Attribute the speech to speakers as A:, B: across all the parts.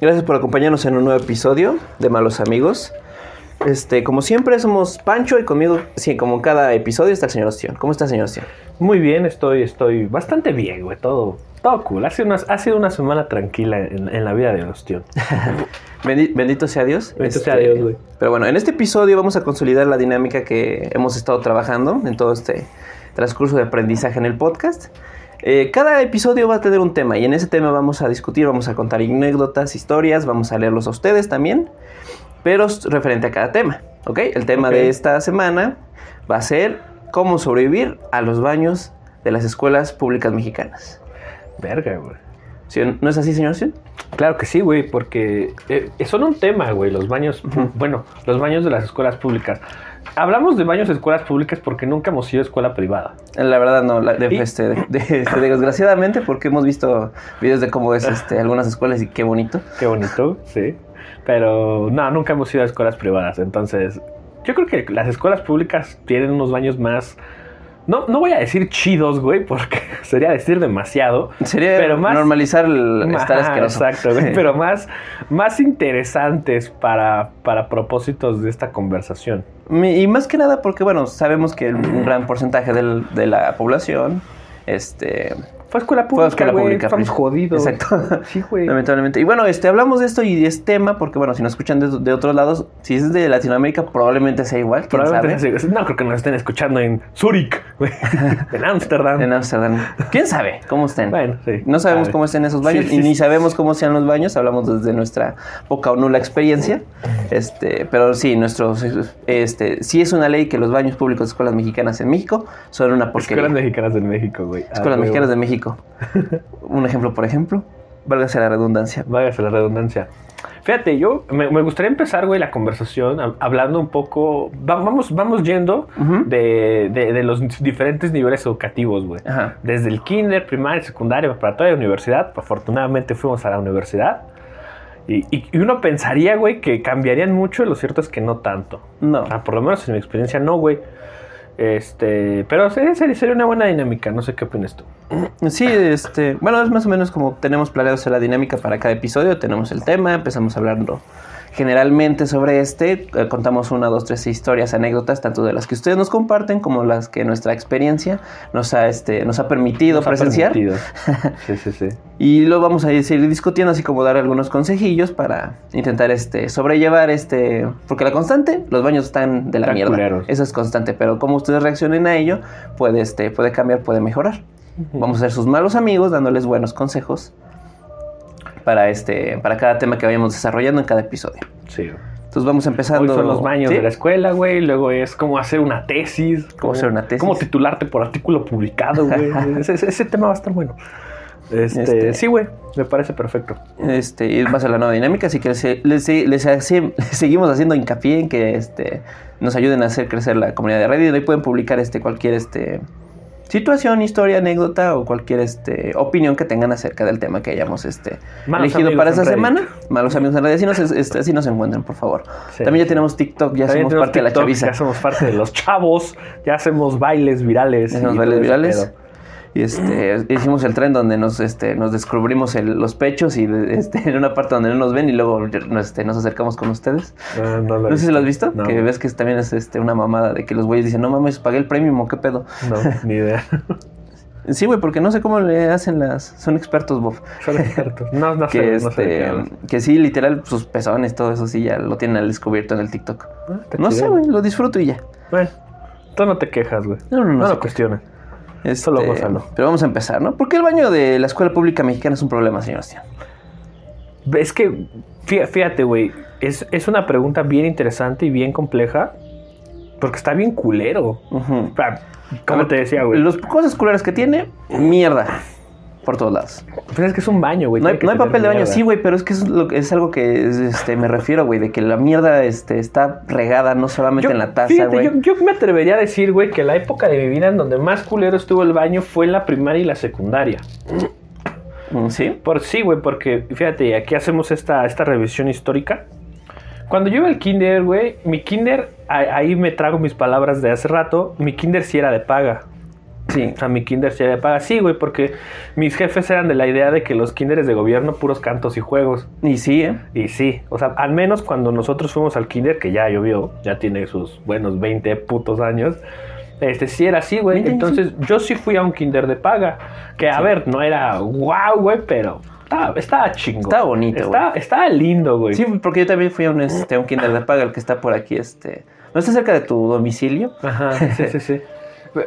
A: Gracias por acompañarnos en un nuevo episodio de Malos Amigos. Este, como siempre, somos Pancho y conmigo, sí, como en cada episodio está el señor Ostión. ¿Cómo está, señor Ostión?
B: Muy bien, estoy, estoy bastante bien, güey. Todo, todo cool. Ha sido una, ha sido una semana tranquila en, en la vida de Ostión.
A: Bendi- Bendito sea Dios.
B: Bendito
A: Este,
B: sea Dios, güey.
A: Pero bueno, en este episodio vamos a consolidar la dinámica que hemos estado trabajando en todo este transcurso de aprendizaje en el podcast. Eh, cada episodio va a tener un tema y en ese tema vamos a discutir, vamos a contar anécdotas, historias, vamos a leerlos a ustedes también, pero referente a cada tema, ¿ok? El tema de esta semana va a ser cómo sobrevivir a los baños de las escuelas públicas mexicanas.
B: Verga, güey.
A: ¿Sí? ¿No es así, señor? ¿Sí?
B: Claro que sí, güey, porque eh, son un tema, güey, los baños, bueno, los baños de las escuelas públicas. Hablamos de baños de escuelas públicas porque nunca hemos sido escuela privada.
A: La verdad no, la- de-
B: ¿Y?
A: este, de- de- este, desgraciadamente porque hemos visto videos de cómo es este, algunas escuelas y qué bonito.
B: Qué bonito, sí. Pero no, nunca hemos ido a escuelas privadas. Entonces, yo creo que las escuelas públicas tienen unos baños más. No, no voy a decir chidos, güey, porque sería decir demasiado.
A: Sería
B: Pero más-
A: normalizar el estar
B: Ajá,
A: asqueroso.
B: Exacto, güey, pero más, más interesantes para, para propósitos de esta conversación.
A: Y más que nada porque, bueno, sabemos que un gran porcentaje del- de la población, este...
B: Fue escuela
A: Fue
B: pública,
A: escuela
B: güey,
A: pública,
B: Estamos jodidos.
A: Exacto.
B: Sí, güey.
A: Lamentablemente. Y bueno, este, hablamos de esto y es tema porque, bueno, si nos escuchan de, de otros lados, si es de Latinoamérica, probablemente sea igual, quién
B: Probablemente
A: sabe.
B: se- no creo que nos estén escuchando en Zurich, güey, en Ámsterdam.
A: En Ámsterdam. ¿Quién sabe cómo estén?
B: Bueno, sí.
A: No sabemos
B: Sabe.
A: cómo estén esos baños
B: Sí, sí,
A: y ni sabemos cómo sean los baños, hablamos desde nuestra poca o nula experiencia. Este, pero sí, nuestros este, sí es una ley que los baños públicos de escuelas mexicanas en México son una porquería.
B: Escuelas mexicanas de México, güey. Ah,
A: Escuelas mexicanas de México. Un ejemplo, por ejemplo, válgase la redundancia.
B: Váyase la redundancia. Fíjate, yo me, me gustaría empezar, güey, la conversación hab- hablando un poco. va- vamos, vamos yendo de, de- de los diferentes niveles educativos, güey.
A: Ajá.
B: Desde el kinder, primaria, secundaria, preparatoria, universidad. Afortunadamente fuimos a la universidad. Y, y- y uno pensaría, güey, que cambiarían mucho. Lo cierto es que no tanto.
A: No.
B: Ah, por lo menos en mi experiencia no, güey. Este, pero sería, sería una buena dinámica. No sé qué opinas tú.
A: Sí, este, bueno, es más o menos como tenemos planeado la dinámica para cada episodio, tenemos el tema, empezamos hablando generalmente sobre este, eh, contamos una, dos, tres historias, anécdotas, tanto de las que ustedes nos comparten como las que nuestra experiencia nos ha, este, nos ha permitido
B: Nos ha
A: presenciar.
B: permitido. Sí, sí, sí.
A: Y lo vamos a seguir discutiendo, así como dar algunos consejillos para intentar este, sobrellevar este. Porque la constante, los baños están de la
B: Están
A: mierda.
B: culeros.
A: Eso es constante, pero como ustedes reaccionen a ello, puede, este, puede cambiar, puede mejorar. Vamos a ser sus malos amigos, dándoles buenos consejos para, este, para cada tema que vayamos desarrollando en cada episodio.
B: Sí.
A: Entonces vamos
B: Hoy
A: empezando.
B: son los baños
A: ¿sí?
B: de la escuela, güey. Luego es cómo hacer una tesis.
A: Cómo hacer una tesis.
B: Cómo titularte por artículo publicado, güey. ese, ese- ese tema va a estar bueno. Este,
A: Este-
B: Sí, güey. Me parece perfecto.
A: Este, y va a ser la nueva dinámica, así que les, les- les- les seguimos haciendo hincapié en que este, nos ayuden a hacer crecer la comunidad de Reddit. Ahí pueden publicar este, cualquier este, situación, historia, anécdota o cualquier este, opinión que tengan acerca del tema que hayamos este,
B: Malos
A: elegido para
B: Reddit.
A: semana. Malos amigos en Reddit, así nos, este, así nos encuentran, por favor.
B: Sí.
A: También ya tenemos TikTok, ya
B: También
A: somos parte de la chaviza.
B: Ya somos parte de los chavos. Ya hacemos bailes virales.
A: Ya hacemos bailes virales. Y este, hicimos el tren donde nos, este, nos descubrimos el- los pechos y este, en una parte donde no nos ven y luego este, nos acercamos con ustedes.
B: No, no he
A: No sé si lo has visto,
B: No,
A: que ves que también es este, una mamada de que los güeyes dicen, no mames, pagué el premium qué pedo.
B: no, ni idea.
A: Sí, güey, porque no sé cómo le hacen las... Son expertos, Bob.
B: Son expertos. No, no sé.
A: que,
B: no sé
A: este, que sí, literal, sus pezones, todo eso sí, ya lo tienen al descubierto en el TikTok.
B: Ah,
A: No sé, güey, lo disfruto y ya.
B: Bueno, tú no te quejas, güey.
A: No, no, no.
B: No lo cuestiones.
A: Este,
B: solo gózalo.
A: Pero vamos a empezar, ¿no? ¿Por qué el baño de la escuela pública mexicana es un problema, señor Ostian?
B: Es que, fí- fíjate, güey, es, es una pregunta bien interesante y bien compleja. Porque está bien culero. Sea, Como te decía, güey.
A: Los cosas culeras que tiene, mierda. Por todos lados.
B: Pues es que es un baño, güey.
A: No hay, no papel de baño,
B: mierda.
A: sí, güey, pero es que es, lo, que- es algo que es, este, me refiero, güey, de que la mierda este, está regada no solamente
B: Yo-
A: en la taza,
B: fíjate,
A: güey.
B: yo, yo me atrevería a decir, güey, que la época de mi vida en donde más culero estuvo el baño fue en la primaria y la secundaria.
A: Mm, ¿Sí?
B: Por sí, güey, porque fíjate, aquí hacemos esta, esta revisión histórica. Cuando yo iba al kinder, güey, mi kinder, ahí me trago mis palabras de hace rato, mi kinder sí era de paga.
A: Sí.
B: O sea, mi kinder sí había paga. Sí, güey, porque mis jefes eran de la idea de que los kinderes de gobierno puros cantos y juegos.
A: Y sí, ¿eh?
B: Y sí, o sea, al menos cuando nosotros fuimos al kinder, que ya llovió, ya tiene sus buenos 20 putos años, este sí era así, güey.
A: 20 años,
B: Entonces yo sí fui a un kinder de paga, que a ver, no era wow, güey, pero estaba, estaba chingo.
A: Estaba bonito,
B: Estaba, estaba lindo, güey.
A: Sí, porque yo también fui a un, este, a un kinder de paga, el que está por aquí, este... ¿No está cerca de tu domicilio?
B: Ajá, sí, sí, sí.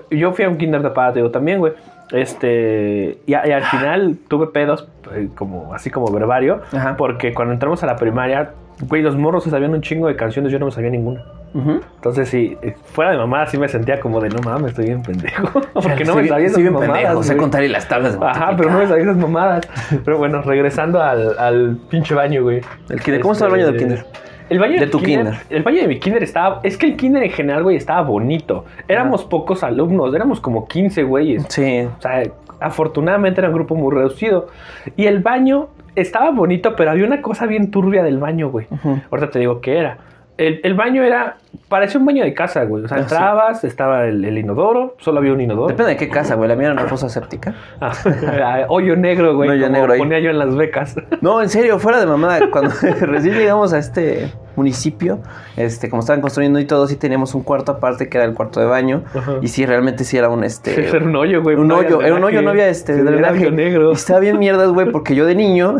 B: Yo fui a un kinder de digo, también, güey. Este, y, al final tuve pedos, eh, como, así como verbario,
A: Ajá.
B: porque cuando entramos a la primaria, güey, los morros se sabían un chingo de canciones, yo no me sabía ninguna. Entonces, sí, eh, fuera de mamada, sí me sentía como de no mames, estoy bien pendejo. Porque no me sabía esas
A: soy bien
B: mamadas.
A: pendejo, sé contar y las tablas
B: Ajá, pero no me sabía esas mamadas. Pero bueno, regresando al, al pinche baño, güey.
A: El kinder, ¿cómo está el baño del
B: Este,
A: kinder?
B: El baño
A: De tu kinder.
B: El baño de mi kinder estaba. Es que el kinder en general, güey, estaba bonito. Éramos pocos alumnos, éramos como 15 güeyes.
A: Sí.
B: O sea, afortunadamente era un grupo muy reducido. Y el baño estaba bonito, pero había una cosa bien turbia del baño, güey.
A: Ujú.
B: Ahorita te digo qué era. El, el baño era. Parecía un baño de casa, güey. O sea,
A: Ah, sí.
B: entrabas, estaba el, el inodoro, solo había un inodoro.
A: Depende de qué casa, güey. La mía era una fosa séptica.
B: Ah, hoyo negro, güey.
A: Un hoyo
B: como
A: negro ahí.
B: ponía yo en las becas.
A: No, en serio, fuera de mamada. Cuando recién llegamos a este municipio, este, como estaban construyendo y todo, sí teníamos un cuarto aparte que era el cuarto de baño.
B: Ajá.
A: Y sí, realmente sí era un este.
B: era un hoyo, güey.
A: un
B: no
A: hoyo, era un hoyo, no había este
B: Sí, era hoyo negro.
A: Y estaba bien mierdas, güey, porque yo de niño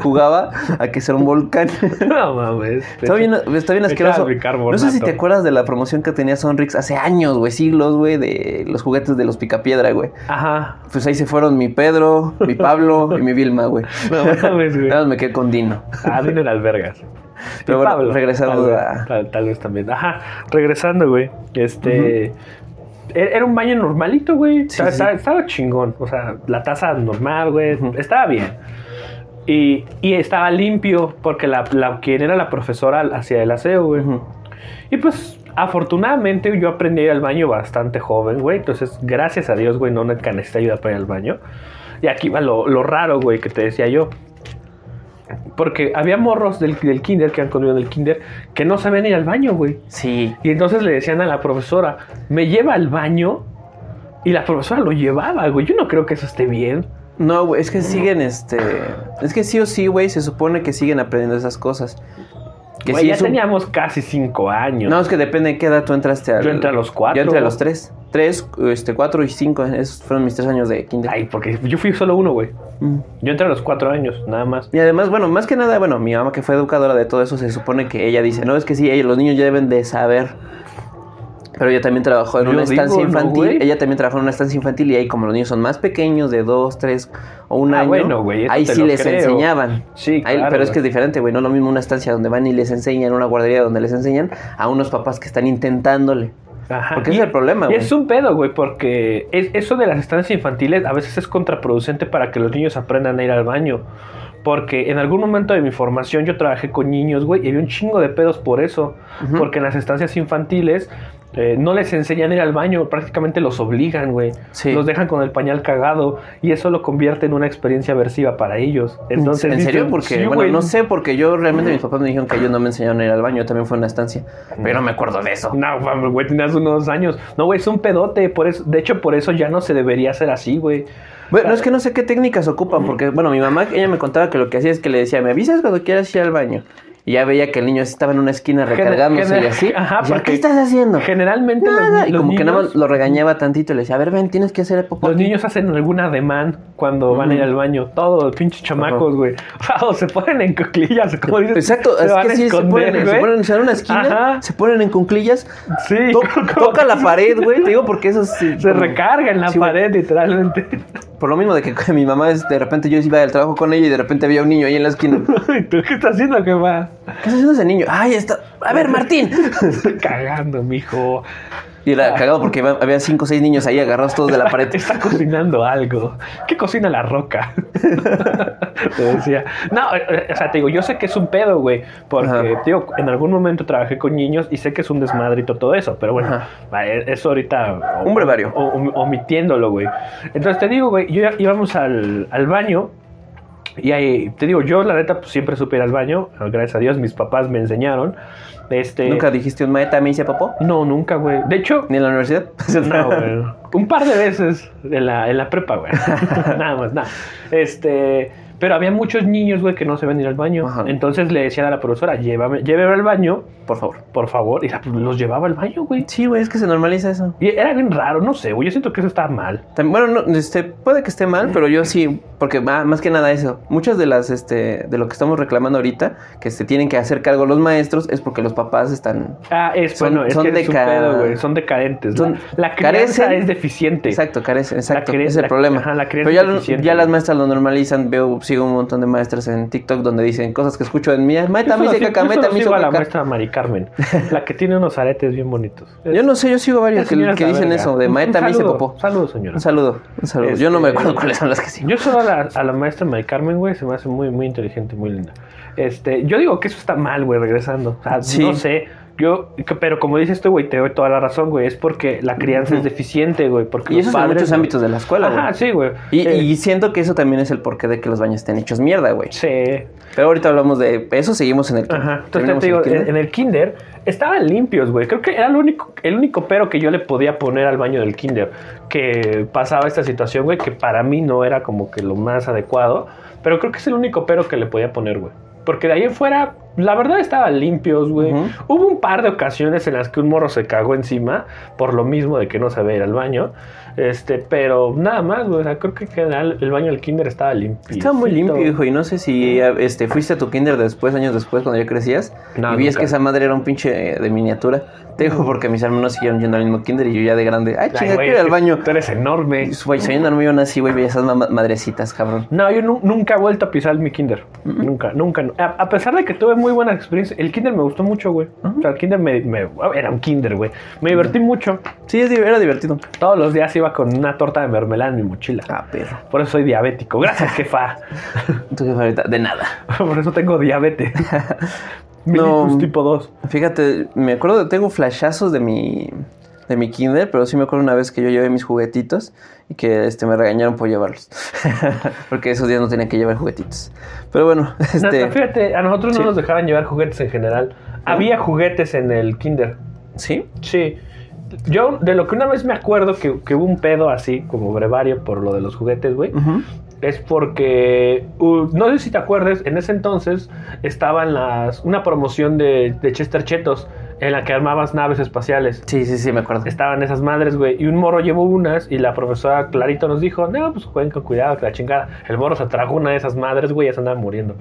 A: jugaba a que era un volcán.
B: No mames.
A: Está bien, está bien asqueroso. No sé si te acuerdas de la promoción que tenía Sonrix hace años, güey, siglos, güey, de los juguetes de los Picapiedra, güey.
B: Ajá.
A: Pues ahí se fueron mi Pedro, mi Pablo y mi Vilma, güey.
B: No mames, güey.
A: Nada más me quedé con Dino.
B: Ah, vino las vergas.
A: Pero bueno, regresando
B: tal,
A: a-
B: tal, tal vez también. Ajá, regresando, güey. Este. e- Era un baño normalito, güey.
A: Sí,
B: Estaba-
A: sí.
B: estaba, chingón. O sea, la taza normal, güey. Estaba bien. Y, y estaba limpio porque la, la- quien era la profesora hacía el aseo, güey. Y pues, afortunadamente, yo aprendí a ir al baño bastante joven, güey. Entonces, gracias a Dios, güey, no necesité ayuda para ir al baño. Y aquí va lo, lo raro, güey, que te decía yo. Porque había morros del, del kinder que han conmigo del kinder que no sabían ir al baño, güey.
A: Sí.
B: Y entonces le decían a la profesora, me lleva al baño. Y la profesora lo llevaba, güey. Yo no creo que eso esté bien.
A: No, güey, es que siguen, este... Es que sí o sí, güey, se supone que siguen aprendiendo esas cosas. Que
B: Güey,
A: sí
B: ya
A: un-
B: teníamos casi cinco años.
A: No, es que depende de qué edad tú entraste al...
B: Yo entré a los cuatro.
A: Yo entré a los tres. Tres, este, cuatro y cinco. Esos fueron mis tres años de kinder.
B: Ay, porque yo fui solo uno, güey.
A: Mm.
B: Yo entré a los cuatro años, nada más.
A: Y además, bueno, más que nada, bueno, mi mamá que fue educadora de todo eso, se supone que ella dice, no, es que sí, ellos, los niños ya deben de saber. Pero ella también trabajó en
B: Yo
A: una estancia
B: digo, ¿no,
A: infantil. ella también trabajó en una estancia infantil y ahí como los niños son más pequeños, de dos, tres o un
B: Ah,
A: año,
B: bueno, güey,
A: ahí sí les
B: creo.
A: enseñaban.
B: Sí,
A: Ahí-
B: claro,
A: pero es que es diferente, güey, no es lo mismo una estancia donde van y les enseñan, una guardería donde les enseñan, a unos papás que están intentándole.
B: Ajá.
A: Porque
B: Y-
A: ese es el problema, güey.
B: es un pedo, güey, porque es- eso de las estancias infantiles a veces es contraproducente para que los niños aprendan a ir al baño. Porque en algún momento de mi formación yo trabajé con niños, güey, y había un chingo de pedos por eso. Porque en las estancias infantiles eh, no les enseñan a ir al baño, prácticamente los obligan, güey.
A: Sí.
B: Los dejan con el pañal cagado y eso lo convierte en una experiencia aversiva para ellos. Entonces,
A: ¿En serio? Porque,
B: "Sí,
A: bueno, no sé, porque yo realmente mis papás me dijeron que ellos no me enseñaron a ir al baño, también fue en una estancia. Pero no me acuerdo de eso.
B: No, güey, tenías unos años. No, güey, es un pedote. Por eso, de hecho, por eso ya no se debería hacer así, güey.
A: Bueno, es que no sé qué técnicas ocupan, porque, bueno, mi mamá, ella me contaba que lo que hacía es que le decía, me avisas cuando quieras ir al baño. Y ya veía que el niño estaba en una esquina recargándose y así.
B: Ajá,
A: Y ¿qué estás haciendo?
B: Generalmente los,
A: Nada.
B: ni-
A: Y
B: los
A: como que nada más lo regañaba tantito y le decía, a ver, ven, tienes que hacer popó.
B: los
A: aquí".
B: niños hacen algún ademán cuando van a ir al baño. Todos, pinches chamacos, güey. O se ponen en cuclillas, como dices.
A: Exacto,
B: se
A: es que sí, se
B: esconder,
A: ponen, se ponen en una esquina,
B: Ajá.
A: se ponen en cunclillas,
B: Sí.
A: to- toca la pared, güey, te digo porque eso sí,
B: Se
A: como-
B: recarga en la
A: Sí,
B: pared, literalmente.
A: Por lo mismo de que mi mamá, de repente yo iba al trabajo con ella y de repente había un niño ahí en la esquina.
B: ¿Y ¿Tú qué estás haciendo, qué va?
A: ¿Qué está haciendo ese niño? Ay, está. A ver, Martín.
B: Estoy cagando, mijo.
A: Y era cagado porque había cinco o seis niños ahí agarrados todos de la pared.
B: Está cocinando algo. ¿Qué cocina la roca? te decía. No, eh, o sea, te digo, yo sé que es un pedo, güey. Porque, digo, en algún momento trabajé con niños y sé que es un desmadrito todo eso. Pero bueno, eh, eso ahorita.
A: Un brevario.
B: o- o- omitiéndolo, güey. Entonces te digo, güey, yo íbamos al, al baño Y ahí, te digo, yo la neta pues, siempre supe ir al baño. Gracias a Dios, mis papás me enseñaron. Este,
A: ¿Nunca dijiste un maeta me hice popó?
B: No, nunca, güey. De hecho,
A: ¿Ni en la universidad?
B: no, güey. Un par de veces en la, en la prepa, güey. nada más, nada. Este, pero había muchos niños, güey, que no se ven ir al baño.
A: Ajá.
B: Entonces le decían a la profesora, llévame, lléveme al baño,
A: Por favor.
B: por favor. Y la- los llevaba al baño, güey.
A: Sí, güey, es que se normaliza eso.
B: Y era bien raro, no sé, güey. Yo siento que eso estaba mal.
A: Bueno, no, este, puede que esté mal, pero yo sí, porque ma- más que nada eso, muchas de las, este, de lo que estamos reclamando ahorita, que se tienen que hacer cargo los maestros, es porque los papás están,
B: Ah, es
A: Son-
B: bueno, es
A: son
B: que es un
A: deca-
B: pedo, güey. Son decadentes.
A: Son-
B: la, la crianza
A: carecen-
B: es deficiente.
A: exacto, carecen, exacto,
B: cre-
A: es el
B: la-
A: problema.
B: ajá, la
A: pero ya,
B: es
A: lo-
B: deficiente.
A: ya las maestras lo normalizan, veo, sigo un montón de maestras en TikTok donde dicen cosas que escucho en mí, maeta
B: solo
A: caca,
B: sigo- yo
A: maeta
B: solo
A: me hizo
B: sigo a la
A: caca.
B: maestra Mari Carmen, la que tiene unos aretes bien bonitos.
A: Yo no sé, yo sigo varios que, dicen
B: verga.
A: eso, de me hice
B: saludo,
A: popó.
B: Saludos, señora.
A: Un saludo, un saludo. Yo no me
B: Este,
A: acuerdo cuáles son las que sí.
B: Yo solo a la, a la maestra Mari Carmen, güey, se me hace muy, muy inteligente, muy linda. Este, yo digo que eso está mal, güey, regresando. O sea,
A: Sí.
B: no sé. Yo, pero como dices tú, güey, te doy toda la razón, güey. Es porque la crianza es deficiente, güey. Porque
A: Y
B: los
A: eso es en
B: padres,
A: muchos
B: güey-
A: ámbitos de la escuela, güey.
B: Ajá, sí, güey.
A: Y,
B: Eh,
A: y siento que eso también es el porqué de que los baños estén hechos mierda, güey.
B: Sí.
A: Pero ahorita hablamos de eso, seguimos en el
B: Ajá. Entonces te digo,
A: el kinder.
B: en, el kinder estaban limpios, güey. Creo que era el único, el único pero que yo le podía poner al baño del kinder. Que pasaba esta situación, güey, que para mí no era como que lo más adecuado. Pero creo que es el único pero que le podía poner, güey. Porque de ahí en fuera, la verdad estaban limpios, güey. Hubo un par de ocasiones en las que un morro se cagó encima por lo mismo de que no sabía ir al baño. Este, pero nada más, güey. O sea, creo que en general el baño del kinder estaba limpio.
A: Estaba muy limpio, hijo, y no sé si este, fuiste a tu kinder después, años después, cuando ya crecías,
B: No,
A: y vías que esa madre era un pinche eh, de miniatura. Te digo porque mis hermanos siguieron yendo al mismo kinder y yo ya de grande, ay, chinga, quiero ir al baño.
B: Tú eres enorme.
A: Y, Güey, soñando no me iban así, güey, esas ma- madrecitas, cabrón.
B: No, yo nu- nunca he vuelto a pisar mi kinder. Nunca, nunca. A, a pesar de que tuve muy buenas experiencias, el kinder me gustó mucho, güey. O sea, el kinder me, me- Era un kinder, güey. Me divertí mucho.
A: Sí, era divertido.
B: Todos los días iba con una torta de mermelada en mi mochila.
A: Ah, perro.
B: Por eso soy diabético. Gracias, jefa.
A: Tu jefa ahorita, de nada.
B: Por eso tengo diabetes.
A: No.
B: Tipo 2.
A: Fíjate, me acuerdo, tengo flashazos de mi, de mi kinder, pero sí me acuerdo una vez que yo llevé mis juguetitos y que este, me regañaron por llevarlos. Porque esos días no tenía que llevar juguetitos. Pero bueno,
B: No,
A: este...
B: fíjate, a nosotros no
A: sí.
B: nos dejaban llevar juguetes en general. Había juguetes en el kinder.
A: ¿Sí?
B: Sí. Yo, de lo que una vez me acuerdo que, que hubo un pedo así, como brevario, por lo de los juguetes, güey. Es porque uh, no sé si te acuerdas, en ese entonces estaban las una promoción de, de Chester Chetos en la que armabas naves espaciales.
A: Sí, sí, sí, me acuerdo.
B: Estaban esas madres, güey, y un morro llevó unas y la profesora Clarito nos dijo, no, pues jueguen con cuidado, que la chingada. El morro se trajo una de esas madres, güey, y ya se andaba muriendo.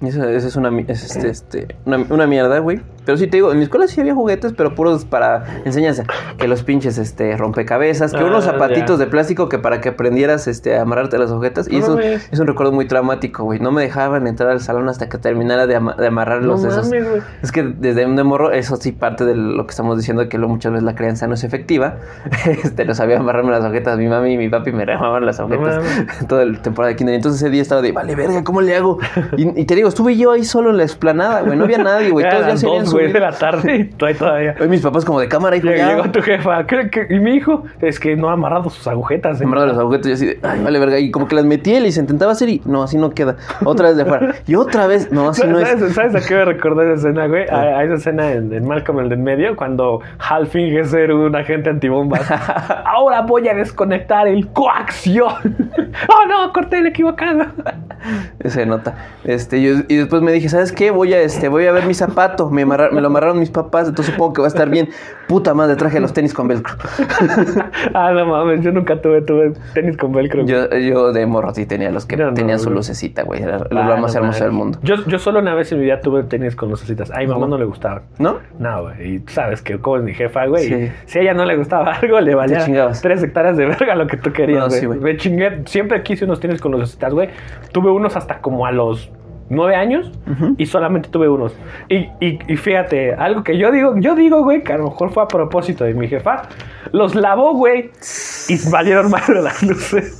A: Eso es una, es este, este, una, una mierda, güey. Pero sí te digo, en mi escuela sí había juguetes, pero puros para enseñanza. Que los pinches este, rompecabezas, que
B: Ah,
A: unos zapatitos
B: ya.
A: de plástico que para que aprendieras este, a amarrarte las agujetas. Y
B: No
A: eso es un recuerdo muy traumático, güey. No me dejaban entrar al salón hasta que terminara de, ama- de amarrar los
B: no
A: esos.
B: mames.
A: Es que desde un de morro, eso sí parte de lo que estamos diciendo, que luego muchas veces la crianza no es efectiva. Este, no sabía amarrarme las agujetas. Mi mami y mi papi me remaban las agujetas
B: mames.
A: toda la temporada de kinder. Entonces ese día estaba de, vale, verga, ¿cómo le hago? Y, y te digo, estuve yo ahí solo en la explanada, güey. No había nadie, güey. Todos ya se habían
B: güey, de la tarde ahí todavía.
A: Hoy mis papás como de cámara, hijo,
B: Llegó, tu jefa, ¿qué- qué? y mi hijo, es que no ha amarrado sus agujetas. ¿eh?
A: Amarrado las agujetas y así de, ay, vale, verga. Y como que las metí él y se intentaba hacer y no, así no queda. Otra vez de afuera. Y otra vez, no, así no es.
B: ¿Sabes, ¿Sabes a qué me recordó esa escena, güey? A, a esa escena en, en Malcolm el de en medio, cuando Hal finge ser un agente antibombas. Ahora voy a desconectar el coacción. ¡Oh, no! Corté el equivocado.
A: Se nota. Este, yo- y después me dije, ¿sabes qué? Voy a, este, voy a ver mi zapato. Me, me lo amarraron mis papás, entonces supongo que va a estar bien. Puta madre, traje los tenis con velcro.
B: ah, no mames, yo nunca tuve, tuve tenis con velcro.
A: Yo, yo de morro sí tenía los que
B: no,
A: tenían su lucecita, güey. Era lo
B: Ah,
A: más
B: no
A: hermoso del mundo.
B: Yo, yo solo una vez en mi vida tuve tenis con lucecitas. A mi mamá no le gustaban.
A: ¿No?
B: No, güey. Y tú sabes que como es mi jefa, güey.
A: Sí.
B: Si a ella no le gustaba algo, le valía tres hectáreas de verga lo que tú querías,
A: No,
B: güey.
A: sí, güey.
B: Me chingué. Siempre quise unos tenis con lucecitas, güey. Tuve unos hasta como a los nueve años y solamente tuve unos. Y, y, y fíjate, algo que yo digo, yo digo, güey, que a lo mejor fue a propósito de mi jefa. Los lavó, güey, y valieron más de las luces.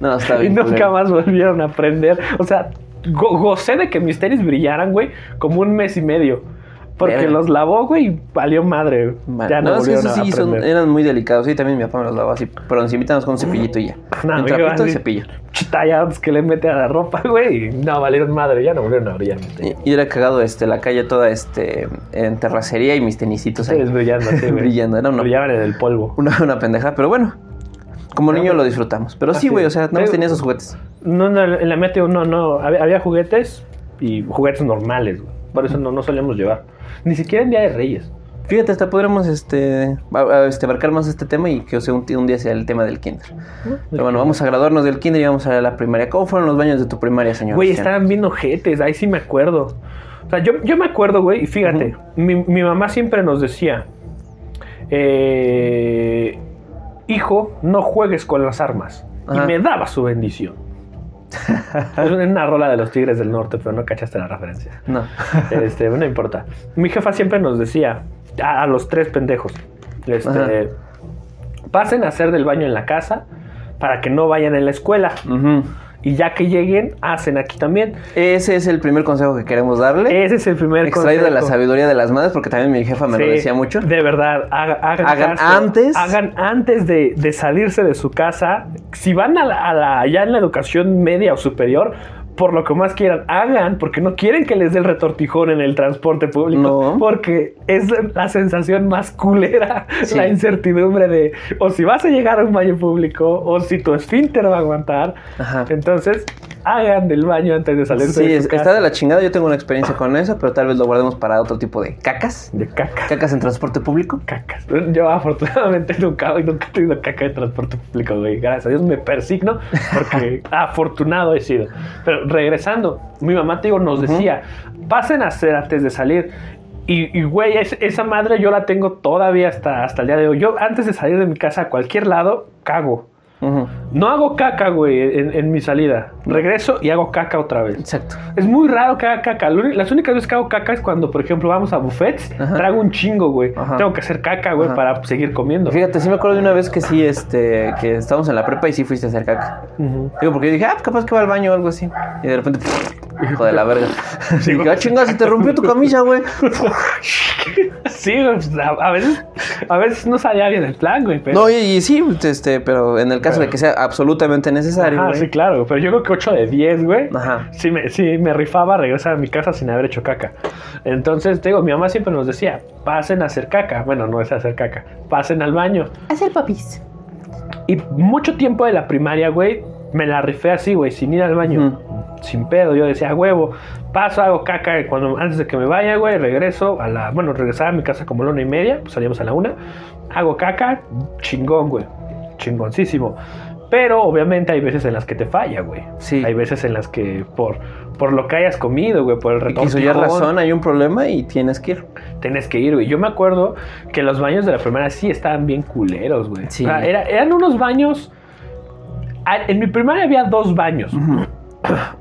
A: No, está
B: y
A: bien.
B: nunca
A: culero.
B: más volvieron a prender. O sea, go- gocé de que mis tenis brillaran, güey, como un mes y medio. Porque
A: Verga.
B: los lavó, güey, y valió madre. Ya no,
A: no, es que
B: a
A: sí son- eran muy delicados. Sí, también mi papá me los lavaba así. Pero encima con un cepillito y ya.
B: No,
A: un trapito y cepillo.
B: Tallados que le mete a la ropa, güey. y No, valieron madre, ya no volvieron a brillar.
A: Y, y era cagado este, la calle toda este, en terracería y mis tenisitos ahí.
B: Ustedes brillando, güey.
A: Brillando, era una-
B: Brillaban en el polvo.
A: Una, una pendeja, pero bueno. Como niño lo disfrutamos. Pero sí, güey, o sea,
B: Sí.
A: tenía esos juguetes.
B: No, no, en la mía, no, no. Había, había juguetes y juguetes normales, güey. Por eso no, no solíamos llevar. Ni siquiera en Día de Reyes.
A: Fíjate, hasta podríamos este, este, abarcar más este tema y que o sea, un, un día sea el tema del kinder. Pero bueno, vamos a graduarnos del kinder y vamos a la primaria. ¿Cómo fueron los baños de tu primaria, señor?
B: Güey, estaban bien ojetes, ahí sí me acuerdo. O sea, yo, yo me acuerdo, güey, y fíjate, mi, mi mamá siempre nos decía, eh, hijo, no juegues con las armas.
A: Ajá.
B: Y me daba su bendición. es una rola de los Tigres del Norte, pero no cachaste la referencia.
A: No.
B: Este, no importa. Mi jefa siempre nos decía, a, a los tres pendejos, este, pasen a hacer del baño en la casa para que no vayan en la escuela. Y ya que lleguen, hacen aquí también.
A: Ese es el primer consejo que queremos darle.
B: Ese es el primer
A: Extraído de la sabiduría de las madres, porque también mi jefa me lo decía mucho.
B: De verdad, haga- hagan,
A: Hagan
B: caso.
A: antes.
B: Hagan antes de, de salirse de su casa. Si van a la, a la- ya en la educación media o superior, por lo que más quieran, hagan, porque no quieren que les dé el retortijón en el transporte público.
A: No.
B: Porque es la sensación más culera,
A: Sí.
B: la incertidumbre de o si vas a llegar a un baño público o si tu esfínter va a aguantar.
A: Ajá.
B: Entonces, hagan del baño antes de salirse
A: Sí,
B: de su casa.
A: está de la chingada. Yo tengo una experiencia con eso, pero tal vez lo guardemos para otro tipo de cacas.
B: De caca.
A: Cacas en transporte público.
B: cacas. Yo afortunadamente nunca, nunca he tenido caca de transporte público, güey. Gracias a Dios me persigno porque afortunado he sido. Pero regresando, mi mamá, te digo, nos
A: Ujú.
B: decía, pasen a hacer antes de salir. Y, y, güey, es- esa madre yo la tengo todavía hasta, hasta el día de hoy. Yo antes de salir de mi casa a cualquier lado, cago. No hago caca, güey, en, en mi salida. Regreso y hago caca otra vez.
A: Exacto.
B: Es muy raro que haga caca. Las únicas veces que hago caca es cuando, por ejemplo, vamos a buffets,
A: Ajá.
B: trago un chingo, güey.
A: Ajá.
B: Tengo que hacer caca, güey,
A: Ajá.
B: para seguir comiendo.
A: Fíjate, sí me acuerdo de una vez que sí, este, que estábamos en la prepa y sí fuiste a hacer caca. Digo, porque yo dije, ah, pues capaz que va al baño o algo así. Y de repente, hijo de la verga. Dije, ah, chingada, se te rompió tu camisa, güey.
B: Sí, güey, pues, a, a veces, a veces no salía bien el plan, güey. Pero,
A: No, y, y sí, este, pero en el caso de que sea absolutamente necesario,
B: Ajá,
A: güey.
B: sí, claro. Pero yo creo que 8 de 10, güey.
A: Ajá.
B: Sí me, sí me rifaba regresar a mi casa sin haber hecho caca. Entonces, te digo, mi mamá siempre nos decía, pasen a hacer caca. Bueno, no es hacer caca. Pasen al baño.
C: Hacer papis.
B: Y mucho tiempo de la primaria, güey, me la rifé así, güey, sin ir al baño. Sin pedo. Yo decía, "A huevo, paso, hago caca. Y cuando, antes de que me vaya, güey, regreso a la. Bueno, regresaba a mi casa como a la una y media. Pues salíamos a la una. Hago caca, chingón, güey. Chingoncísimo. Pero obviamente hay veces en las que te falla, güey.
A: Sí.
B: Hay veces en las que por, por lo que hayas comido, güey, por el
A: Y
B: retorno.
A: quiso ya razón, hay un problema y tienes que ir.
B: Tienes que ir, güey. Yo me acuerdo que los baños de la primaria sí estaban bien culeros, güey.
A: Sí.
B: O sea, era- eran unos baños. Ah, En mi primaria había dos baños.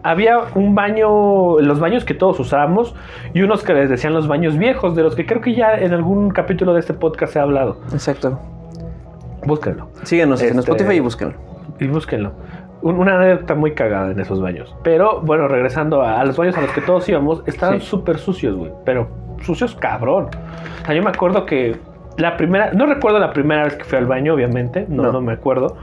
B: Había un baño, los baños que todos usábamos, y unos que les decían los baños viejos, de los que creo que ya en algún capítulo de este podcast se ha hablado.
A: Exacto.
B: Búsquenlo.
A: Síguenos en
B: Este-
A: Spotify y búsquenlo.
B: Y búsquenlo. Un- Una anécdota muy cagada en esos baños. Pero bueno, regresando a, a los baños a los que todos íbamos, estaban
A: Sí.
B: súper sucios, güey. Pero sucios cabrón. O sea, yo me acuerdo que la primera, no recuerdo la primera vez que fui al baño, obviamente, no,
A: No.
B: no me acuerdo.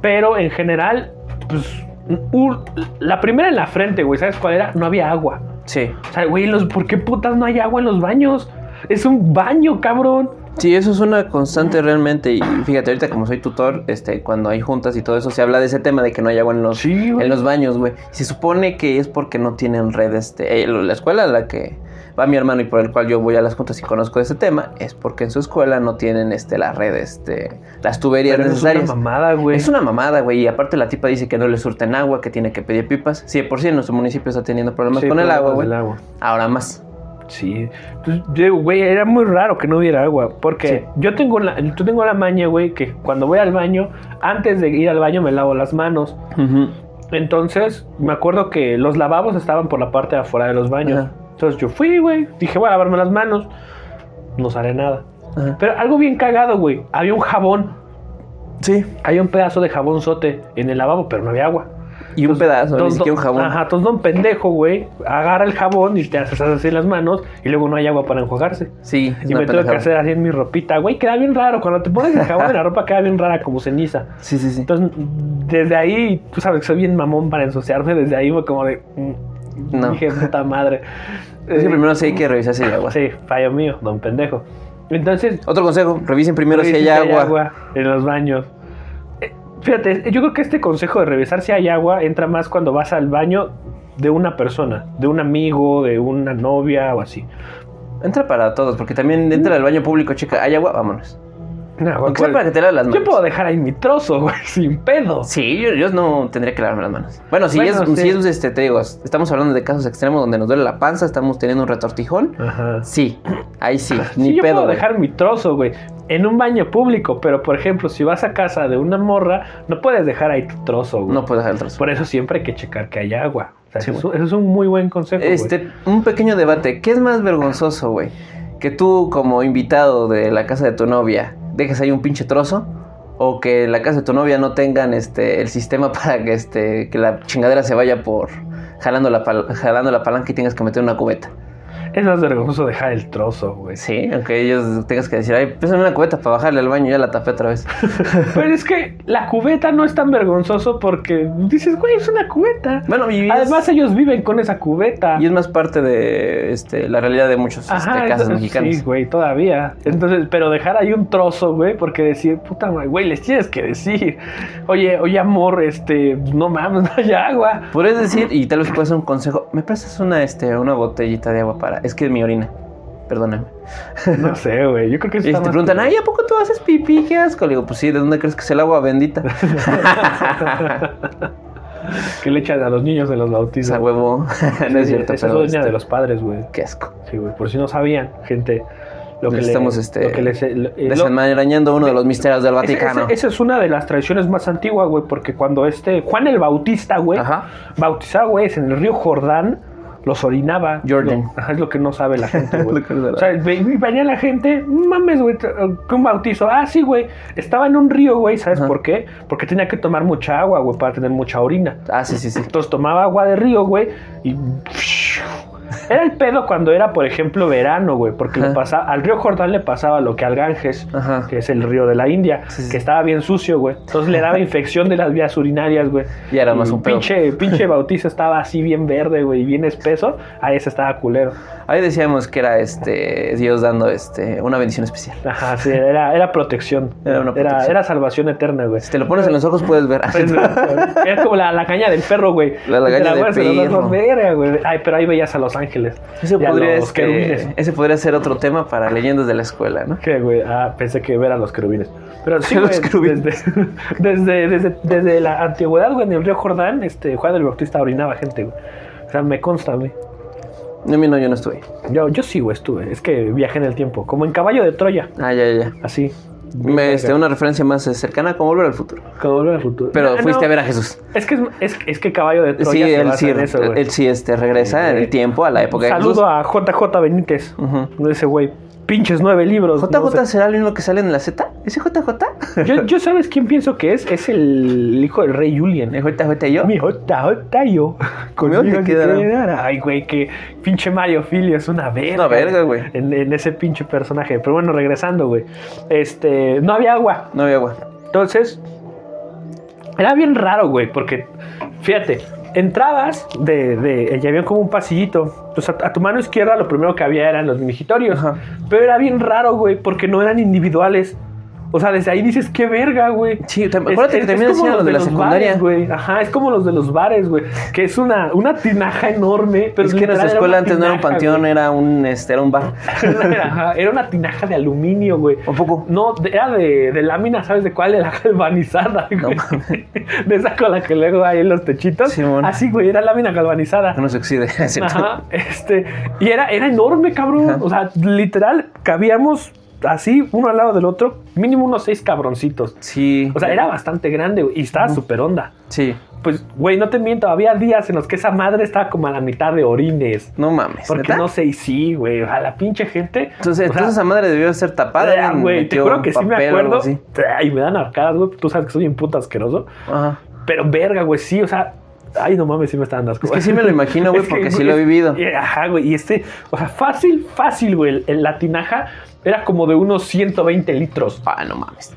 B: Pero en general, pues, un- la primera en la frente, güey, ¿sabes cuál era? No había agua.
A: Sí.
B: O sea, güey, los, ¿por qué putas no hay agua en los baños? Es un baño, cabrón.
A: Sí, eso es una constante realmente. Y fíjate, ahorita como soy tutor, este, cuando hay juntas y todo eso, se habla de ese tema de que no hay agua en los,
B: Sí,
A: en los baños, güey. Se supone que es porque no tienen red, este, eh, la escuela a la que va mi hermano y por el cual yo voy a las juntas y conozco ese tema, es porque en su escuela no tienen, este, la red, este, las tuberías
B: Pero eso es
A: necesarias.
B: una mamada, güey.
A: Es una mamada, güey. Y aparte la tipa dice que no le surten agua, que tiene que pedir pipas. Sí, por sí en nuestro municipio está teniendo problemas
B: Sí,
A: con el agua, güey.
B: agua.
A: Ahora más.
B: Sí. Entonces, güey, era muy raro que no hubiera agua. Porque
A: Sí.
B: yo tengo la, yo tengo la maña, güey, que cuando voy al baño, antes de ir al baño me lavo las manos. Entonces, me acuerdo que los lavabos estaban por la parte de afuera de los baños. Entonces yo fui, güey, dije, voy a lavarme las manos. No sale nada.
A: Ajá.
B: Pero algo bien cagado, güey. Había un jabón.
A: Sí.
B: Había un pedazo de jabón sote en el lavabo, pero no había agua.
A: Y un pedazo, ni
B: Entonces,
A: siquiera un jabón.
B: Ajá, entonces don pendejo, güey, agarra el jabón y te haces así las manos y luego no hay agua para enjuagarse.
A: Sí, es
B: Y
A: una
B: me tengo que hacer así en mi ropita, güey, queda bien raro. Cuando te pones el jabón en la ropa queda bien rara, como ceniza.
A: Sí, sí, sí.
B: Entonces, desde ahí, tú sabes que soy bien mamón para ensuciarme, desde ahí fue como de...
A: No.
B: Dije, puta madre.
A: Es que primero sí hay que revisar si hay agua.
B: Sí, fallo mío, don pendejo. Entonces,
A: Otro consejo, revisen primero si hay
B: revisen
A: agua.
B: en los baños. Eh, Fíjate, yo creo que este consejo de revisar si hay agua entra más cuando vas al baño de una persona, de un amigo, de una novia o así.
A: Entra para todos, porque también entra al baño público, checa, ¿hay agua? Vámonos.
B: No, pues,
A: para que te laves las manos.
B: yo puedo dejar ahí mi trozo, güey, sin pedo.
A: Sí, yo, yo no tendría que lavarme las manos. Bueno, si
B: Bueno,
A: es,
B: sí.
A: si es, este, te digo, estamos hablando de casos extremos donde nos duele la panza, estamos teniendo un retortijón.
B: Ajá.
A: Sí, ahí sí,
B: Sí,
A: ni
B: yo
A: pedo.
B: puedo
A: güey.
B: dejar mi trozo, güey, en un baño público, pero por ejemplo, si vas a casa de una morra, no puedes dejar ahí tu trozo, güey.
A: No puedo dejar el trozo.
B: Por eso siempre hay que checar que haya agua. O sea,
A: Sí,
B: eso, eso es un muy buen consejo. güey.
A: Este, un pequeño debate. ¿Qué es más vergonzoso, güey? Que tú, como invitado de la casa de tu novia, dejes ahí un pinche trozo. O que la casa de tu novia no tengan este el sistema para que este que la chingadera se vaya por jalando la, jalando la palanca y tengas que meter una cubeta.
B: Es más vergonzoso dejar el trozo, güey.
A: Sí, aunque ellos tengas que decir, ay, pésame una cubeta para bajarle al baño, ya la tapé otra vez.
B: Pero es que la cubeta no es tan vergonzoso porque dices, güey, es una cubeta.
A: Bueno, y es-
B: Además, ellos viven con esa cubeta.
A: Y es más parte de este, la realidad de muchos este, casas
B: eso-
A: mexicanas.
B: Sí, güey, todavía. Entonces, pero dejar ahí un trozo, güey, porque decir, puta madre, güey, les tienes que decir, oye, oye, amor, este, no mames, no hay agua.
A: Podrías decir, y tal vez puede ser un consejo, ¿me prestas una, este, una botellita de agua para...? Es que es mi orina. Perdóname.
B: No sé, güey, yo creo que eso
A: Y te preguntan, ay, ¿a poco tú haces pipí? ¿Qué asco? Le digo, pues sí, ¿de dónde crees que es el agua bendita?
B: que le echan a los niños de los bautizos.
A: Esa huevo. no es cierto,
B: Esa
A: pero...
B: es doña
A: este,
B: de los padres, güey.
A: Qué asco.
B: Sí, güey, por si no sabían, gente. Lo que le-
A: estamos, este,
B: lo que les- lo- eh, lo-
A: Desenmarañando uno de los misterios del Vaticano.
B: Esa es una de las tradiciones más antiguas, güey, porque cuando este Juan el Bautista, güey, bautizaba, güey, en el río Jordán, los orinaba.
A: Jordan.
B: Lo- ajá, es lo que no sabe la gente, güey.
A: No
B: o sea, venía la gente, mames, güey, que un bautizo. Ah, sí, güey. Estaba en un río, güey, ¿sabes
A: Ajá.
B: por qué? Porque tenía que tomar mucha agua, güey, para tener mucha orina.
A: Ah, sí, sí, sí.
B: Entonces tomaba agua de río, güey, y... Era el pedo cuando era, por ejemplo, verano, güey, porque le pasaba, al río Jordán le pasaba lo que al Ganges,
A: Ajá.
B: que es el río de la India,
A: Sí, sí.
B: que estaba bien sucio, güey. Entonces le daba infección de las vías urinarias, güey.
A: Y era más un pedo.
B: pinche, pinche bautizo estaba así bien verde, güey, y bien espeso. Ahí ese estaba culero.
A: Ahí decíamos que era este Dios dando este una bendición especial.
B: Ajá, sí, era, era protección.
A: Era una protección.
B: era salvación eterna, güey.
A: Si te lo pones en los ojos puedes ver.
B: Era como la, la caña del perro, güey.
A: La lagaña
B: Te
A: del perro.
B: ojos, verga, güey. Ay, pero ahí veías a los ángeles.
A: Ese podría,
B: los querubines.
A: ese podría ser otro tema para leyendas de la escuela, ¿no?
B: ¿Qué, güey? Ah, pensé que ver a los querubines. Pero sí,
A: Los
B: güey,
A: querubines.
B: desde, desde, desde, desde la antigüedad, güey, en el río Jordán, este, Juan el Bautista orinaba gente, güey. O sea, me consta mí.
A: No, no, yo no estuve.
B: Yo, yo sí, güey, estuve. Es que viajé en el tiempo. Como en caballo de Troya.
A: Ah, ya, ya.
B: Así.
A: Me, este, una referencia más eh, cercana como volver al futuro.
B: Como volver al futuro.
A: Pero
B: No,
A: fuiste
B: no,
A: a ver a Jesús.
B: Es que, es, es, es que caballo de Troya
A: Sí,
B: se
A: él sí,
B: en eso,
A: él sí este, regresa en el tiempo a la época de
B: Saludo
A: Jesús.
B: a JJ Benítez.
A: Ujú.
B: Ese güey. Pinches nueve libros.
A: ¿JJ
B: no sé.
A: será el mismo que sale en la Z? ¿Ese JJ?
B: Yo, yo sabes quién pienso que es. Es el hijo del rey Julien.
A: ¿Es JJ yo?
B: Mi JJ yo.
A: Conmigo te quedará.
B: quedará. Ay, güey, que pinche Mario Filio es una verga.
A: Una verga, güey.
B: En, en ese pinche personaje. Pero bueno, regresando, güey. Este, no había agua.
A: No había agua.
B: Entonces, era bien raro, güey, porque, fíjate, entrabas de, de, y había como un pasillito. Entonces, a, a tu mano izquierda lo primero que había eran los migitorios.
A: Ajá.
B: Pero era bien raro, güey, porque no eran individuales. O sea, desde ahí dices, qué verga, güey.
A: Sí, te-
B: Es-
A: acuérdate que
B: es-
A: también
B: es
A: hacían los de la
B: los
A: secundaria.
B: bares, güey. Ajá, es como los de los bares, güey. Que es una, una tinaja enorme. Pero
A: es que
B: literal
A: nuestra escuela antes no era un panteón,
B: güey.
A: era un, este, era un bar.
B: Ajá, era una tinaja de aluminio, güey.
A: ¿Un poco?
B: No, de- era de, de lámina, ¿sabes de cuál? De la galvanizada, güey. de esa con la que luego hay en los techitos.
A: Simón.
B: Así, güey, era lámina galvanizada.
A: No se oxide. ¿cierto?
B: Ajá, este, y era, era enorme, cabrón.
A: Ajá.
B: O sea, literal, cabíamos así, uno al lado del otro, mínimo unos seis cabroncitos.
A: Sí.
B: O sea, era bastante grande, güey, y estaba súper onda.
A: Sí.
B: Pues, güey, no te miento, había días en los que esa madre estaba como a la mitad de orines.
A: No mames.
B: Porque no sé, y sí, güey, a la pinche gente.
A: Entonces,
B: sea,
A: entonces esa madre debió ser tapada. Alguien
B: güey, te juro que sí me acuerdo.
A: así.
B: Ay, me dan arcadas, güey. Tú sabes que soy un puto asqueroso.
A: Ajá.
B: Pero verga, güey, sí, o sea, Ay, no mames, sí me está dando asco.
A: Es que sí me lo imagino, güey,
B: que,
A: porque sí lo he vivido.
B: y- Ajá, güey. Y este, o sea, fácil, fácil, güey. el- La tinaja era como de unos 120 litros.
A: Ah, no mames.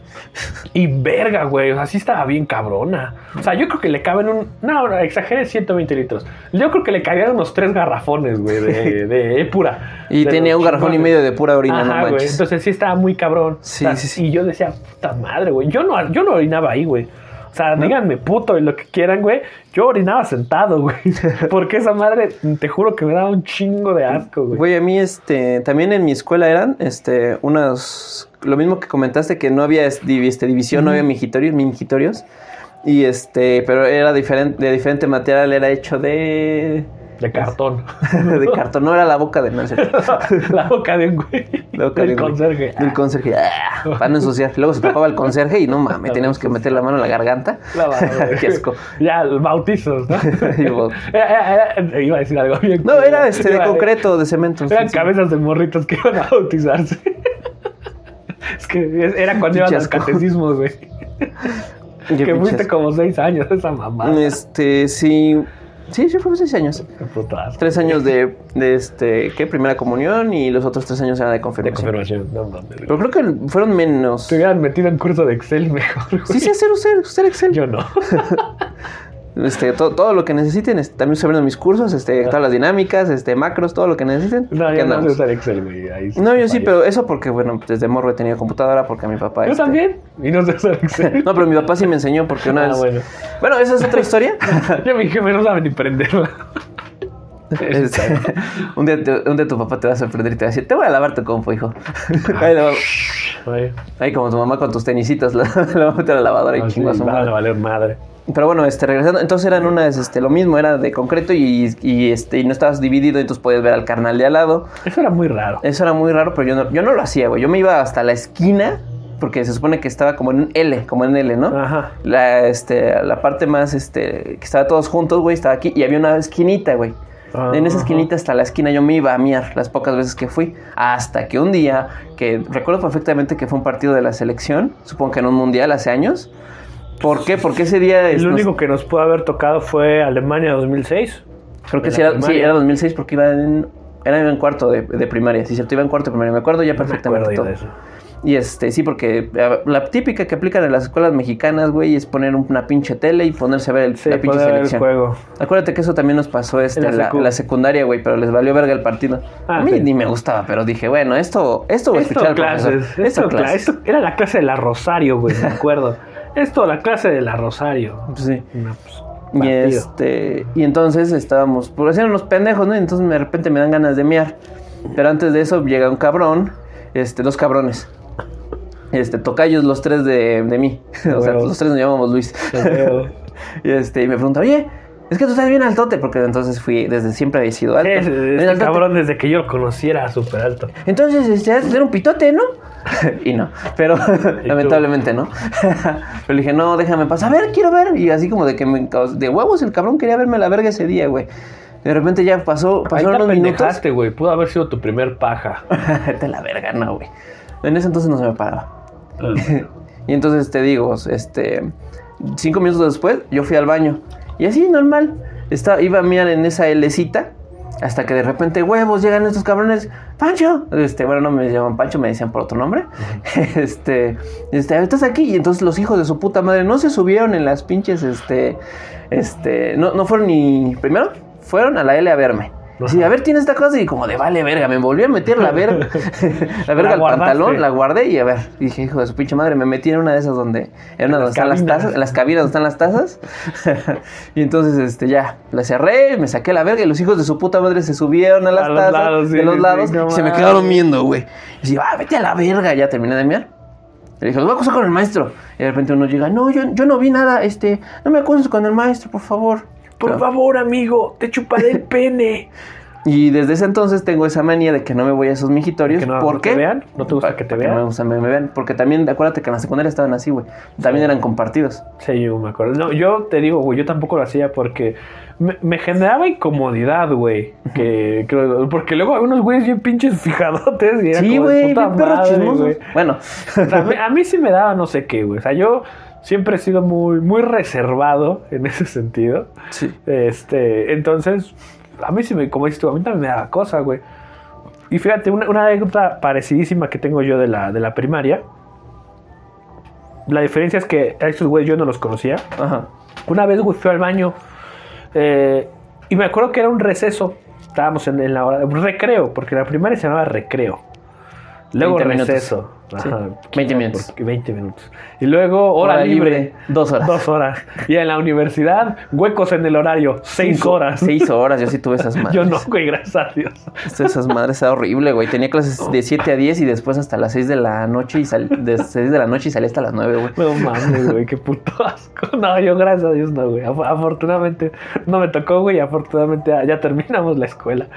B: Y verga, güey. O sea, sí estaba bien cabrona. O sea, yo creo que le caben un. No, no, exageré 120 litros. Yo creo que le cabían unos tres garrafones, güey, de, de épura.
A: Y
B: De
A: tenía un garrafón y medio de pura orina, no
B: güey.
A: manches.
B: Entonces sí estaba muy cabrón.
A: Sí,
B: O sea,
A: sí, sí.
B: Y yo decía, puta madre, güey. Yo no, yo no orinaba ahí, güey. O sea, díganme puto y lo que quieran, güey. Yo orinaba sentado, güey. Porque esa madre, te juro que me daba un chingo de asco, güey.
A: Güey, a mí, este, también en mi escuela eran, este, unas, lo mismo que comentaste, que no había es- divi- este, división, no había mingitorios, mingitorios. Y este, pero era diferente, de diferente material, era hecho de,
B: De cartón.
A: de cartón, no era la boca de no sé,
B: la boca de un güey.
A: la boca
B: del
A: de güey.
B: conserje.
A: Del conserje, ah, para no ensuciar. Luego se tapaba el conserje y no mames, teníamos que meter la mano en la garganta.
B: La madre.
A: Qué asco.
B: Ya, bautizos, ¿no? Era- iba a decir algo bien.
A: No, era este de concreto, de cemento.
B: Eran
A: sí, sí.
B: cabezas de morritos que iban a bautizarse. es que era cuando iban
A: Pinche
B: al
A: asco.
B: catecismo, güey. Que fuiste como seis años esa mamá.
A: Este, sí. Sí, sí, fue seis años. Tres años de, de este, ¿qué? Primera comunión y los otros tres años eran de
B: de
A: confirmación.
B: confirmación. No mames. güey.
A: Pero creo que fueron menos.
B: Te hubieran metido en curso de Excel mejor. güey.
A: Sí, sí, hacer usted, usted Excel.
B: Yo no.
A: Este, todo, todo lo que necesiten. este, también estoy viendo mis cursos, este, todas las dinámicas, este, macros, todo lo que necesiten.
B: No, yo no sé Excel, güey. Ahí
A: No, yo sí, pero eso porque, bueno, desde morro he tenido computadora porque mi papá.
B: Yo
A: este-
B: también. Y no sé usar Excel.
A: No, pero mi papá sí me enseñó porque una
B: Ah,
A: vez.
B: bueno.
A: Bueno, esa es otra historia.
B: Yo me dije, no sabe ni prenderla.
A: Este, un, día te- un día tu papá te va a sorprender y te va a decir, te voy a lavar tu compu, hijo. Ahí,
B: Oye,
A: ahí como tu mamá con tus tenisitos, la, la va a meter a la lavadora y
B: no, sí,
A: chingo a su
B: va
A: madre.
B: a valer madre.
A: Pero bueno, este, regresando, entonces eran unas, este, lo mismo, era de concreto y, y, este, y no estabas dividido, entonces podías ver al carnal de al lado.
B: Eso era muy raro.
A: Eso era muy raro, pero yo no, yo no lo hacía, güey. Yo me iba hasta la esquina, porque se supone que estaba como en un L, como en L, ¿no?
B: Ajá.
A: La, este, la parte más, este, que estaba todos juntos, güey, estaba aquí y había una esquinita, güey. En esa esquinita hasta la esquina yo me iba a miar las pocas veces que fui. Hasta que un día, que recuerdo perfectamente que fue un partido de la selección, supongo que en un mundial hace años. ¿Por qué? Porque ese día... es-
B: El único que nos pudo haber tocado fue Alemania 2006.
A: creo que sí era, sí, era 2006 porque iba en... Era en cuarto de, de primaria, sí, cierto, iba en cuarto de primaria. Me acuerdo ya
B: No
A: perfectamente
B: acuerdo
A: todo. Y este, sí, porque eh, la típica que aplican en las escuelas mexicanas, güey, es poner una pinche tele y ponerse a ver el,
B: Sí,
A: la pinche selección.
B: juego.
A: Acuérdate que eso también nos pasó este,
B: En la
A: secundaria, güey, pero les valió verga el partido.
B: Ah,
A: a mí
B: sí.
A: ni me gustaba, pero dije, bueno, esto, esto voy a escuchar al
B: clases.
A: profesor.
B: Esto,
A: Esto
B: cla-
A: clases.
B: esto era la clase de la Rosario, güey, me acuerdo. esto, la clase de la Rosario.
A: Sí.
B: Una, pues,
A: Y este, y entonces estábamos, por hacer unos pendejos, ¿no? Y entonces de repente me dan ganas de miar. Pero antes de eso llega un cabrón, este, dos cabrones. Este, tocayos los tres de, de mí. o sea, los tres nos llamamos Luis. Y este, y me pregunta, oye, es que tú estás bien altote, porque entonces fui, desde siempre había sido alto. Bien
B: Este
A: altote.
B: cabrón, desde que yo lo conocí, era súper alto.
A: Entonces, este, tener un pitote, ¿no? y no, pero lamentablemente no. pero dije, no, déjame pasar. A ver, quiero ver. Y así como de que me de huevos el cabrón quería verme la verga ese día, güey. De repente ya pasó,
B: Ahí
A: pasaron
B: te
A: unos minutos.
B: güey. Pudo haber sido tu primer paja.
A: A la verga, no, güey. En ese entonces no se me paraba. y entonces te digo, este, cinco minutos después, yo fui al baño. Y así, normal. Estaba, iba a mirar en esa Lcita. Hasta que de repente, huevos, llegan estos cabrones. ¡Pancho! Este, bueno, no me llaman Pancho, me decían por otro nombre. este, este, estás aquí. Y entonces los hijos de su puta madre no se subieron en las pinches, este, este, no, no fueron ni. Primero, fueron a la L a verme. Sí, a ver, tiene esta cosa y como de vale verga, me volví a meter la verga, la verga al pantalón, la guardé y a ver, dije, hijo de su pinche madre, me metí en una de esas donde, en una donde
B: las
A: están las tazas, en las cabinas donde están las tazas. y entonces, este, ya, la cerré, me saqué la verga y los hijos de su puta madre se subieron a las
B: A
A: tazas,
B: lados, sí,
A: de los
B: sí,
A: lados,
B: no
A: y se me quedaron viendo, güey. Y dije, ah, vete a la verga, ya terminé de miar. Le dije, los voy a acusar con el maestro. Y de repente uno llega, no, yo, yo no vi nada, este, no me acuses con el maestro, por favor.
B: Por favor, amigo, te chuparé el pene.
A: Y desde ese entonces tengo esa manía de que no me voy a esos mijitorios.
B: ¿Que no-
A: ¿Por
B: no
A: qué?
B: te vean? ¿No te gusta que te vean?
A: No me gusta que me vean. Porque también, acuérdate que en la secundaria estaban así, güey. También eran compartidos.
B: Sí, yo me acuerdo. No, yo te digo, güey, yo tampoco lo hacía porque me, me generaba incomodidad, güey. Que, que- porque luego hay unos güeyes bien pinches fijadotes. Y era
A: Sí, güey, bien perros chismosos. Bueno,
B: a, mí, a mí sí me daba no sé qué, güey. O sea, yo Siempre he sido muy, muy reservado en ese sentido.
A: Sí.
B: Este, entonces, a mí sí me, como dices tú, a mí también me da cosa, güey. Y fíjate, una, una anécdota parecidísima que tengo yo de la, de la primaria. La diferencia es que a esos güeyes yo no los conocía.
A: Ajá.
B: Una vez, güey, fui al baño. eh, y me acuerdo que era un receso. Estábamos en, en la hora. Un recreo, porque la primaria se llamaba recreo. Luego
A: 20 minutos.
B: receso.
A: Sí, 20 minutos.
B: porque 20 minutos. Y luego hora,
A: Hora
B: libre.
A: libre, dos horas.
B: Dos horas. Y en la universidad, huecos en el horario. Seis horas.
A: Seis horas, yo sí tuve esas madres.
B: Yo no, güey, gracias a Dios.
A: Esto esas madres era horrible, güey. Tenía clases de 7 a 10 y después hasta las 6 de la noche y sal... de 6 de la noche y salí hasta las 9, güey.
B: No mames, güey, qué puto asco. No, yo gracias a Dios no, güey. Af- Afortunadamente no me tocó, güey, afortunadamente ya, ya terminamos la escuela.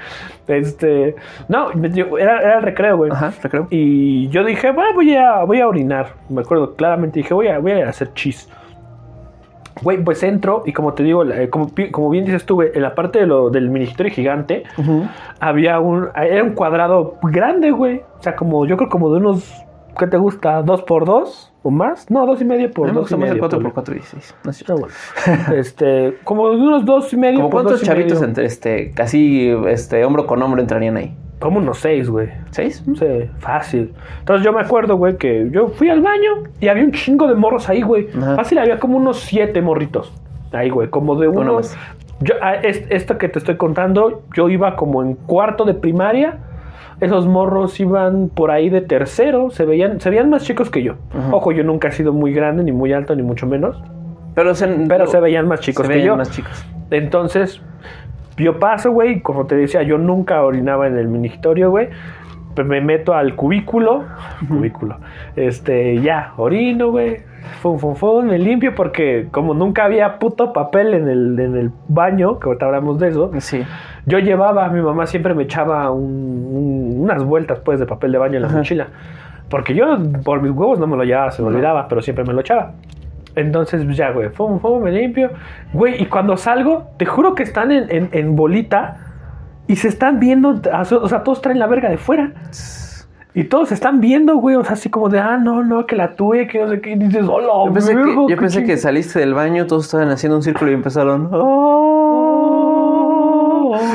B: Este, no, yo- era, era el recreo, güey.
A: Ajá, recreo.
B: Y yo dije, "Va, voy a, voy a orinar. Me acuerdo claramente, dije, voy a, voy a hacer chis. Güey, pues entro y como te digo, eh, como, como bien dices tú, güey, en la parte de lo, del ministerio gigante
A: Ujú.
B: había un, era un cuadrado grande, güey. O sea, como, yo creo como de unos, ¿qué te gusta? ¿Dos por dos o más? No, dos y medio por
A: me
B: dos y
A: el
B: medio.
A: 4
B: ponle.
A: por 4 y 16. No es
B: Ah,
A: cierto.
B: bueno. Este, como de unos dos y medio
A: ¿Como
B: por
A: cuántos
B: dos y
A: chavitos
B: medio.
A: entre este, casi este, hombro con hombro entrarían ahí?
B: Como unos seis, güey.
A: ¿Seis?
B: Sí, fácil. Entonces yo me acuerdo, güey, que yo fui al baño y había un chingo de morros ahí, güey.
A: Ajá.
B: Fácil, había como unos siete morritos. Ahí, güey, como de
A: Uno más.
B: Yo, a- es- esto que te estoy contando, yo iba como en cuarto de primaria. Esos morros iban por ahí de tercero. Se veían, se veían más chicos que yo.
A: Ajá.
B: Ojo, yo nunca he sido muy grande, ni muy alto, ni mucho menos.
A: Pero se,
B: Pero se veían más chicos
A: se
B: que
A: veían
B: yo.
A: más chicos.
B: Entonces, yo paso, güey, como te decía, yo nunca orinaba en el ministerio, güey. Pues Me meto al cubículo, cubículo, este, ya, orino, güey, fum, fum, fum, me limpio porque como nunca había puto papel en el, en el baño, que ahorita hablamos de eso,
A: Sí.
B: yo llevaba, mi mamá siempre me echaba un- un- unas vueltas, pues, de papel de baño en la
A: Ajá.
B: mochila. Porque yo, por mis huevos, no me lo llevaba, se me olvidaba, pero siempre me lo echaba. Entonces, pues, ya, güey, fum, fum, me limpio. Güey, y cuando salgo, te juro que están en, en- en bolita y se están viendo, o sea, todos traen la verga de fuera. Y todos se están viendo, güey, o sea, así como de, ah, no, no, que la tuve, que no sé qué. Y dices, hola,
A: Yo pensé, que,
B: verga,
A: yo pensé que
B: chingada".
A: saliste del baño, todos estaban haciendo un círculo y empezaron.
B: Oh.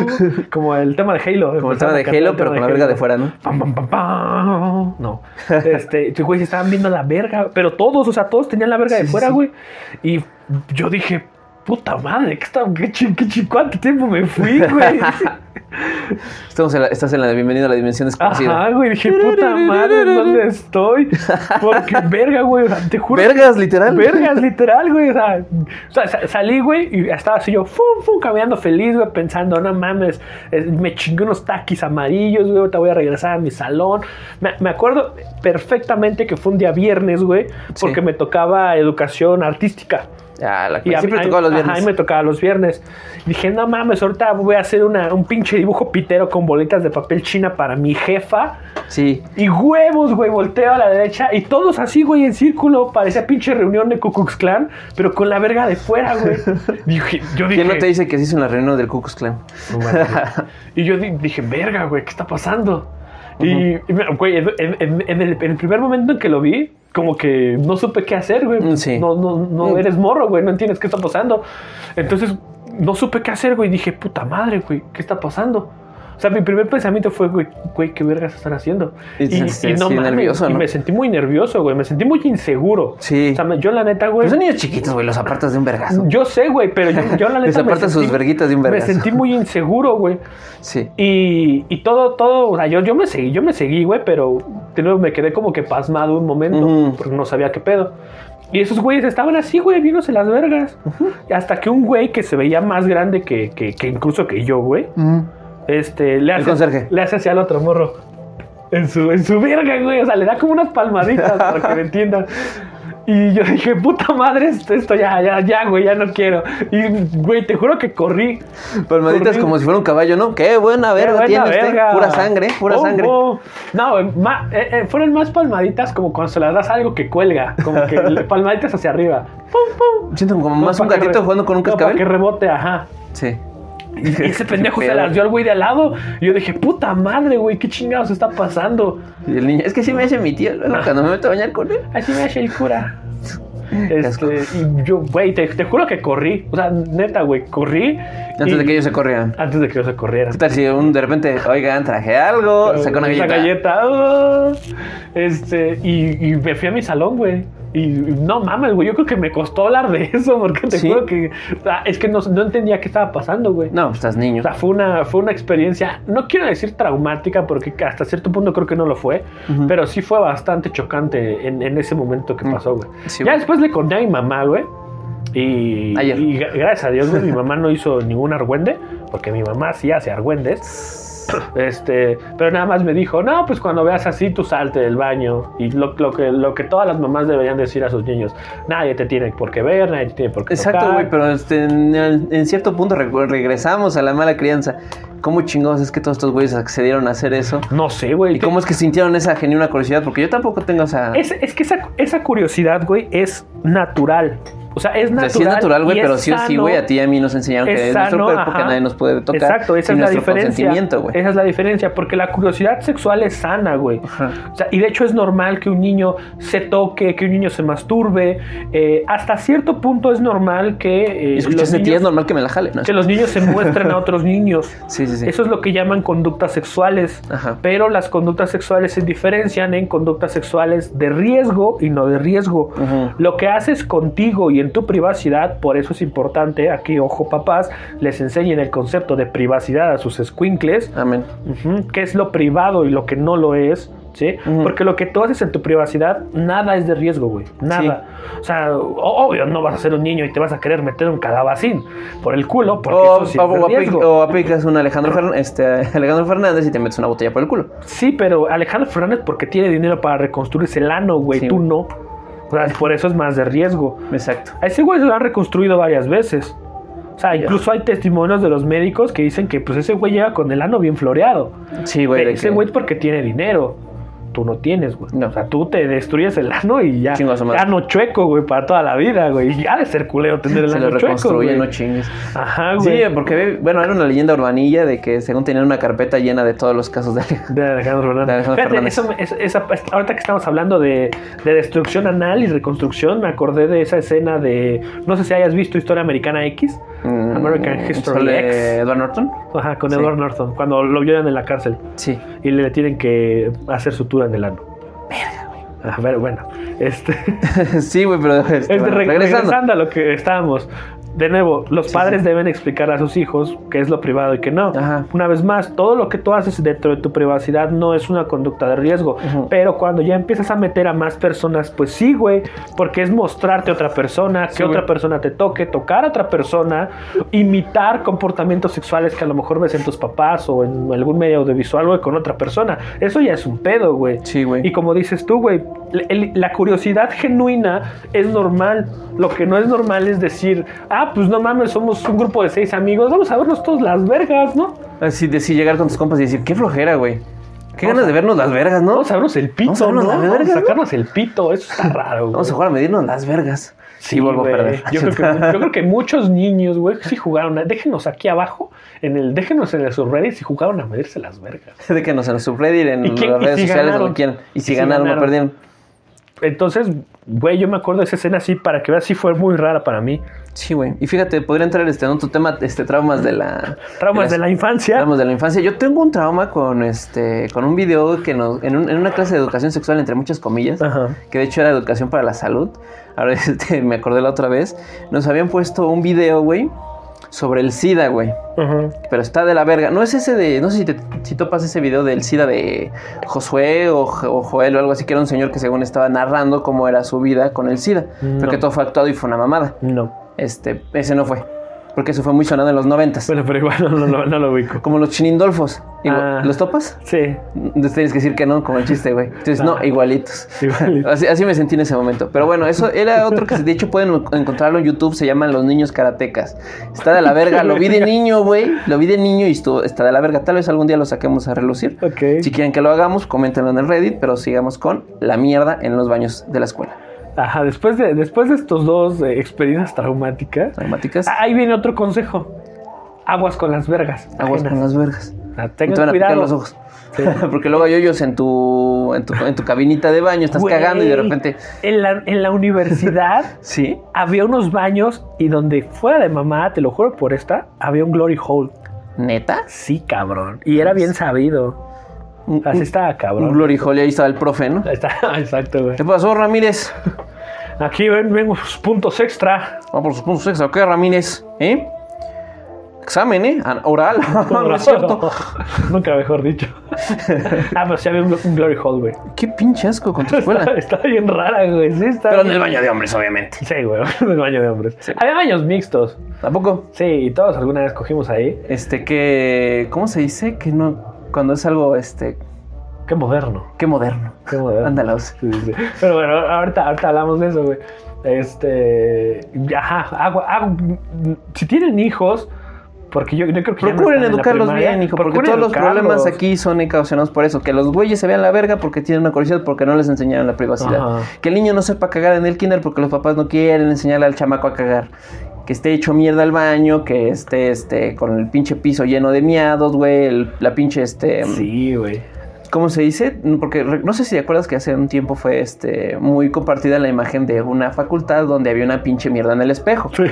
B: Como el tema de Halo.
A: Como el tema de Halo, pero con la verga de fuera, ¿no?
B: Pam, pam, pam, pam. No. Este, güey, se estaban viendo la verga. Pero todos, o sea, todos tenían la verga de fuera, güey. Y yo dije, puta madre, ¿qué, está, qué, qué chi- ¿cuánto tiempo me fui, güey?
A: Estamos en la- estás en la bienvenida a la dimensión desconocida.
B: Ajá, güey. Dije, puta madre, ¿en ¿dónde estoy? Porque verga, güey. Te juro.
A: Vergas, literal.
B: Vergas, literal, güey. O sea, salí, güey, y estaba así yo, fum, fum, caminando feliz, güey, pensando, no mames, me chingué unos taquis amarillos, güey, ahorita voy a regresar a mi salón. Me, me acuerdo perfectamente que fue un día viernes, güey, porque
A: Sí.
B: me tocaba educación artística.
A: Ah, la
B: Y
A: siempre
B: a-
A: tocaba los
B: ajá,
A: viernes.
B: y me tocaba los viernes. Dije, no mames, ahorita voy a hacer una, un pinche dibujo pitero con bolitas de papel china para mi jefa.
A: Sí.
B: Y huevos, güey, volteo a la derecha y todos así, güey, en círculo. Parecía pinche reunión de Ku Klux Klan, pero con la verga de fuera, güey. Dije, yo dije...
A: ¿Quién no te dice que se hizo en la reunión del Ku Klux Klan?
B: Y yo di- dije, verga, güey, ¿qué está pasando? Y, y me- güey, en, en- en el, en el primer momento en que lo vi, como que no supe qué hacer, güey.
A: Mm, sí.
B: No, no, no
A: Mm.
B: eres morro, güey, no entiendes qué está pasando. Entonces, no supe qué hacer, güey. Dije, puta madre, güey, ¿qué está pasando? O sea, mi primer pensamiento fue, güey, güey, ¿qué vergas están haciendo?
A: Y sentiste así
B: mames,
A: nervioso,
B: y
A: ¿no?
B: me sentí muy nervioso, güey. Me sentí muy inseguro.
A: Sí.
B: O sea, me- yo la neta, güey.
A: Pues son niños chiquitos, güey, los apartas de un vergazo.
B: Yo sé, güey, pero yo, yo la
A: Les
B: neta me
A: apartas sus verguitas de un
B: me
A: vergazo.
B: sentí muy inseguro, güey.
A: Sí.
B: Y, y todo, todo, o sea, yo, yo me seguí, yo me seguí, güey, pero de nuevo me quedé como que pasmado un momento, porque no sabía qué pedo. Y esos güeyes estaban así, güey, viéndose las vergas. Y hasta que un güey que se veía más grande que, que, que incluso que yo, güey, este, le
A: El
B: hace,
A: conserje.
B: le hace hacia al otro morro. En su, en su verga, güey. O sea, le da como unas palmaditas para que me entiendan. Y yo dije, puta madre, esto, ya, ya, ya, güey, ya no quiero. Y, güey, te juro que corrí.
A: Palmaditas
B: Corrí.
A: como si fuera un caballo, ¿no? Qué buena verga
B: Qué
A: tiene
B: buena
A: usted.
B: verga.
A: Pura sangre, pura
B: Oh,
A: sangre.
B: oh. No, ma- eh, eh, fueron más palmaditas como cuando se las das algo que cuelga. Como que palmaditas hacia arriba. Pum, pum.
A: Siento como más un gatito jugando con un
B: no, Para que
A: cascabel.
B: rebote, ajá.
A: Sí.
B: Y ese pendejo se las dio al güey de al lado. Y yo dije, puta madre, güey, ¿qué chingados está pasando?
A: Y el niño, es que sí me hace mi tío luego cuando me meto a bañar con él.
B: Así me hace el cura. Este, y yo, güey, te, te juro que corrí. O sea, neta, güey, corrí.
A: Antes
B: y-
A: de que ellos se corrieran.
B: Antes de que ellos se corrieran.
A: ¿Qué tal si un, de repente, oigan, traje algo, sacó una galleta?
B: galleta, ah, este, y, y me fui a mi salón, güey. Y no mames, güey, yo creo que me costó hablar de eso porque te
A: ¿Sí?
B: juro que o sea, es que no, no entendía qué estaba pasando, güey.
A: No, pues estás niño.
B: O sea, fue una, fue una experiencia, no quiero decir traumática, porque hasta cierto punto creo que no lo fue, pero sí fue bastante chocante en, en ese momento que
A: Mm.
B: pasó, güey.
A: Sí,
B: ya
A: güey.
B: después le conté a mi mamá, güey. Y, gracias a Dios, güey, mi mamá no hizo ningún argüende, porque mi mamá sí hace argüendes. Este, pero nada más me dijo, no, pues cuando veas así, tú salte del baño. Y lo, lo que, lo que todas las mamás deberían decir a sus niños, nadie te tiene por qué ver, nadie te tiene por qué
A: Exacto,
B: tocar".
A: güey, pero este, en, en cierto punto re- regresamos a la mala crianza. ¿Cómo chingados es que todos estos güeyes accedieron a hacer eso?
B: No sé, güey.
A: ¿Y cómo es que sintieron esa genuina curiosidad? Porque yo tampoco tengo esa...
B: Es, es que esa, esa curiosidad, güey, es natural. O sea, es
A: O sea,
B: natural.
A: sí es natural, güey, pero sí o sí, güey, a ti y a mí nos enseñaron
B: Es
A: que es nuestro
B: sano,
A: cuerpo, que
B: ajá.
A: nadie nos puede tocar.
B: Exacto, esa es la
A: nuestro
B: diferencia. Esa es la diferencia, porque la curiosidad sexual es sana, güey. O sea, y de hecho es normal que un niño se toque, que un niño se masturbe. eh, hasta cierto punto es normal que, eh, los
A: es normal que me la jale, ¿no?
B: que los niños se muestren a otros niños.
A: Sí, sí, sí.
B: Eso es lo que llaman conductas sexuales.
A: Ajá.
B: Pero las conductas sexuales se diferencian en conductas sexuales de riesgo y no de riesgo. Lo que haces contigo y en tu privacidad, por eso es importante, aquí, ojo papás, les enseñen el concepto de privacidad a sus squinkles,
A: Amén.
B: Qué es lo privado y lo que no lo es, ¿sí? Porque lo que tú haces en tu privacidad, nada es de riesgo, güey, nada. O sea, obvio, no vas a ser un niño y te vas a querer meter un calabacín por el culo, porque
A: O,
B: eso sí es de
A: o apli-
B: riesgo.
A: o aplicas un Alejandro, Fern- este, Alejandro Fernández y te metes una botella por el culo.
B: Sí, pero Alejandro Fernández porque tiene dinero para reconstruirse el ano, güey,
A: Sí,
B: tú
A: güey.
B: no. O sea, por eso es más de riesgo.
A: Exacto.
B: A ese güey se lo han reconstruido varias veces. O sea, incluso hay testimonios de los médicos que dicen que pues ese güey llega con el ano bien floreado.
A: Sí, güey.
B: ese
A: que-
B: güey es porque tiene dinero. Tú no tienes, güey.
A: No.
B: O sea, tú te destruyes el ano y ya. Ano chueco, güey, para toda la vida, güey. Y ha de ser culero tener el
A: se
B: ano
A: lo
B: chueco, güey.
A: no chingues.
B: Ajá,
A: Sí,
B: güey.
A: porque, bueno, era una leyenda urbanilla de que según tenían una carpeta llena de todos los casos de...
B: De Alejandro Fernández.
A: De Alejandro
B: Fíjate,
A: Fernández.
B: eso me- es- esa- es- ahorita que estamos hablando de, de destrucción anal y reconstrucción, me acordé de esa escena de. No sé si hayas visto Historia Americana X.
A: Mm,
B: American History
A: ¿sale
B: X.
A: Edward Norton?
B: Ajá, con
A: Sí.
B: Edward Norton. Cuando lo violan en la cárcel
A: Sí.
B: y le tienen que hacer sutura en el ano. A ver, bueno. Este.
A: sí, güey, pero... este,
B: Este,
A: bueno,
B: re-
A: regresando.
B: regresando a lo que estábamos. De nuevo, los
A: Sí,
B: padres
A: sí.
B: deben explicar a sus hijos qué es lo privado y qué no.
A: Ajá.
B: Una vez más, todo lo que tú haces dentro de tu privacidad no es una conducta de riesgo. Pero cuando ya empiezas a meter a más personas, pues sí, güey. Porque es mostrarte a otra persona, que
A: Sí,
B: otra
A: güey.
B: persona te toque, tocar a otra persona, imitar comportamientos sexuales que a lo mejor ves en tus papás o en algún medio audiovisual, güey, con otra persona. Eso ya es un pedo, güey.
A: Sí, güey.
B: Y como dices tú, güey, la curiosidad genuina es normal. Lo que no es normal es decir, ah, pues no mames, somos un grupo de seis amigos, vamos a vernos todos las vergas, ¿no?
A: Así de sí, llegar con tus compas y decir, qué flojera, güey. Qué
B: Vamos
A: ganas
B: a-
A: de vernos las vergas, ¿no?
B: Vamos a vernos el pito,
A: Vamos a vernos
B: ¿no? Vamos a
A: ¿no?
B: sacarnos el pito, eso está raro, güey.
A: Vamos a jugar a medirnos las vergas. Sí, vuelvo
B: güey.
A: a perder.
B: Yo creo, que, yo creo que muchos niños, güey, sí jugaron. a- déjenos aquí abajo, en el, déjenos en el subreddit si jugaron a medirse las vergas.
A: de que nos en el subreddit, en
B: ¿Y quién-
A: las redes
B: si
A: sociales, donde quieran. Y si
B: ¿Y si
A: ganaron,
B: ganaron?
A: o perdieron.
B: Entonces, güey, yo me acuerdo de esa escena así para que veas, sí fue muy rara para mí.
A: Sí, güey. Y fíjate, podría entrar este, en otro tema, este, traumas de la...
B: Traumas de la infancia.
A: Traumas de la infancia. Yo tengo un trauma con este, con un video que nos, en, un- en una clase de educación sexual, entre muchas comillas,
B: Ajá.
A: que de hecho era educación para la salud. Ahora este, me acordé la otra vez. Nos habían puesto un video, güey, sobre el SIDA, güey.
B: Ajá.
A: Pero está de la verga. No es ese de. No sé si, te, si topas ese video del SIDA de Josué o, Jo- o Joel o algo así, que era un señor que según estaba narrando cómo era su vida con el SIDA.
B: No.
A: Pero que todo fue actuado y fue una mamada.
B: No.
A: Este, ese no fue. Porque eso fue muy sonado en los noventas.
B: Bueno, pero igual no, no, no, no lo ubico.
A: Como los chinindolfos. Igual-
B: Ah.
A: ¿Los topas?
B: Sí.
A: Entonces tienes que decir que no, como el chiste, güey. Entonces, no,
B: Ah.
A: igualitos.
B: Igualito.
A: Así, así me sentí en ese momento. Pero bueno, eso era otro que de hecho pueden encontrarlo en YouTube. Se llaman Los Niños Karatecas. Está de la verga. Lo vi de niño, güey. Lo vi de niño y estuvo, está de la verga. Tal vez algún día lo saquemos a relucir.
B: Ok.
A: Si quieren que lo hagamos, coméntenlo en el Reddit. Pero sigamos con la mierda en los baños de la escuela.
B: Ajá, después de, después de estos dos eh, experiencias traumáticas,
A: Traumáticas.
B: ahí viene otro consejo. Aguas con las vergas.
A: Aguas
B: ajenas.
A: con las vergas.
B: Ah,
A: Y te van a picar
B: cuidado.
A: los ojos.
B: Sí.
A: Porque luego hay hoyos en tu, en tu, en tu cabinita de baño, estás cagando y de repente.
B: En la, en la universidad
A: Sí.
B: había unos baños y donde fuera de mamá, te lo juro por esta, había un glory hole.
A: ¿Neta?
B: Sí, cabrón. Y era bien sabido.
A: Un,
B: Así
A: un-
B: estaba,
A: un
B: cabrón.
A: glory hole, ahí estaba el profe, ¿no?
B: Ahí está, exacto, güey.
A: ¿Qué pasó, Ramírez?
B: Aquí ven, ven los puntos extra.
A: Vamos por sus puntos extra, ¿ok, Ramírez? ¿Eh? Examen, ¿eh? Ah, Oral. no es cierto.
B: Nunca mejor dicho. ah, pero sí había un, un glory hole, güey.
A: Qué pinche asco con tu escuela.
B: Está, está bien rara, güey. Sí, está
A: Pero en el baño de hombres, obviamente.
B: Sí, güey, en el baño de hombres. Había baños mixtos.
A: ¿Tampoco?
B: Sí, y todos alguna vez cogimos ahí.
A: Este, que. ¿Cómo se dice? Que no. Cuando es algo, este.
B: Qué moderno.
A: Qué moderno.
B: Qué moderno.
A: Sea.
B: Sí, sí. Pero bueno, ahorita, ahorita hablamos de eso, güey. Este. Ajá, agua, agua- Si tienen hijos, porque yo, yo creo que. no
A: Procuren educarlos
B: primaria,
A: bien, hijo, porque todos los problemas aquí son ocasionados por eso. Que los güeyes se vean la verga porque tienen una curiosidad porque no les enseñaron la privacidad.
B: Ajá.
A: Que el niño no sepa cagar en el kinder porque los papás no quieren enseñarle al chamaco a cagar. Que esté hecho mierda el baño, que esté este, con el pinche piso lleno de miados, güey. el- La pinche, este...
B: Sí, güey.
A: ¿Cómo se dice? Porque no sé si te acuerdas que hace un tiempo fue este muy compartida la imagen de una facultad donde había una pinche mierda en el espejo.
B: Sí.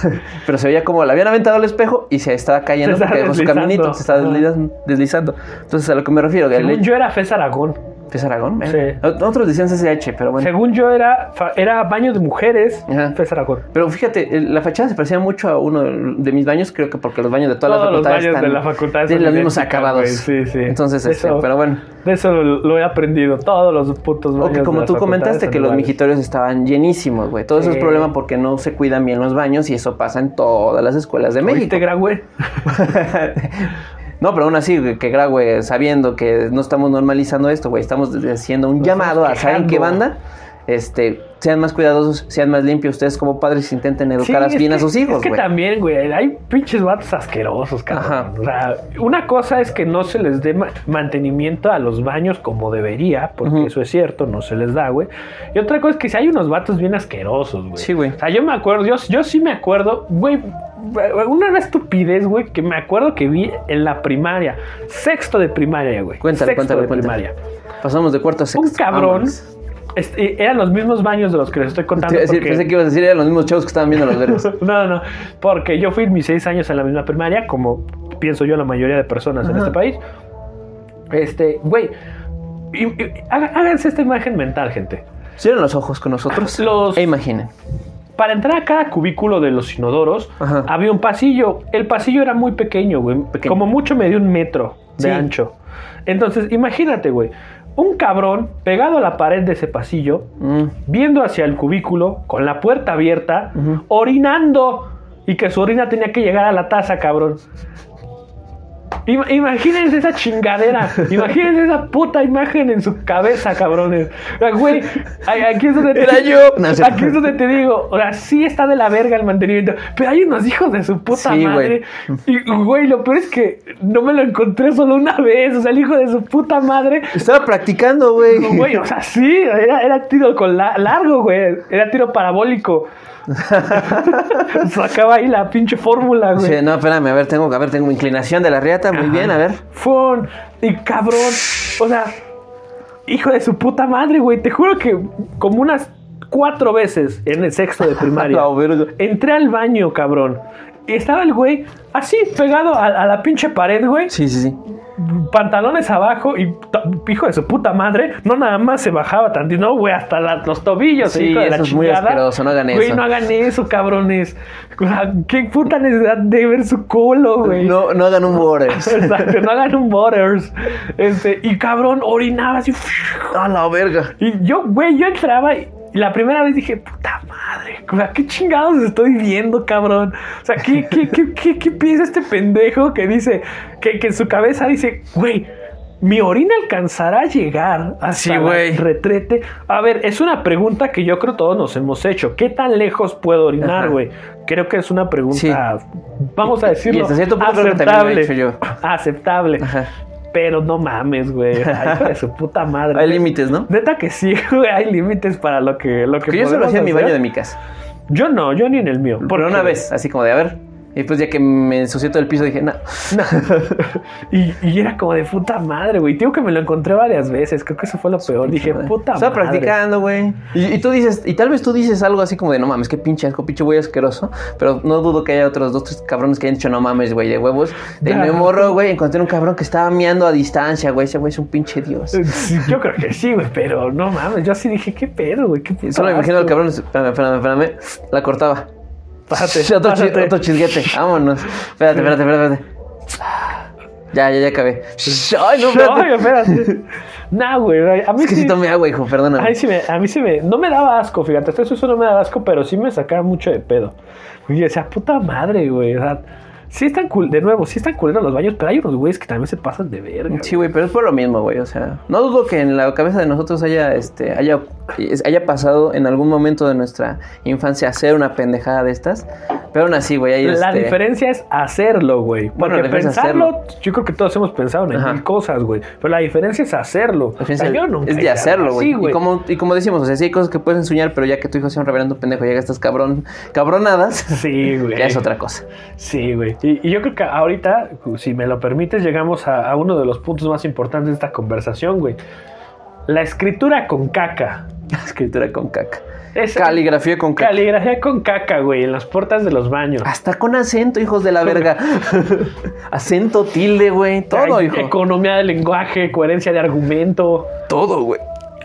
A: Pero se veía como la habían aventado al espejo y se estaba cayendo
B: Se
A: porque dejó su caminito, se estaba deslizando, deslizando. Entonces a lo que me refiero, que
B: Según yo era Fez Aragón.
A: ¿Es Aragón?
B: Sí.
A: Otros decían CCH, pero bueno.
B: Según yo era, era baño de mujeres.
A: Ajá.
B: Fez Aragón.
A: Pero fíjate, la fachada se parecía mucho a uno de mis baños, creo que porque los baños de todas las
B: los
A: facultades
B: baños
A: están
B: de la facultad
A: de
B: son
A: los mismos acabados.
B: Sí, sí.
A: Entonces, este,
B: Eso-
A: pero bueno.
B: De eso lo, lo he aprendido. Todos los putos baños. De
A: como tú comentaste, que los mijitorios estaban llenísimos, güey. Todo eso es problema porque no se cuidan bien los baños y eso pasa en todas las escuelas de México.
B: ¿Oíste, Graue?
A: no, pero aún así, que Graue, sabiendo que no estamos normalizando esto, güey, estamos haciendo un
B: Nos
A: llamado a, ¿saben qué banda? Este, sean más cuidadosos, sean más limpios. Ustedes como padres intenten educar
B: Sí,
A: bien a sus hijos,
B: Es que
A: güey.
B: también, güey, hay pinches vatos asquerosos,
A: Ajá.
B: cabrón. O sea, una cosa es que no se les dé ma- mantenimiento a los baños como debería, porque eso es cierto, no se les da, güey. Y otra cosa es que si hay unos vatos bien asquerosos, güey.
A: Sí, güey.
B: O sea, yo me acuerdo, yo, yo sí me acuerdo, güey, una estupidez, güey, que me acuerdo que vi en la primaria, sexto de primaria, güey.
A: Cuéntale,
B: sexto
A: cuéntale,
B: de
A: cuéntale.
B: primaria.
A: Pasamos de cuarto a sexto.
B: Un cabrón.
A: Vámonos.
B: Este, eran los mismos baños de los que les estoy contando. porque-
A: pensé que ibas a decir, eran los mismos chavos que estaban viendo los verdes.
B: no, no, porque yo fui mis seis años en la misma primaria, como pienso yo la mayoría de personas en este país. Este, güey, háganse esta imagen mental, gente.
A: Cierren los ojos con nosotros
B: Los-
A: e imaginen.
B: Para entrar a cada cubículo de los inodoros,
A: Ajá.
B: había un pasillo. El pasillo era muy pequeño, güey.
A: Pequeño.
B: Como mucho medio un metro de
A: Sí.
B: ancho. Entonces, imagínate, güey. Un cabrón pegado a la pared de ese pasillo,
A: Mm.
B: viendo hacia el cubículo, con la puerta abierta, orinando. Y que su orina tenía que llegar a la taza, cabrón. Ima- Imagínense esa chingadera. Imagínense esa puta imagen en su cabeza, cabrones. O sea, Güey, a- aquí es donde te,
A: Era yo. No, es
B: aquí es donde te digo. O sea, sí está de la verga el mantenimiento. Pero hay unos hijos de su puta
A: Sí,
B: madre. Y, güey, lo peor es que no me lo encontré solo una vez. O sea, el hijo de su puta madre.
A: Estaba practicando, güey.
B: Güey, o sea, sí, era, era tiro con la- largo, güey. Era tiro parabólico. Sacaba ahí la pinche fórmula, güey.
A: Sí, no, espérame, a ver, tengo, a ver, tengo inclinación de la riata, muy bien, a ver.
B: Fun. Y cabrón. O sea, hijo de su puta madre, güey. Te juro que como unas cuatro veces en el sexto de primaria. Entré al baño, cabrón. Estaba el güey así, pegado a, a la pinche pared, güey.
A: Sí, sí, sí.
B: Pantalones abajo y hijo de su puta madre. No nada más se bajaba tantito, no, güey, hasta la- los tobillos.
A: Sí,
B: hijo de la
A: eso es muy asqueroso, no hagan
B: Güey,
A: eso.
B: no hagan eso, cabrones. O sea, Qué puta necesidad de ver su culo, güey.
A: No, no hagan un borders.
B: Exacto, no hagan un Butters. Este, y cabrón, orinaba así.
A: A la verga.
B: Y yo, güey, yo entraba y la primera vez dije, puta madre, ¿qué chingados estoy viendo, cabrón? O sea, ¿qué, qué, qué, qué, qué piensa este pendejo que dice, que, que en su cabeza dice, güey, mi orina alcanzará a llegar hasta
A: Sí, güey.
B: retrete? A ver, es una pregunta que yo creo todos nos hemos hecho. ¿Qué tan lejos puedo orinar, güey? Creo que es una pregunta,
A: Sí.
B: vamos a decirlo,
A: Y hasta cierto punto creo que también lo he hecho yo.
B: Aceptable.
A: Ajá.
B: Pero no mames, güey. Ay, de su puta madre.
A: Hay límites, ¿no?
B: Neta que sí, güey. Hay límites para lo que, lo que
A: Que yo solo hacía en mi baño de mi casa.
B: Yo no, yo ni en el mío.
A: Por una vez, así como de, a ver. Y pues ya que me ensucié todo el piso dije, no.
B: No. y, y era como de puta madre, güey. Digo que me lo encontré varias veces. Creo que eso fue lo peor. Dije, puta
A: Estaba
B: madre.
A: practicando, güey. Y, y tú dices, y tal vez tú dices algo así como de, no mames, qué pinche asco, pinche güey asqueroso. Pero no dudo que haya otros dos, tres cabrones que hayan dicho, no mames, güey, de huevos. De
B: Ya.
A: mi morro, güey, encontré un cabrón que estaba miando a distancia, güey. Ese güey es un pinche dios.
B: Sí, Yo creo que sí, güey, pero no mames. Yo así dije, ¿qué pedo, güey? ¿Qué puta
A: Solo me imagino al cabrón, espérame, espérame, espérame, la cortaba.
B: Pásate,
A: otro, chi-
B: pásate.
A: otro chisguete, vámonos. Espérate, espérate, espérate. espérate. Ya, ya, ya acabé. Ay, no, espérate.
B: Ay, espérate. Nah, güey. A mí
A: Es que
B: sí,
A: si tomé agua, hijo, perdóname.
B: Ay, sí me, a mí sí me. No me daba asco, fíjate. Hasta eso no me daba asco, pero sí me sacaba mucho de pedo. Y decía, puta madre, güey. O sea, sí están cool. De nuevo, sí están culeros los baños, pero hay unos güeyes que también se pasan de verga.
A: Sí, güey, pero es por lo mismo, güey. O sea, no dudo que en la cabeza de nosotros haya, este, haya, haya pasado en algún momento de nuestra infancia hacer una pendejada de estas. Pero aún así, güey,
B: La
A: este,
B: diferencia es hacerlo, güey. Porque pensarlo, yo creo que todos hemos pensado en
A: Ajá.
B: mil cosas, güey. Pero la diferencia es hacerlo.
A: la diferencia
B: O sea, yo nunca
A: es de hacerlo, güey.
B: así,
A: y como, y como decimos, o sea, sí hay cosas que puedes enseñar, pero ya que tu hijo sea un reverendo pendejo y haga estas cabrón, cabronadas,
B: Sí, güey.
A: ya es otra cosa.
B: Sí, güey. Y, y yo creo que ahorita, si me lo permites, llegamos a, a uno de los puntos más importantes de esta conversación, güey. La escritura con caca.
A: Escritura con caca.
B: Es
A: Caligrafía con caca.
B: caligrafía con caca, güey, en las puertas de los baños.
A: Hasta con acento, hijos de la verga. acento, tilde, güey. Todo,
B: Ay,
A: hijo.
B: Economía del lenguaje, coherencia de argumento,
A: Todo, güey.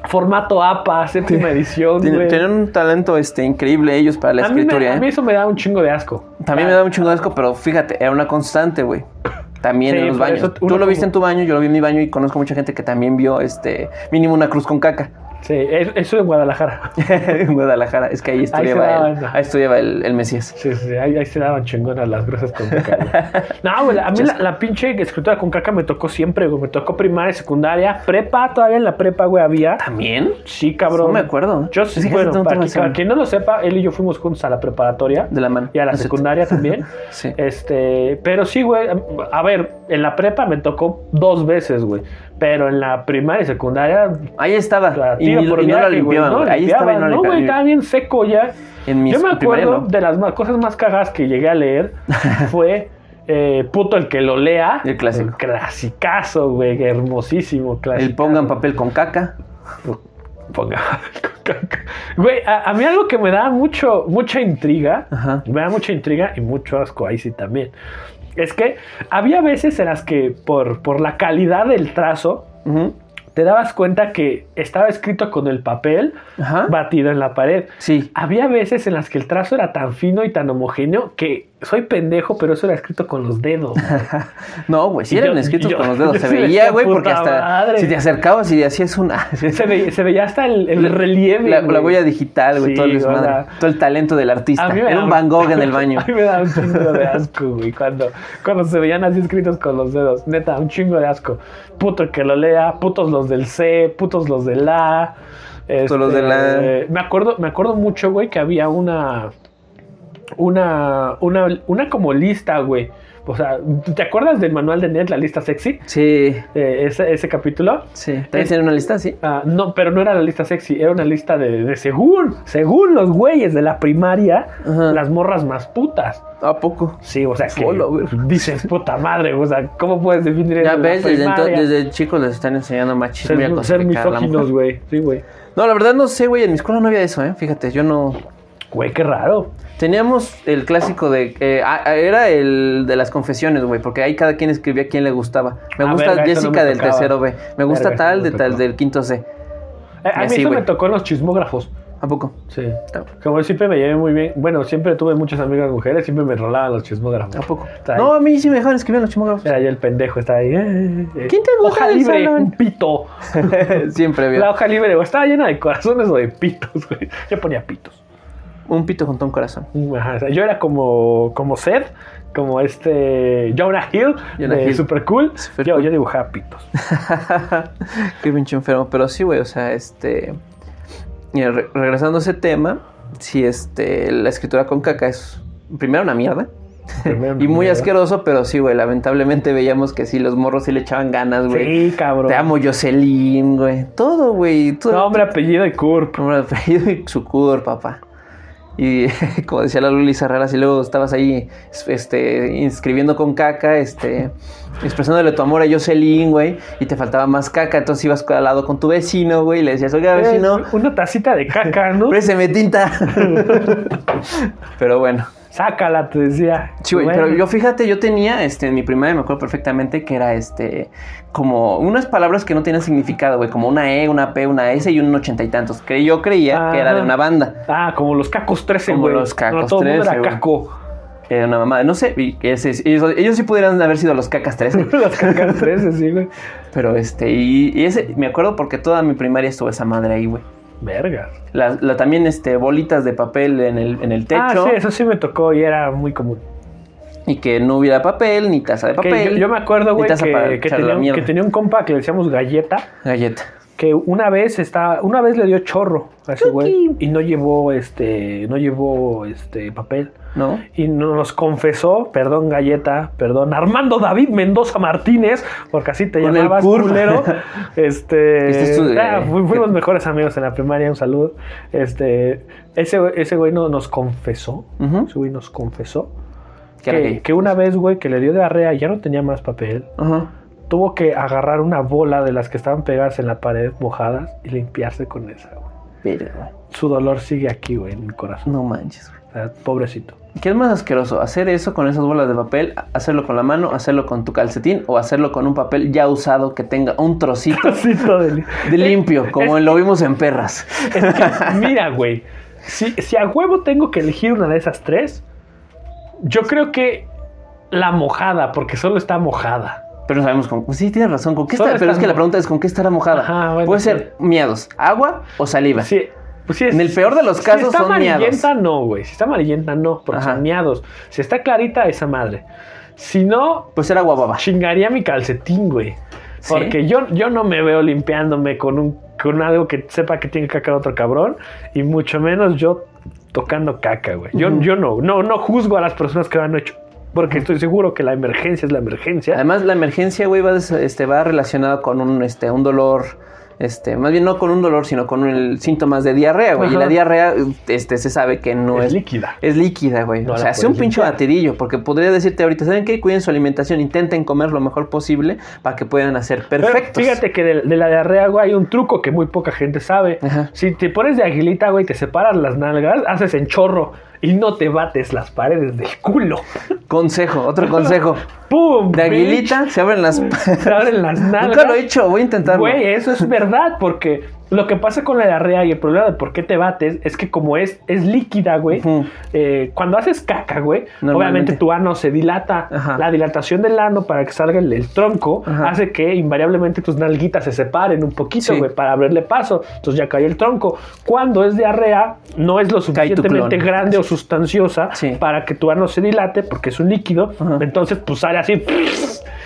B: Formato APA, séptima edición.
A: Tienen un talento este, increíble ellos para la
B: A mí, me,
A: escritura,
B: a mí
A: ¿eh?
B: eso me da un chingo de asco.
A: También me da un chingo de asco, pero fíjate, era una constante, güey. También
B: Sí,
A: en los baños. Tú lo viste en tu baño, yo lo vi en mi baño y conozco mucha gente que también vio este mínimo una cruz con caca
B: Sí, es- eso en Guadalajara.
A: en Guadalajara. Es que ahí estudiaba,
B: daba,
A: el, ahí estudiaba el, el Mesías.
B: Sí, sí, ahí, ahí se daban chingonas las grasas con caca. No, güey, a mí la, la pinche escritura con caca me tocó siempre, güey. Me tocó primaria, secundaria, prepa, todavía en la prepa, güey, había.
A: ¿También?
B: Sí, cabrón.
A: No me acuerdo.
B: Yo sí,
A: que
B: bueno,
A: tanto
B: para, que- para quien no lo sepa, él y yo fuimos juntos a la preparatoria.
A: De la mano.
B: Y a la
A: No sé.
B: secundaria también.
A: Sí.
B: Este, pero sí, güey. A ver, en la prepa me tocó dos veces, güey. Pero en la primaria y secundaria.
A: Ahí estaba. Y, ni-
B: por
A: y no la limpiaban,
B: no.
A: Ahí
B: limpiaban,
A: estaba y no
B: No, güey, estaba bien seco ya.
A: En mi
B: Yo me acuerdo
A: no.
B: de las más, cosas más cagadas que llegué a leer fue eh, puto el que lo lea.
A: El clásico.
B: Clasicazo, güey, hermosísimo, clásico.
A: El pongan papel con caca.
B: Ponga. Güey, a, a mí algo que me da mucho, mucha intriga,
A: Ajá.
B: me da mucha intriga y mucho asco ahí sí también. Es que había veces en las que por, por la calidad del trazo te dabas cuenta que estaba escrito con el papel
A: Ajá.
B: batido en la pared.
A: Sí.
B: Había veces en las que el trazo era tan fino y tan homogéneo que soy pendejo, pero eso era escrito con los dedos.
A: No, güey, sí
B: Y
A: eran
B: yo-
A: escritos
B: yo-
A: con los dedos. Se veía, güey, porque hasta
B: madre.
A: si te acercabas y hacías una.
B: se, veía, se veía hasta el, el relieve.
A: La, la huella digital, güey,
B: Sí,
A: todo el
B: o
A: desmadre,
B: sea,
A: todo el talento del artista. Era un Van Gogh en el baño.
B: A mí me da un chingo de asco, güey, cuando, cuando se veían así escritos con los dedos. Neta, un chingo de asco. Puto que lo lea, putos los del C, putos los del A.
A: Putos los del A.
B: Me acuerdo, me acuerdo mucho, güey, que había una. Una. Una, una como lista, güey. O sea, ¿te acuerdas del manual de Ned, la lista sexy?
A: Sí,
B: Eh, ese, ese capítulo.
A: sí. ¿También tienen una lista? Sí.
B: Ah, no, pero no era la lista sexy, era una lista de, de según, según los güeyes de la primaria,
A: Ajá.
B: las morras más putas.
A: ¿A poco?
B: Sí, o sea que
A: Hola, güey.
B: dices puta madre, o sea, ¿cómo puedes definir eso?
A: Ya ves, desde,
B: primaria?
A: ento- desde chicos les están enseñando machismo y a
B: ser, misóginos, güey. Sí, güey.
A: No, la verdad no sé, güey. En mi escuela no había eso, ¿eh? Fíjate, yo no.
B: Güey, qué raro.
A: Teníamos el clásico de. eh, ah, era el de las confesiones, güey, porque ahí cada quien escribía a quién le gustaba. Me
B: Ah,
A: gusta
B: verga, eso no
A: Jessica
B: me
A: del
B: tocaba.
A: tercero B. Me gusta
B: Verga,
A: tal
B: no me
A: de tal del quinto C.
B: Eh, a mí
A: así,
B: eso me
A: güey.
B: tocó en los chismógrafos.
A: ¿A poco?
B: Sí. Como siempre me llevé muy bien. Bueno, siempre tuve muchas amigas mujeres, siempre me rolaban los chismógrafos.
A: ¿A poco? No, a mí sí me dejaban escribir los chimógrafos.
B: Era yo el pendejo, estaba ahí. eh, eh.
A: ¿Quién te gusta
B: Hoja
A: del
B: libre,
A: salón?
B: un pito.
A: Siempre había.
B: La hoja libre, güey, estaba llena de corazones o de pitos, güey. Yo ponía pitos.
A: Un pito junto a un corazón.
B: Ajá, o sea, yo era como, como Seth, como este Jonah Hill,
A: Jonah
B: de
A: Hill.
B: Super Cool.
A: Super
B: yo,
A: cool.
B: yo dibujaba pitos.
A: Qué pinche enfermo. Pero sí, güey, o sea, este. mira, re- regresando a ese tema, sí, este. La escritura con caca es. Primero una mierda.
B: Primero
A: y muy
B: mierda.
A: asqueroso, pero sí, güey. Lamentablemente veíamos que sí, los morros sí le echaban ganas, güey.
B: Sí, cabrón.
A: Te amo, Jocelyn, güey. Todo, güey. Todo.
B: Nombre, apellido y curp.
A: Nombre, apellido y su cur, papá. Y como decía la Luli Herrera, si luego estabas ahí este, inscribiendo con caca, este, expresándole tu amor a Jocelyn, güey, y te faltaba más caca, entonces ibas al lado con tu vecino, güey, y le decías, oiga, vecino,
B: Eh, Una tacita de caca, ¿no?
A: présteme tinta. Pero bueno.
B: Sácala, te decía.
A: Sí, güey,
B: Bueno.
A: pero yo fíjate, yo tenía, este, en mi primaria me acuerdo perfectamente que era, este, como unas palabras que no tenían significado, güey, como una E, una P, una S y un ochenta y tantos, que yo creía que era de una banda,
B: Ah, como los cacos 13,
A: Como
B: güey.
A: los Cacos
B: No, todo el mundo
A: 13,
B: era
A: güey.
B: caco.
A: que era una mamada, no sé, y ese- ellos, ellos sí pudieran haber sido los cacas 13,
B: los cacas 13, sí, güey.
A: pero este, y, y ese, me acuerdo porque toda mi primaria estuvo esa madre ahí, güey.
B: Verga.
A: La, la- también, este, bolitas de papel en el, en el techo,
B: Ah, sí, eso sí me tocó y era muy común.
A: y que no hubiera papel, ni taza de papel.
B: yo, yo me acuerdo, güey, que, tenía, que tenía un compa que le decíamos galleta,
A: Galleta.
B: que una vez estaba, una vez le dio chorro a ese güey y no llevó este, no llevó este papel.
A: ¿No?
B: Y nos confesó, perdón Galleta, perdón, Armando David Mendoza Martínez, porque así te
A: Con el
B: llamabas culero. Este,
A: Este es tu-
B: ah, fu- fuimos mejores amigos en la primaria, un saludo. Este, ese, güey- ese güey no- nos confesó, ese güey nos confesó
A: Que
B: que, una vez, güey, que le dio diarrea y ya no tenía más papel,
A: Ajá.
B: tuvo que agarrar una bola de las que estaban pegadas en la pared mojadas y limpiarse con esa, güey.
A: Güey.
B: Su dolor sigue aquí, güey, en mi corazón.
A: No manches, güey.
B: O sea, pobrecito.
A: ¿Qué es más asqueroso? ¿Hacer eso con esas bolas de papel? ¿Hacerlo con la mano? ¿Hacerlo con tu calcetín? ¿O hacerlo con un papel ya usado que tenga un trocito
B: Trocito de-
A: de limpio, como lo vimos en perras?
B: Es que, mira, güey. Si, si a huevo tengo que elegir una de esas tres, yo creo que la mojada, porque solo está mojada.
A: Pero no sabemos con... pues sí, tienes razón. ¿Con qué está? Pero es que la pregunta es ¿con qué estará mojada?
B: Ajá, bueno,
A: Puede
B: sí.
A: ser miados, agua o saliva.
B: Sí, pues sí es-
A: En el peor de los casos
B: si está
A: son miados.
B: amarillenta, no, güey. Si está amarillenta, no, porque
A: Ajá.
B: son miados. Si está clarita, esa madre. Si no,
A: Pues era agua baba.
B: chingaría mi calcetín, güey.
A: ¿Sí?
B: Porque yo, yo no me veo limpiándome con un con algo que sepa que tiene caca otro cabrón. Y mucho menos yo tocando caca, güey. Yo,
A: Ujú.
B: yo no, no, no juzgo a las personas que lo han hecho. Porque estoy seguro que la emergencia es la emergencia.
A: Además, la emergencia, güey, va, des- este, va relacionada con un, este, un dolor, este, más bien no con un dolor, sino con el síntomas de diarrea, güey. Y la diarrea, este, se sabe que no
B: es
A: es,
B: líquida.
A: es líquida, güey.
B: No
A: o sea, hace un pinche
B: limpiar.
A: batidillo, porque podría decirte ahorita, ¿saben qué? Cuiden su alimentación, intenten comer lo mejor posible para que puedan hacer
B: Pero
A: perfectos.
B: fíjate que de, de la diarrea, güey, hay un truco que muy poca gente sabe.
A: Ajá.
B: Si te pones de aguilita, güey, te separas las nalgas, haces en chorro y no te bates las paredes del culo.
A: Consejo, otro consejo.
B: ¡Pum!
A: De aguilita se abren las...
B: Se abren las nalgas.
A: Nunca lo he hecho, voy a intentarlo.
B: Güey, eso es verdad, porque lo que pasa con la diarrea y el problema de por qué te bates es que como es, es líquida, güey, eh, cuando haces caca, güey, obviamente tu ano se dilata.
A: Ajá.
B: La dilatación del ano para que salga el, el tronco
A: Ajá.
B: hace que invariablemente tus nalguitas se separen un poquito,
A: Sí.
B: güey, para abrirle paso. Entonces ya cae el tronco. Cuando es diarrea, no es lo suficientemente grande o sustanciosa
A: Sí.
B: para que tu ano se dilate porque es un líquido.
A: Ajá.
B: Entonces, pues sale así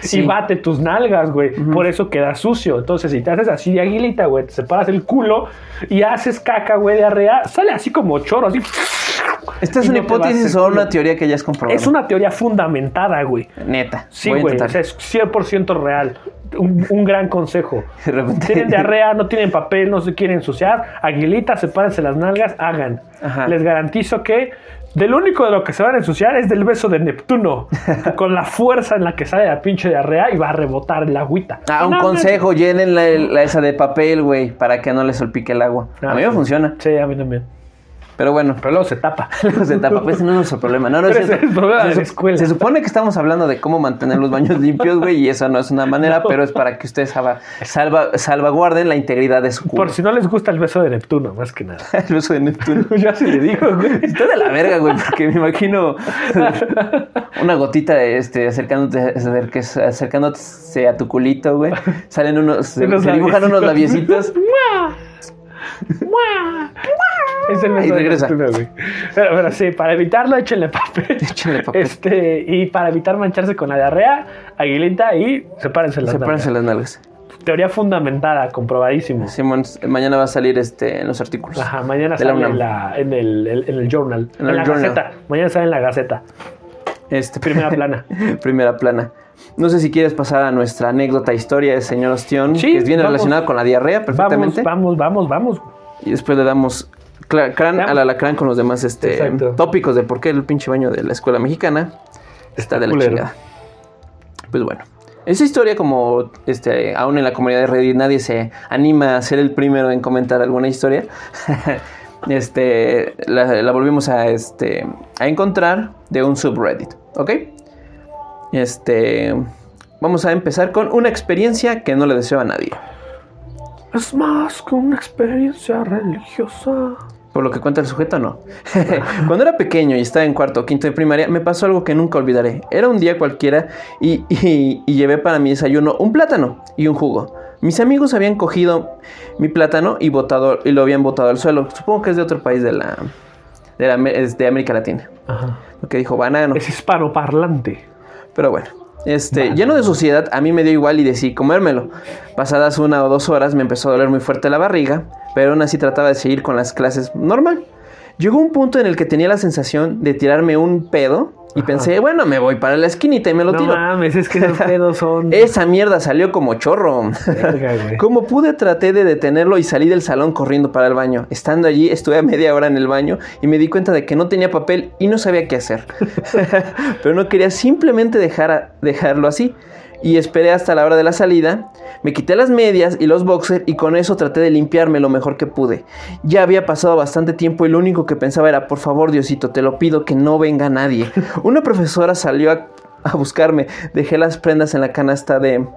A: Sí.
B: y bate tus nalgas, güey. Por eso queda sucio. Entonces, si te haces así de aguilita, güey, te separas el culo y haces caca, güey, diarrea, sale así como chorro, así.
A: ¿Esta es una
B: no
A: hipótesis o una teoría que ya es comprobada?
B: Es una teoría fundamentada, güey.
A: Neta.
B: Sí, güey. O sea, es 100% real. Un, un gran consejo.
A: De repente-
B: Tienen diarrea, no tienen papel, no se quieren ensuciar. Aguilita, sepárense las nalgas, hagan.
A: Ajá.
B: Les garantizo que del único de lo que se van a ensuciar es del beso de Neptuno. con la fuerza en la que sale la pinche diarrea y va a rebotar el agüita.
A: Ah, un
B: No, no,
A: consejo, llenen la, la esa de papel, güey, para que no le salpique el agua.
B: Ah,
A: a mí me
B: sí.
A: funciona,
B: Sí, a mí también.
A: Pero bueno.
B: Pero luego se tapa.
A: Luego se tapa, pues no es nuestro problema. No, no es
B: el problema
A: se,
B: de la escuela.
A: se supone que estamos hablando de cómo mantener los baños limpios, güey, y eso no es una manera,
B: No.
A: pero es para que ustedes salva, salva- salvaguarden la integridad de su culo.
B: Por si no les gusta el beso de Neptuno, más que nada.
A: El beso de Neptuno.
B: Yo así le digo, güey.
A: Está de la verga, güey, porque me imagino una gotita de este acercándote, acercándose a tu culito, güey. Salen unos, se, se dibujan unos labiecitos.
B: Es el
A: Y regresa.
B: Pero, pero sí, para evitarlo, échenle papel.
A: Échenle papel.
B: Este, y para evitar mancharse con la diarrea, aguilita y sepárense las
A: Sepárense
B: nalgas.
A: las nalgas.
B: Teoría fundamentada, comprobadísimo.
A: Simón, mañana va a salir este en los artículos.
B: Ajá, mañana
A: la
B: sale en, la- en el, el- en el journal.
A: En
B: En,
A: el
B: la
A: journal.
B: gaceta. Mañana sale en la gaceta.
A: Este,
B: Primera plana.
A: primera plana. No sé si quieres pasar a nuestra anécdota historia de señor Ostión,
B: Sí,
A: que viene
B: vamos.
A: relacionada con la diarrea perfectamente.
B: Vamos, vamos, vamos, vamos.
A: Y después le damos crán al alacrán con los demás este,
B: Exacto.
A: tópicos de por qué el pinche baño de la escuela mexicana está de la
B: culero.
A: chingada. Pues bueno. Esa historia, como este, aún en la comunidad de Reddit nadie se anima a ser el primero en comentar alguna historia, este, la, la volvimos a, este, a encontrar de un subreddit, ¿ok? Este, vamos a empezar con una experiencia que no le deseo a nadie.
B: Es más que una experiencia religiosa.
A: Por lo que cuenta el sujeto, no. Cuando era pequeño y estaba en cuarto o quinto de primaria, me pasó algo que nunca olvidaré. Era un día cualquiera y, y- y llevé para mi desayuno un plátano y un jugo. Mis amigos habían cogido mi plátano y, botado, y lo habían botado al suelo. Supongo que es de otro país de la, de, la- es de América Latina.
B: Ajá.
A: Porque dijo banano.
B: Es hispanoparlante.
A: Pero bueno, este, lleno de suciedad, a mí me dio igual y decidí comérmelo. Pasadas una o dos horas me empezó a doler muy fuerte la barriga, pero aún así trataba de seguir con las clases normal. Llegó un punto en el que tenía la sensación de tirarme un pedo y pensé, bueno, me voy para la esquinita y me lo
B: No
A: tiro.
B: mames, es que esos pedos son.
A: Esa mierda salió como chorro.
B: Verga.
A: Como pude, traté de detenerlo y salí del salón corriendo para el baño. Estando allí, estuve a media hora en el baño y me di cuenta de que no tenía papel y no sabía qué hacer. Pero no quería simplemente dejar a- dejarlo así. Y esperé hasta la hora de la salida. Me quité las medias y los boxers y con eso traté de limpiarme lo mejor que pude. Ya había pasado bastante tiempo y lo único que pensaba era, por favor Diosito, te lo pido que no venga nadie. Una profesora salió a, a buscarme. Dejé las prendas en la canasta de...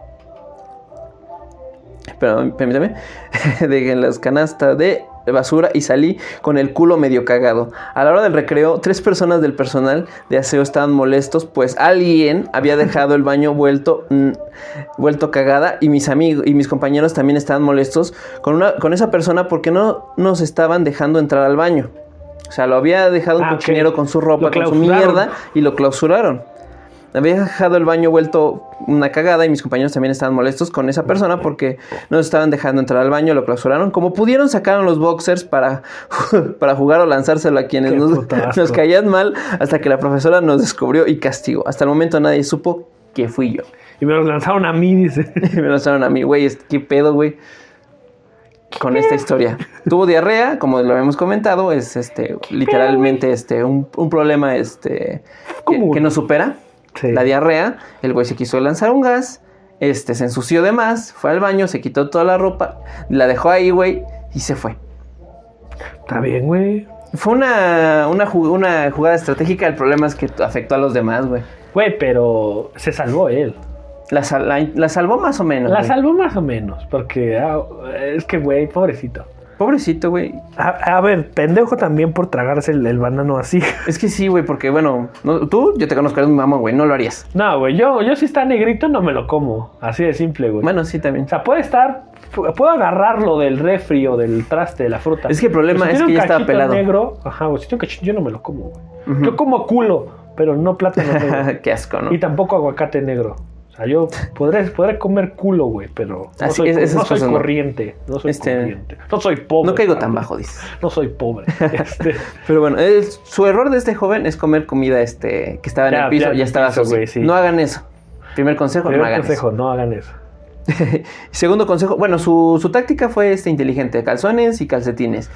A: Pero, permítame. Dejé en las canastas de basura y salí con el culo medio cagado. A la hora del recreo, tres personas del personal de aseo estaban molestos, pues alguien había dejado el baño vuelto, mm, vuelto cagada y mis amigos y mis compañeros también estaban molestos con, una, con esa persona porque no nos estaban dejando entrar al baño. O sea, lo había dejado un
B: Ah,
A: cochinero con su ropa, con su mierda y lo clausuraron. Había dejado el baño vuelto una cagada y mis compañeros también estaban molestos con esa persona porque no nos estaban dejando entrar al baño, lo clausuraron. Como pudieron, sacaron los boxers para, para jugar o lanzárselo a quienes nos, nos caían mal hasta que la profesora nos descubrió y castigó. Hasta el momento nadie supo que fui yo.
B: Y me los lanzaron a mí, dice.
A: me lanzaron a mí, güey, ¿qué pedo, güey? Con esta historia. Tuvo diarrea, como lo habíamos comentado, es este literalmente este un, un problema este que, que no supera.
B: Sí.
A: La diarrea, el güey se quiso lanzar un gas, este se ensució de más, fue al baño, se quitó toda la ropa, la dejó ahí, güey, y se fue.
B: Está bien, güey.
A: Fue una, una, jug- una jugada estratégica, el problema es que afectó a los demás, güey.
B: Güey, pero se salvó él.
A: La, sal- la- la salvó más o menos.
B: La
A: güey.
B: salvó más o menos, porque ah, es que, güey, pobrecito.
A: Pobrecito, güey.
B: A, a ver, pendejo también por tragarse el, el banano así.
A: Es que sí, güey, porque bueno, no- tú, yo te conozco, eres mi mamá, güey, no lo harías.
B: No, güey, yo, yo si está negrito no me lo como. Así de simple, güey.
A: Bueno, sí, también.
B: O sea, puede estar, pu- puedo agarrarlo del refri o del traste de la fruta.
A: Es que el problema es que ya estaba pelado.
B: negro, ajá, güey, si un cachito, yo no me lo como, güey. Yo como culo, pero no plátano negro.
A: Qué asco, ¿no?
B: y tampoco aguacate negro. Sea, yo podré, podré comer culo, güey, pero no
A: Así
B: soy,
A: es, esas
B: no soy
A: cosas no.
B: corriente. No soy
A: Este,
B: corriente. No soy pobre.
A: No caigo tan bajo, dices.
B: No soy pobre. Este,
A: Pero bueno, su error de este joven es comer comida este que estaba en
B: Ya,
A: el piso,
B: ya,
A: ya, estaba sucio.
B: güey, sí.
A: No hagan eso. Primer consejo, no hagan
B: consejo, no hagan eso.
A: eso. Segundo consejo, bueno, su, su táctica fue este inteligente, calzones y calcetines.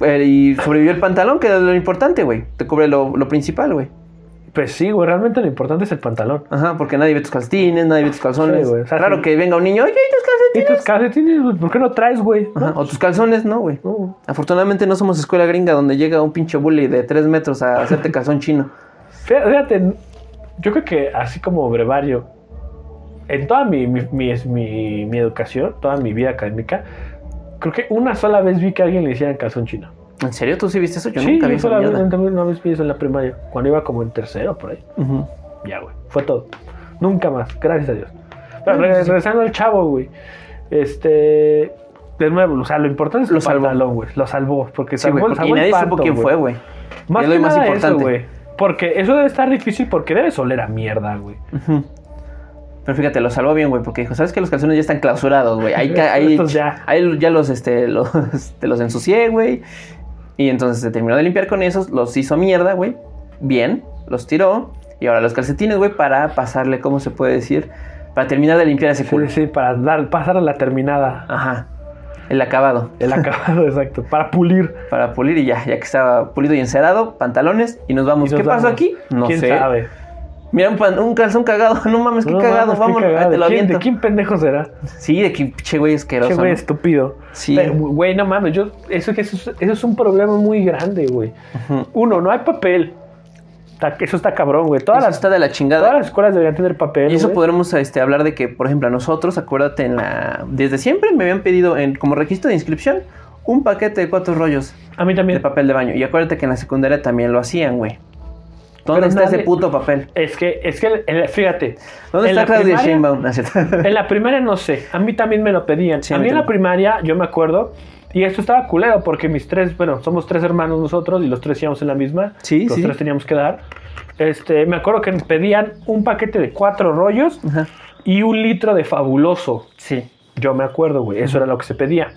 A: Eh, y sobrevivió el pantalón, que es lo importante, güey. Te cubre lo, lo principal, güey.
B: Pues sí, güey, realmente lo importante es el pantalón.
A: Ajá, porque nadie ve tus calcetines, nadie ve tus calzones.
B: Sí, güey, o sea,
A: claro
B: sí.
A: que venga un niño, oye, ¿y tus
B: ¿Y
A: calcetines?
B: tus calcetines? güey? ¿Por qué no traes, güey?
A: Ajá, o tus calzones, no, güey.
B: No.
A: Afortunadamente no somos escuela gringa donde llega un pinche bully de 3 metros a hacerte calzón chino.
B: Fí- Fíjate, yo creo que así como brevario, en toda mi, mi, mi, mi- mi educación, toda mi vida académica, creo que una sola vez vi que a alguien le hicieran calzón chino.
A: ¿En serio tú sí viste eso? Yo
B: sí,
A: nunca vi mierda.
B: una vez vi eso en la primaria, cuando iba como en tercero, por ahí. Ya, güey. Fue todo. Nunca más. Gracias a Dios. Pero
A: sí.
B: regresando al chavo, güey. Este. De nuevo, o sea, lo importante es
A: Lo
B: el
A: salvó.
B: pantalón, güey. Lo salvó. Porque
A: Sí, güey,
B: salvó,
A: porque
B: salvó
A: y
B: el
A: nadie
B: panto,
A: supo quién
B: güey.
A: fue, güey.
B: Más
A: Es
B: que
A: más
B: nada
A: importante.
B: eso, güey. Porque eso debe estar difícil porque debes oler a mierda, güey.
A: Pero fíjate, lo salvó bien, güey, porque dijo, ¿sabes que Los calzones ya están clausurados, güey. Ahí, ca- ahí,
B: Estos ya.
A: ahí ya los, este, los, te los ensucié, güey. Y entonces se terminó de limpiar con esos, los hizo mierda, güey. Bien, los tiró. Y ahora los calcetines, güey, para pasarle, ¿cómo se puede decir? Para terminar de limpiar ese culo.
B: Sí, sí, para dar, pasar a la terminada.
A: Ajá. El acabado.
B: El acabado, exacto. Para pulir.
A: Para pulir y ya, ya que estaba pulido y encerado, pantalones y nos vamos.
B: Y nos
A: ¿Qué pasó aquí? No
B: ¿Quién
A: sé.
B: sabe?
A: Mira, un, pan- un calzón cagado. No mames, qué
B: No
A: cagado.
B: mames, qué
A: Vámonos,
B: cagado.
A: te lo
B: ¿De quién-
A: aviento.
B: ¿De quién pendejo será?
A: Sí, de que che güey asqueroso.
B: Qué güey
A: ¿no?
B: estúpido.
A: Sí.
B: Pero, Güey, no mames, yo, eso, eso, es- eso es un problema muy grande, güey. Uno, no hay papel. Eso está cabrón, güey. Todas
A: Eso
B: las,
A: está de la chingada.
B: todas las escuelas deberían tener papel.
A: Y eso
B: güey.
A: podremos este, hablar de que, por ejemplo, a nosotros, acuérdate, en la desde siempre me habían pedido en, como requisito de inscripción un paquete de cuatro rollos
B: A mí
A: de
B: también.
A: papel de baño. Y acuérdate que en la secundaria también lo hacían, güey. ¿Dónde está ese puto papel?
B: Es que, es que, el- fíjate.
A: ¿Dónde está
B: la
A: Claudia
B: primaria-
A: Sheinbaum?
B: En la primaria no sé. A mí también me lo pedían.
A: Sí, a mí
B: en la primaria, yo me acuerdo. Y esto estaba culero porque mis tres, bueno, somos tres hermanos nosotros y los tres íbamos en la misma.
A: Sí,
B: los
A: sí.
B: tres teníamos que dar. Este, me acuerdo que nos pedían un paquete de cuatro rollos
A: Ajá.
B: y un litro de fabuloso.
A: Sí.
B: Yo me acuerdo, güey. Eso era lo que se pedía.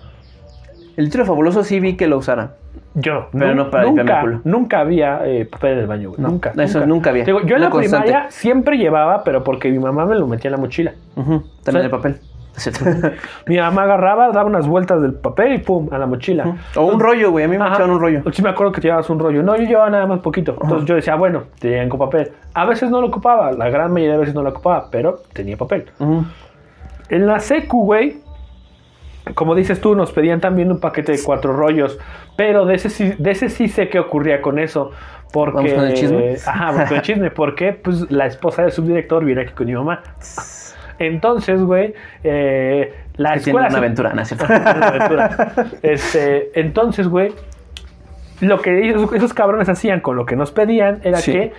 A: El litro fabuloso sí vi que lo usaran.
B: Yo,
A: Pero no para
B: nunca,
A: el culo.
B: nunca había eh, papel en el baño, güey.
A: No,
B: nunca.
A: eso nunca había.
B: Digo, yo en la
A: constante.
B: primaria siempre llevaba, pero porque mi mamá me lo metía en la mochila.
A: También
B: O sea-
A: el papel.
B: Mi mamá agarraba, daba unas vueltas del papel y pum, a la mochila.
A: o un rollo, güey. A mí me echaban un rollo.
B: Sí me acuerdo que te llevabas un rollo. No, yo llevaba nada más poquito. Entonces yo decía, bueno, te llegan con papel. A veces no lo ocupaba, la gran mayoría de veces no lo ocupaba, pero tenía papel. En la secu, güey, como dices tú, nos pedían también un paquete de cuatro rollos, pero de ese sí, de ese sí sé qué ocurría con eso. Porque,
A: ¿Vamos con el chisme?
B: Ajá, vamos con el chisme. Porque pues la esposa del subdirector viene aquí con mi mamá. Entonces, güey, eh, la
A: Que tiene
B: escuela...
A: una
B: se-
A: aventura, ¿no es cierto?
B: una aventura. Este, entonces, güey, lo que esos, esos cabrones hacían con lo que nos pedían era
A: Sí.
B: que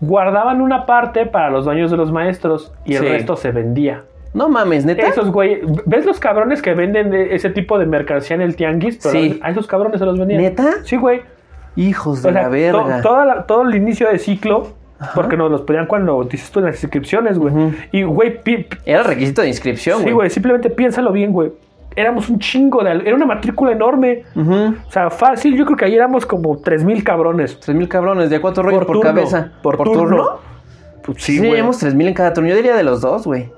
B: guardaban una parte para los baños de los maestros y el
A: Sí.
B: resto se vendía.
A: No mames, neta.
B: Esos, güey, ¿ves los cabrones que venden de ese tipo de mercancía en el tianguis? Pero
A: Sí.
B: a esos cabrones se los vendían.
A: ¿Neta?
B: Sí, güey.
A: Hijos de
B: O sea,
A: la
B: to-
A: verga.
B: toda la- todo el inicio de ciclo, porque nos los pedían cuando dices tú en las inscripciones, güey. Y, güey,
A: Era requisito de inscripción,
B: sí,
A: güey.
B: güey, simplemente piénsalo bien, güey. Éramos un chingo de... Era una matrícula enorme. O sea, fácil, yo creo que ahí éramos como 3.000 cabrones.
A: Tres mil cabrones, de a cuatro rollos por, cabeza.
B: Por, turno. Pues
A: Sí,
B: sí, güey.
A: llevamos tres mil en cada turno. Yo diría de los dos, güey.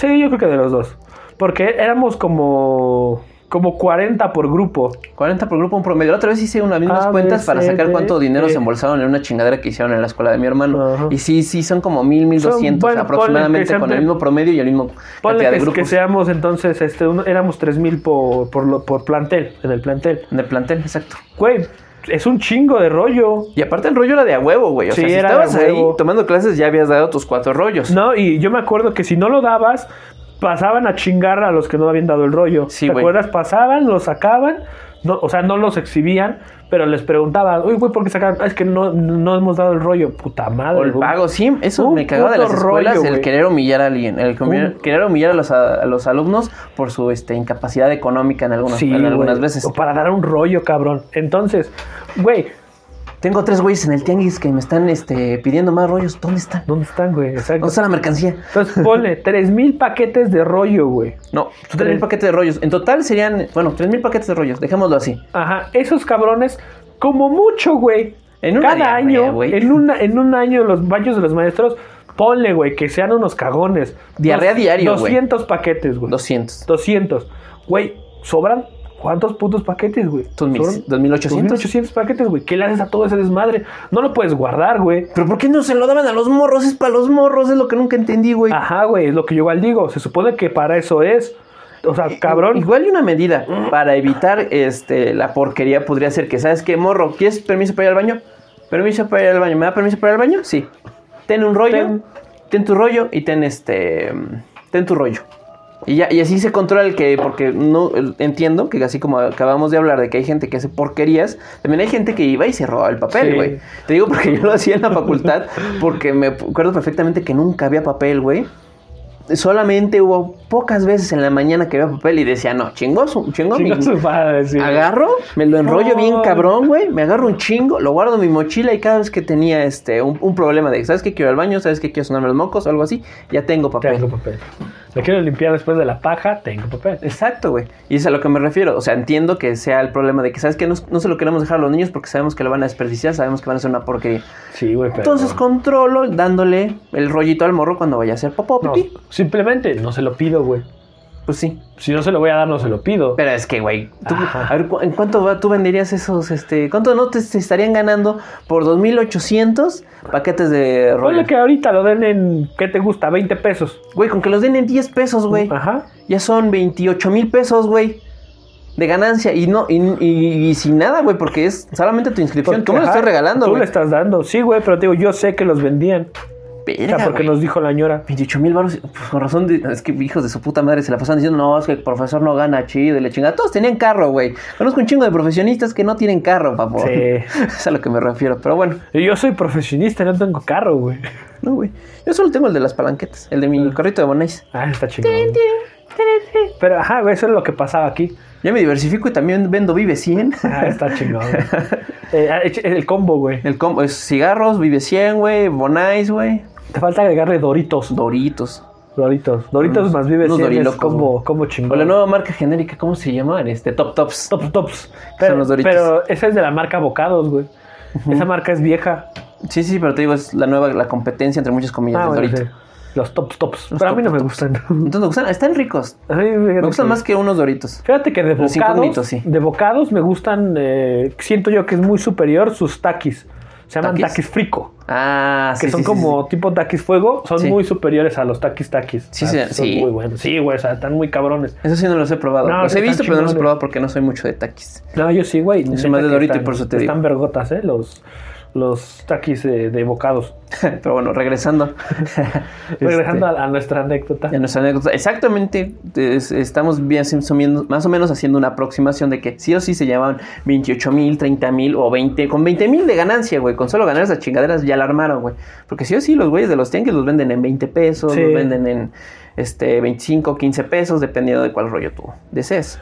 B: Sí, yo creo que de los dos. Porque éramos como... Como 40 por grupo.
A: 40 por grupo, un promedio. La otra vez hice unas mismas
B: A, B,
A: cuentas para sacar
B: D,
A: cuánto dinero se embolsaron en una chingadera que hicieron en la escuela de mi hermano.
B: Ajá.
A: Y sí, sí, son como mil, mil doscientos aproximadamente con el mismo promedio y el mismo cantidad de
B: que, que
A: grupos.
B: seamos entonces, este, un- éramos 3000 por, por, lo- por plantel, en el plantel.
A: En el plantel, exacto.
B: Güey, es un chingo de rollo.
A: Y aparte el rollo era de a huevo, güey. O
B: Sí,
A: sea, si
B: era
A: estabas ahí tomando clases ya habías dado tus cuatro rollos.
B: No, y yo me acuerdo que si no lo dabas, pasaban a chingar a los que no habían dado el rollo.
A: Sí,
B: ¿Te
A: güey.
B: acuerdas? Pasaban, lo sacaban, no, o sea, no los exhibían, pero les preguntaban, oye, güey, ¿por qué sacaron? Ah, es que no, no hemos dado el rollo. Puta madre.
A: O el pago, sí, eso
B: Un
A: me cagaba de las escuelas,
B: rollo,
A: el querer humillar a alguien, el comer- querer humillar a los, a, a los alumnos por su este, incapacidad económica en algunas,
B: Sí,
A: en algunas veces.
B: O para dar un rollo, cabrón. Entonces, güey,
A: Tengo tres güeyes en el tianguis que me están este, pidiendo más rollos. ¿Dónde están?
B: ¿dónde están, güey? Exacto.
A: ¿Dónde está la mercancía?
B: Entonces, ponle 3000 paquetes de rollo, güey.
A: No, tres mil paquetes de rollos. En total serían, bueno, tres mil paquetes de rollos. Dejémoslo así.
B: Ajá, esos cabrones, como mucho, güey.
A: En una
B: Cada año,
A: güey.
B: en, una, en un año, los baños de los maestros, ponle, güey, que sean unos cagones.
A: Diarrea
B: Dos-
A: diario, güey.
B: 200 paquetes, güey.
A: 200.
B: 200. Güey, sobran. ¿Cuántos putos paquetes, güey?
A: Dos mil-
B: Sobran
A: 2800.
B: 2800 paquetes, güey. ¿Qué le haces a todo ese desmadre? No lo puedes guardar, güey.
A: ¿Pero por qué no se lo daban a los morros? Es para los morros, es lo que nunca entendí, güey.
B: Ajá, güey, es lo que yo igual digo. Se supone que para eso es. O sea, cabrón.
A: Igual y una medida para evitar este, la porquería podría ser que, ¿sabes qué, morro? ¿Quieres permiso para ir al baño? ¿Permiso para ir al baño? ¿Me da permiso para ir al baño? Sí. Ten un rollo, ten,
B: Ten.
A: tu rollo y ten este. Ten tu rollo. Y ya, y así se controla el que, porque no entiendo que así como acabamos de hablar de que hay gente que hace porquerías, también hay gente que iba y se robaba el papel,
B: Sí.
A: güey. Te digo porque yo lo hacía en la facultad, porque me acuerdo perfectamente que nunca había papel, güey. Solamente hubo pocas veces en la mañana que había papel y decía, no, chingo, su- chingo,
B: sí.
A: agarro, me lo enrollo bien cabrón, güey, me agarro un chingo, lo guardo en mi mochila y cada vez que tenía este un, un problema de, ¿sabes qué quiero ir al baño? ¿Sabes qué quiero sonarme los mocos o algo así? Ya tengo papel.
B: Tengo papel. Me quiero limpiar después de la paja, tengo papel.
A: Exacto, güey. Y es a lo que me refiero. O sea, entiendo que sea el problema de que, ¿sabes qué? No, no se lo queremos dejar a los niños porque sabemos que lo van a desperdiciar, sabemos que van a hacer una porquería.
B: Sí, güey, pero.
A: Entonces controlo dándole el rollito al morro cuando vaya a hacer popó,
B: No, simplemente no se lo pido, güey.
A: Pues sí.
B: Si no se lo voy a dar, no se lo pido.
A: Pero es que, güey, a ver, ¿cu- ¿en cuánto va- tú venderías esos, este, cuánto no te, te estarían ganando por 2.800 paquetes de
B: Ponle
A: rollo?
B: que ahorita lo den en, ¿qué te gusta? 20 pesos.
A: Güey, con que los den en 10 pesos, güey,
B: Ajá.
A: ya son 28 mil pesos, güey, de ganancia. Y no, y, y- y sin nada, güey, porque es solamente tu inscripción.
B: Porque,
A: tú me lo estás regalando,
B: Tú le estás dando. Sí, güey, pero te digo, yo sé que los vendían. O sea, porque nos dijo la ñora.
A: 28 mil baros, pues, con razón, de- es que hijos de su puta madre se la pasan diciendo, no, es que el profesor no gana chido y la chingada. Todos tenían carro, güey. Conozco un chingo de profesionistas que no tienen carro, papo.
B: Sí.
A: es a lo que me refiero, pero bueno.
B: Y yo soy profesionista, no tengo carro, güey.
A: No, güey. Yo solo tengo el de las palanquetas, el de mi carrito de Bonais.
B: Ah, está chingón. Pero, ajá, güey, eso es lo que pasaba aquí.
A: Ya me diversifico y también vendo Vive 100.
B: Ah, está chingón. Eh, ah, el combo, güey.
A: El combo es cigarros, Vive 100, güey, Bonais, güey.
B: Te falta agregarle Doritos.
A: Doritos.
B: Doritos. Doritos
A: Unos-
B: más vive
A: unos
B: 100 es
A: güey.
B: combo chingón.
A: O la nueva marca genérica, ¿cómo se llama? Este, Top Tops.
B: Tops, tops.
A: Son los Doritos.
B: pero esa es de la marca Bocados, güey. Esa marca es vieja.
A: Sí, sí, pero te digo, es la nueva, la competencia entre muchas comillas
B: Ah,
A: del
B: bueno,
A: Dorito.
B: sí. Los tops, tops.
A: Los
B: pero a mí no
A: top,
B: me gustan.
A: Entonces me gustan, están ricos.
B: A mí
A: Me gustan más que unos Doritos.
B: Fíjate que de bocados,
A: sí.
B: de bocados me gustan, eh, siento yo que es muy superior sus taquis. Se llaman
A: ¿Taquis?
B: taquis frico,
A: Ah, sí.
B: que son
A: sí, sí,
B: como tipo taquis fuego, son muy superiores a los taquis taquis.
A: Sí, sí,
B: son muy buenos. Sí, güey, o sea, están muy cabrones.
A: Eso sí no los he probado.
B: No,
A: los he visto, pero no los he probado porque no soy mucho de taquis.
B: No, yo sí, güey.
A: Soy más de Dorito y por eso te digo.
B: Están vergotas, ¿eh? Los, los taquis de, de bocados.
A: pero bueno, regresando.
B: Regresando
A: Este,
B: a, a nuestra anécdota.
A: a nuestra anécdota. Exactamente, es- estamos bien más o menos haciendo una aproximación de que sí o sí se llaman 28 mil, 30 mil o 20, con 20 mil de ganancia, güey. Con solo ganar esas chingaderas ya la armaron, güey. Porque sí o sí, los güeyes de los tianguis los venden en 20 pesos,
B: Sí.
A: los venden en este 25, 15 pesos, dependiendo de cuál rollo tú desees.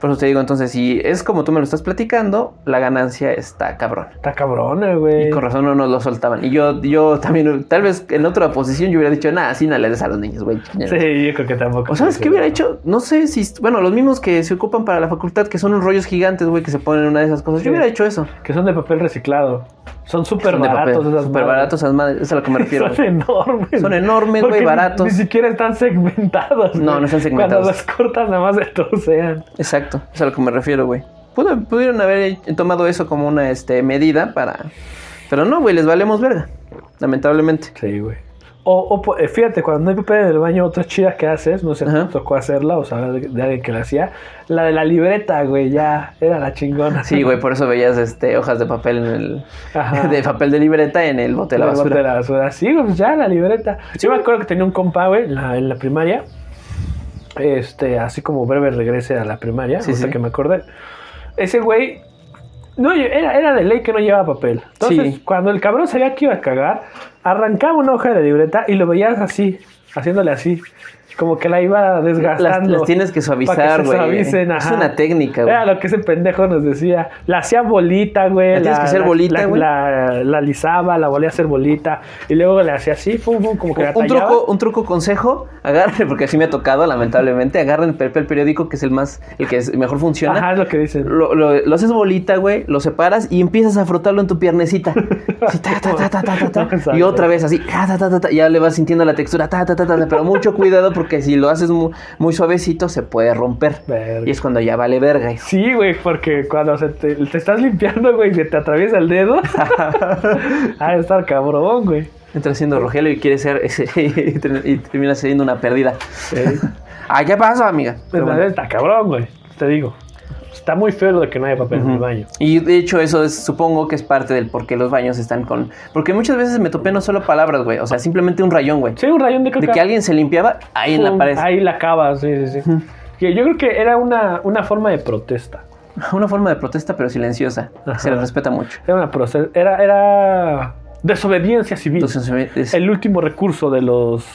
A: Por eso te digo, entonces, si es como tú me lo estás platicando, la ganancia está cabrón.
B: Está cabrona, güey.
A: Y con razón no nos lo soltaban. Y yo, yo también, tal vez en otra posición yo hubiera dicho, nada, así no le des a los niños, güey.
B: Sí, yo creo que tampoco.
A: ¿O sabes qué hubiera hecho? No sé si, bueno, los mismos que se ocupan para la facultad, que son unos rollos gigantes, güey, que se ponen en una de esas cosas.
B: Sí.
A: Yo hubiera hecho eso.
B: Que son de papel reciclado. Son súper
A: de
B: baratos
A: papel,
B: esas
A: Súper baratos esas madres, es a lo que me refiero.
B: Son enormes.
A: Son enormes, güey, baratos.
B: Ni, siquiera están segmentados.
A: No, no están segmentados.
B: Cuando las cortas nada más se trocean.
A: Exacto, es a lo que me refiero, güey. Pudo- Pudieron haber tomado eso como una este, medida para... Pero no, güey, les valemos verga. Lamentablemente.
B: Sí, güey. O, o eh, fíjate, cuando no hay papel en el baño, otra chida que haces, no sé
A: Ajá.
B: te tocó hacerla o sabes de, de alguien que la hacía, la de la libreta, güey, ya era la chingona.
A: Sí, güey, por eso veías este, hojas de papel en el...
B: Ajá.
A: De papel de libreta en el bote de la
B: El bote
A: basura.
B: de la basura. Sí, pues ya, la libreta. Yo me acuerdo que tenía un compa, güey, en la, en la primaria. Este, así como breve regrese a la primaria,
A: Sí,
B: que me acordé. Ese güey, no, era, era de ley que no llevaba papel. Entonces,
A: Sí.
B: cuando el cabrón sabía que iba a cagar, arrancaba una hoja de libreta y lo veías así, haciéndole así. Como que la iba desgastando.
A: Las, las tienes que suavizar, güey. Es una técnica, güey.
B: Era lo que ese pendejo nos decía. La hacía bolita, güey.
A: La tienes que hacer bolita,
B: la,
A: güey.
B: La, la alisaba, la volvía a hacer bolita. Y luego le hacía así, pum, pum, como que la
A: Un truco, un truco consejo, agarren, porque así me ha tocado, lamentablemente, agarren el papel periódico, que es el más, el que es- mejor funciona.
B: Ajá, es lo que dicen.
A: Lo, lo- lo haces bolita, güey, lo separas y empiezas a frotarlo en tu piernecita. Así, ta, ta, ta, ta, ta, ta, ta.
B: Exacto.
A: y otra vez así, ta, ta, ta, ta, ta, ya le vas sintiendo la textura, ta, ta, ta, ta, ta, pero mucho cuidado porque si lo haces muy, muy suavecito se puede romper.
B: Verga.
A: Y es cuando ya vale verga. hijo.
B: Sí, güey, porque cuando se te, te estás limpiando, güey, y se te atraviesa el dedo. ah, estar cabrón, güey.
A: Entra siendo Rogelio y quiere ser ese, y ter- y termina siendo una pérdida.
B: Sí.
A: Ah, ¿qué pasó, amiga? Pero bueno.
B: Está cabrón, güey. Te digo. Está muy feo lo de que no haya papel en el baño.
A: Y de hecho eso es, supongo que es parte del por qué los baños están con... Porque muchas veces me topé no solo palabras, güey. O sea, simplemente un rayón, güey.
B: Sí, un rayón de caca.
A: De que alguien se limpiaba ahí en la pared.
B: Ahí la acabas, sí, sí, sí. Que yo creo que era una, una forma de protesta.
A: Una forma de protesta, pero silenciosa.
B: Ajá.
A: Se les respeta mucho.
B: Era una era, era desobediencia civil.
A: Entonces,
B: el último recurso de los.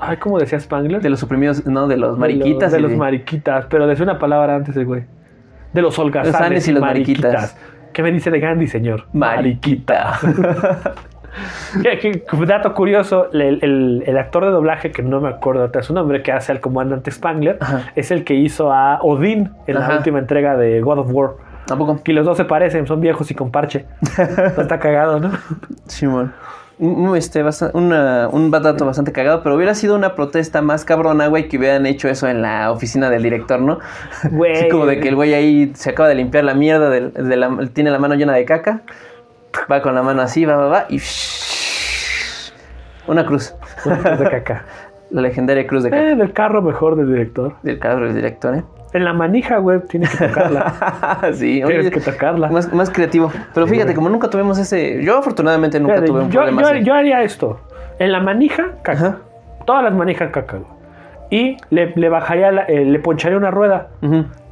B: Ay, ¿cómo decía Spangler?
A: de los oprimidos, no, de los
B: De
A: mariquitas.
B: De
A: y
B: los, mariquitas, pero decía una palabra antes, el güey. De los holgazanes y,
A: y los
B: mariquitas.
A: mariquitas.
B: ¿Qué me dice de Gandhi, señor?
A: Mariquita.
B: Dato curioso, el, el- el actor de doblaje, que no me acuerdo ahorita su nombre, que hace al comandante Spangler,
A: Ajá.
B: es el que hizo a Odín en la última entrega de God of War.
A: Tampoco.
B: Que los dos se parecen, son viejos y con parche. No está cagado, ¿no?
A: Simón. un, un, este, una- un dato bastante cagado, pero hubiera sido una protesta más cabrona, güey, que hubieran hecho eso en la oficina del director, ¿no?
B: Güey.
A: Así como de que el güey ahí se acaba de limpiar la mierda, de la- tiene la mano llena de caca, va con la mano así, va, va, va, y una cruz.
B: de caca.
A: La legendaria cruz de caca.
B: Eh, del carro mejor del director.
A: Del cabrón del director, ¿eh?
B: En la manija, güey, tienes que tocarla.
A: sí,
B: Tienes
A: oye,
B: que tocarla.
A: más, más creativo. Pero fíjate, como nunca tuvimos ese... Yo afortunadamente nunca
B: Fíjate,
A: tuve un
B: yo,
A: problema
B: yo-
A: así.
B: yo haría esto. En la manija, caca.
A: Ajá.
B: Todas las manijas, caca. güey. Y le, le bajaría, la- eh, le poncharía una rueda.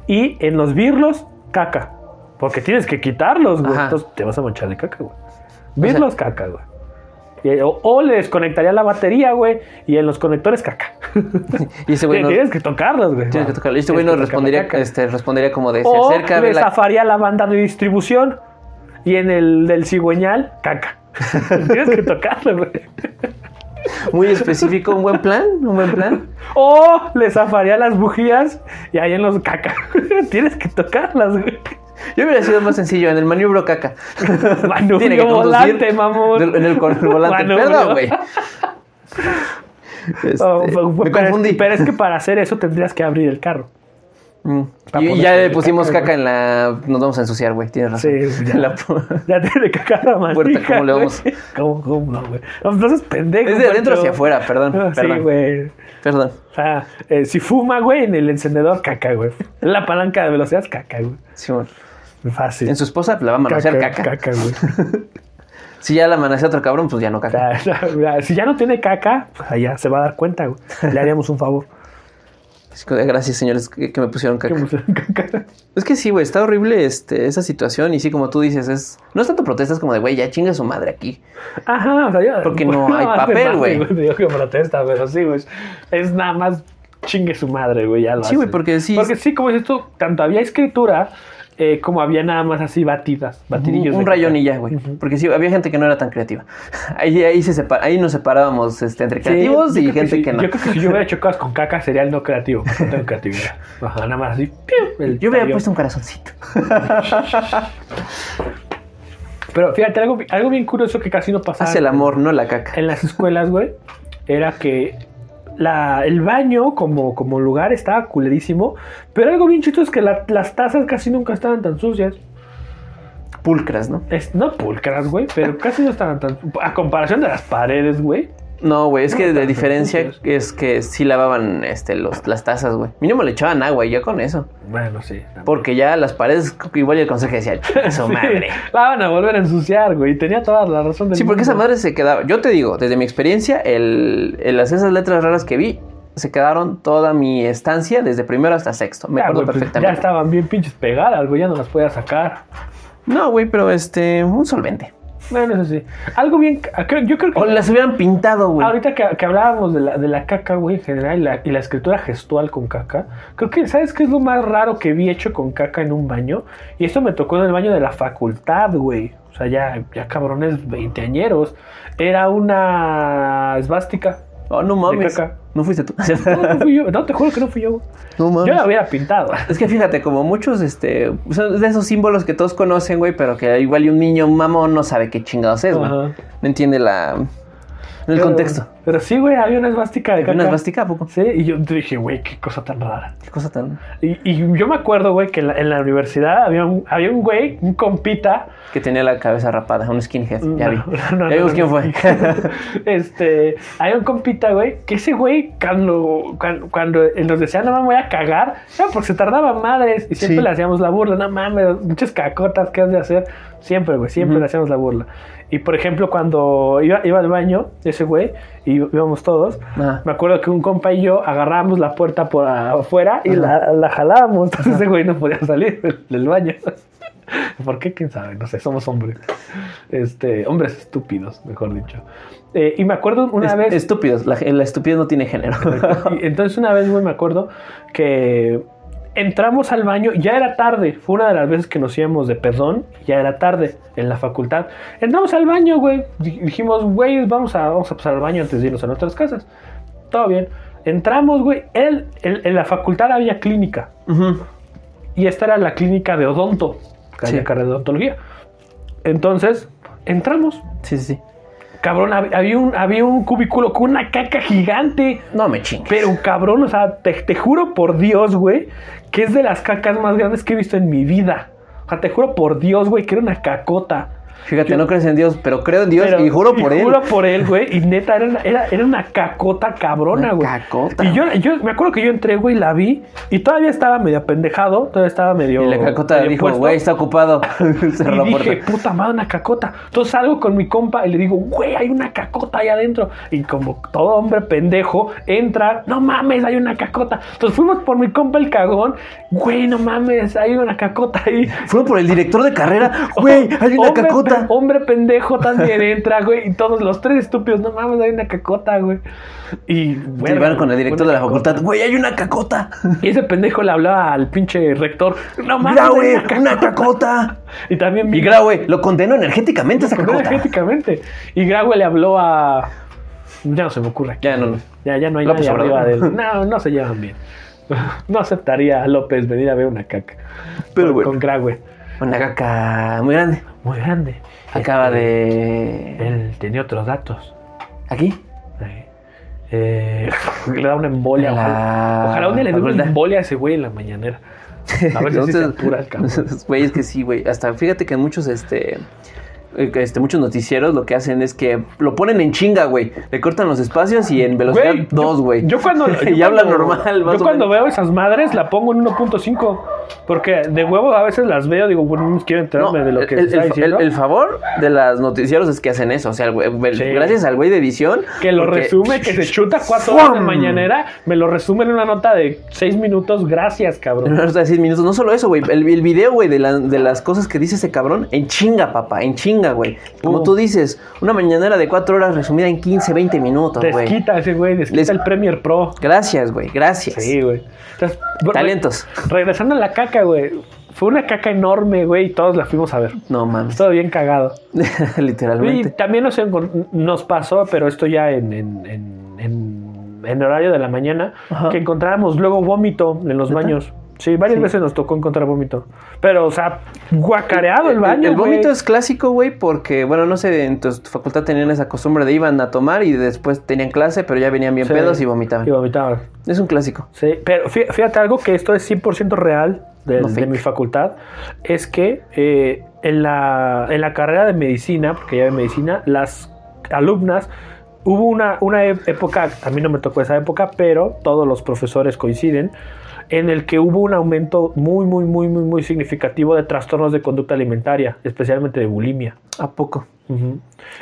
B: Y en los birlos, caca. Porque tienes que quitarlos, güey.
A: Ajá.
B: Entonces te vas a manchar de caca, güey. Birlos, caca, güey. O, o le desconectaría la batería, güey. Y en los conectores, caca.
A: Y ese güey no...
B: Tienes que tocarlos, güey.
A: Tienes que tocarlo. Y este güey
B: la
A: respondería, este, respondería como de... Se
B: O
A: acerca,
B: le
A: la...
B: zafaría la banda de distribución. Y en el del cigüeñal, caca. Tienes que tocarlo, güey.
A: Muy específico, un buen plan, un buen plan.
B: O le zafaría las bujías y ahí en los caca. Tienes que tocarlas, güey.
A: Yo hubiera sido más sencillo, en el maniobro caca.
B: Manubrio
A: Tiene que
B: volante, mamón.
A: En el, con el volante.
B: Manubrio.
A: Perdón, güey. Este,
B: Oh, pero-
A: me
B: pero es-
A: confundí.
B: Pero es que para hacer eso tendrías que abrir el carro.
A: Mm. Y, ya le pusimos
B: caca,
A: caca en la... Nos vamos a ensuciar, güey. Tienes razón.
B: Sí, ya.
A: La
B: Ya tiene caca la manija,
A: Puerta, ¿cómo le vamos?
B: ¿Cómo, cómo no, güey? Entonces pendejo.
A: Es de adentro hacia afuera, perdón.
B: Ah, Sí,
A: perdón.
B: güey.
A: Perdón.
B: O sea, eh, si fuma, güey, en el encendedor, caca, güey. En la palanca de velocidad, caca, güey.
A: Sí, bueno.
B: Fácil.
A: En su esposa pues, la va a manosear caca. Si ya la manosea otro cabrón, pues ya no caca.
B: Si ya no tiene caca, pues allá se va a dar cuenta, güey. Le haríamos un favor.
A: Gracias, señores, que, que me pusieron caca. Es que sí, güey, está horrible este, esa situación. Y sí, como tú dices, es no es tanto protestas como de, güey, ya chinga su madre aquí.
B: Ajá, o sea, yo-
A: Porque no hay papel, güey.
B: Digo que protesta, pero sí, güey. Es nada más chingue su madre, güey. Ya lo
A: Sí, güey, porque sí.
B: Porque sí, como dices tú, tanto había escritura eh, como había nada más así batidas, batidillos.
A: un rayón y ya, güey. Porque sí, había gente que no era tan creativa. Ahí, ahí, se separa, ahí nos separábamos este, entre creativos y gente
B: sí.
A: que no.
B: Yo creo que si yo hubiera hecho cosas con caca sería el no creativo, no tengo creatividad. Ajá, nada más así. el
A: Yo hubiera puesto un corazoncito.
B: Pero fíjate, algo, algo bien curioso que casi no pasaba.
A: Hace el amor, no la caca.
B: en las escuelas, güey, era que la, el baño como, como lugar estaba culerísimo, pero algo bien chido es que la- las tazas casi nunca estaban tan sucias.
A: Pulcras, ¿no?
B: Es, no pulcras, güey, pero casi no estaban tan... A comparación de las paredes, güey.
A: No, güey, es
B: No,
A: que
B: tanto,
A: diferencia es que sí lavaban este, los, las tazas, güey. Mínimo le echaban agua y ya con eso.
B: Bueno, sí.
A: Porque ya las paredes, igual el consejo decía, "Chinga su
B: Sí,
A: madre.
B: La van a volver a ensuciar, güey. Tenía toda la razón del
A: Sí, porque esa madre se quedaba. Yo te digo, desde mi experiencia, el, el- las esas letras raras que vi se quedaron toda mi estancia, desde primero hasta sexto. Me
B: Ya,
A: acuerdo
B: pues,
A: perfectamente.
B: ya estaban bien pinches pegadas, güey. Ya no las podía sacar.
A: No, güey, pero este, un solvente.
B: Bueno, eso sí. Algo bien... Yo creo que...
A: O las hubieran pintado, güey.
B: Ahorita que, que hablábamos de la, de la caca, güey, en general, y la, y la escritura gestual con caca, creo que, ¿sabes qué es lo más raro que vi hecho con caca en un baño? Y esto me tocó en el baño de la facultad, güey. O sea, ya, ya cabrones veinteañeros. Era una esvástica.
A: Oh, no mames. No fuiste tú.
B: No, no fui yo. No, te juro que no fui yo.
A: no mames.
B: Yo la hubiera pintado.
A: Es que fíjate, como muchos, este, son de esos símbolos que todos conocen, güey, pero que igual y un niño un mamón no sabe qué chingados es, güey. No entiende la, el
B: Pero-
A: contexto.
B: Pero sí, güey, había una esvástica de caca.
A: ¿Una esvástica a poco?
B: Sí, y yo dije, güey, qué cosa tan rara.
A: Qué cosa tan...
B: Y, y yo me acuerdo, güey, que en la, en la universidad había un, había un güey, un compita.
A: Que tenía la cabeza rapada, un skinhead. Ya vi.
B: No, no,
A: ya
B: no,
A: vimos quién fue.
B: este, hay un compita, güey, que ese güey, cuando, cuando, cuando nos decía, no mames, voy a cagar, era porque se tardaba madres y siempre
A: Sí.
B: le hacíamos la burla, no mames, muchas cacotas que has de hacer. Siempre, güey, siempre le hacíamos la burla. Y por ejemplo, cuando iba, iba al baño, ese güey, y íbamos todos,
A: Ajá.
B: me acuerdo que un compa y yo agarrábamos la puerta por afuera y la, la jalábamos. Entonces ese güey no podía salir del, del baño. ¿Por qué? ¿Quién sabe? No sé, somos hombres. Este, hombres estúpidos, mejor dicho. Eh, y me acuerdo una
A: Es-
B: vez...
A: Estúpidos. La, la estupidez no tiene género.
B: Y entonces una vez, güey, me acuerdo que entramos al baño, ya era tarde, fue una de las veces que nos íbamos de perdón, ya era tarde en la facultad. Entramos al baño, güey, di- dijimos, güey, vamos a, vamos a pasar al baño antes de irnos a nuestras casas. Todo bien. Entramos, güey, él- en la facultad había clínica y esta era la clínica de odonto, que había
A: Sí.
B: carrera de odontología. Entonces, entramos,
A: Sí, sí, sí.
B: Cabrón, hab- había un, había un cubículo con una caca gigante.
A: No me chingues.
B: Pero cabrón, o sea, te, te juro por Dios, güey, que es de las cacas más grandes que he visto en mi vida. O sea, te juro por Dios, güey, que era una cacota.
A: Fíjate,
B: Yo-
A: no crees en Dios, pero creo en Dios
B: Pero-
A: y juro por él.
B: Juro por él, güey. Y neta, era una, era, era una cacota cabrona, güey.
A: cacota.
B: Y yo, yo me acuerdo que yo entré, güey, la vi. Y todavía estaba medio apendejado. Todavía estaba medio.
A: Y la cacota
B: medio
A: dijo, güey, está ocupado. Cerró
B: Y
A: la
B: dije, puta madre, una cacota. Entonces salgo con mi compa y le digo, güey, hay una cacota ahí adentro. Y como todo hombre pendejo, entra, no mames, hay una cacota. Entonces fuimos por mi compa el cagón, güey, no mames, hay una cacota ahí.
A: Fueron por el director de carrera. Güey, hay una
B: Hombre
A: cacota.
B: Hombre pendejo también entra, güey. Y todos los tres estúpidos, no mames, hay una cacota, güey. Y
A: Se
B: bueno,
A: van con el director de la
B: cacota.
A: facultad. Güey, hay una cacota.
B: Y ese pendejo le hablaba al pinche rector, no mames,
A: Mira, güey,
B: una
A: una
B: cacota. Y también
A: Y Gra, güey, lo condenó energéticamente esa cacota.
B: energéticamente. Y Graue le habló a. Ya no se me ocurre.
A: Ya no, no.
B: Ya, ya no hay
A: López
B: nadie arriba
A: Obrador.
B: de él. No, no se llevan bien. No aceptaría a López venir a ver una caca.
A: Pero
B: con,
A: bueno.
B: con Graue.
A: Una caca muy grande.
B: Muy grande.
A: Acaba
B: Este,
A: de.
B: Él tenía otros datos.
A: Aquí.
B: Eh, eh, le da una embolia.
A: La
B: Ojalá, ojalá un día le dé una embolia a ese güey en la mañanera. A ver si se apura el cabrón.
A: Güey, es que sí, güey. Hasta fíjate que en muchos, este. Eh, Este, muchos noticieros lo que hacen es que lo ponen en chinga, güey. Le cortan los espacios y en velocidad
B: Güey,
A: 2,
B: yo-
A: güey.
B: Yo cuando.
A: y habla normal,
B: Yo cuando veo esas madres la pongo en 1.5. Porque de huevo a veces las veo, digo, bueno, no quiero enterarme
A: No,
B: de lo que
A: el,
B: está
A: el-
B: diciendo.
A: el- el favor de las noticieros es que hacen eso. O sea, el
B: Sí.
A: gracias al güey de edición.
B: que lo
A: porque-
B: resume, que se chuta cuatro horas de mañanera, me lo resume en una nota de seis minutos. Gracias,
A: En
B: cabrón.
A: una nota de seis minutos. No solo eso, güey. El, el video, güey, de, la- de las cosas que dice ese cabrón, en chinga, papá, en chinga, güey. Como tú dices, una mañanera de cuatro horas resumida en 15, 20 minutos, güey.
B: Desquita ese güey, desquita
A: Les-
B: el Premier Pro.
A: Gracias, güey, gracias.
B: Sí, güey.
A: Talentos.
B: Regresando a la caca, güey. Fue una caca enorme, güey, y todos la fuimos a ver.
A: No mames.
B: Todo bien cagado. Y
A: Literalmente.
B: también nos, pasó, pero esto ya en, en, en, en- en horario de la mañana,
A: Ajá.
B: que encontrábamos luego vómito en los
A: ¿Neta?
B: baños. Sí, varias
A: Sí.
B: veces nos tocó encontrar vómito. Pero, o sea, guacareado el baño.
A: El, vómito es clásico, güey, porque, bueno, no sé, en tu, facultad tenían esa costumbre de iban a tomar y después tenían clase, pero ya venían bien
B: Sí.
A: pedos y vomitaban.
B: Y vomitaban.
A: Es un clásico.
B: Sí, pero fí- fíjate algo que esto es 100% real de,
A: No
B: de
A: fake.
B: mi facultad, es que eh, en, la, en la carrera de medicina, porque ya de medicina, las alumnas, hubo una, una e- época, a mí no me tocó esa época, pero todos los profesores coinciden, en el que hubo un aumento muy, muy, muy, muy, muy significativo de trastornos de conducta alimentaria, especialmente de bulimia.
A: ¿A poco?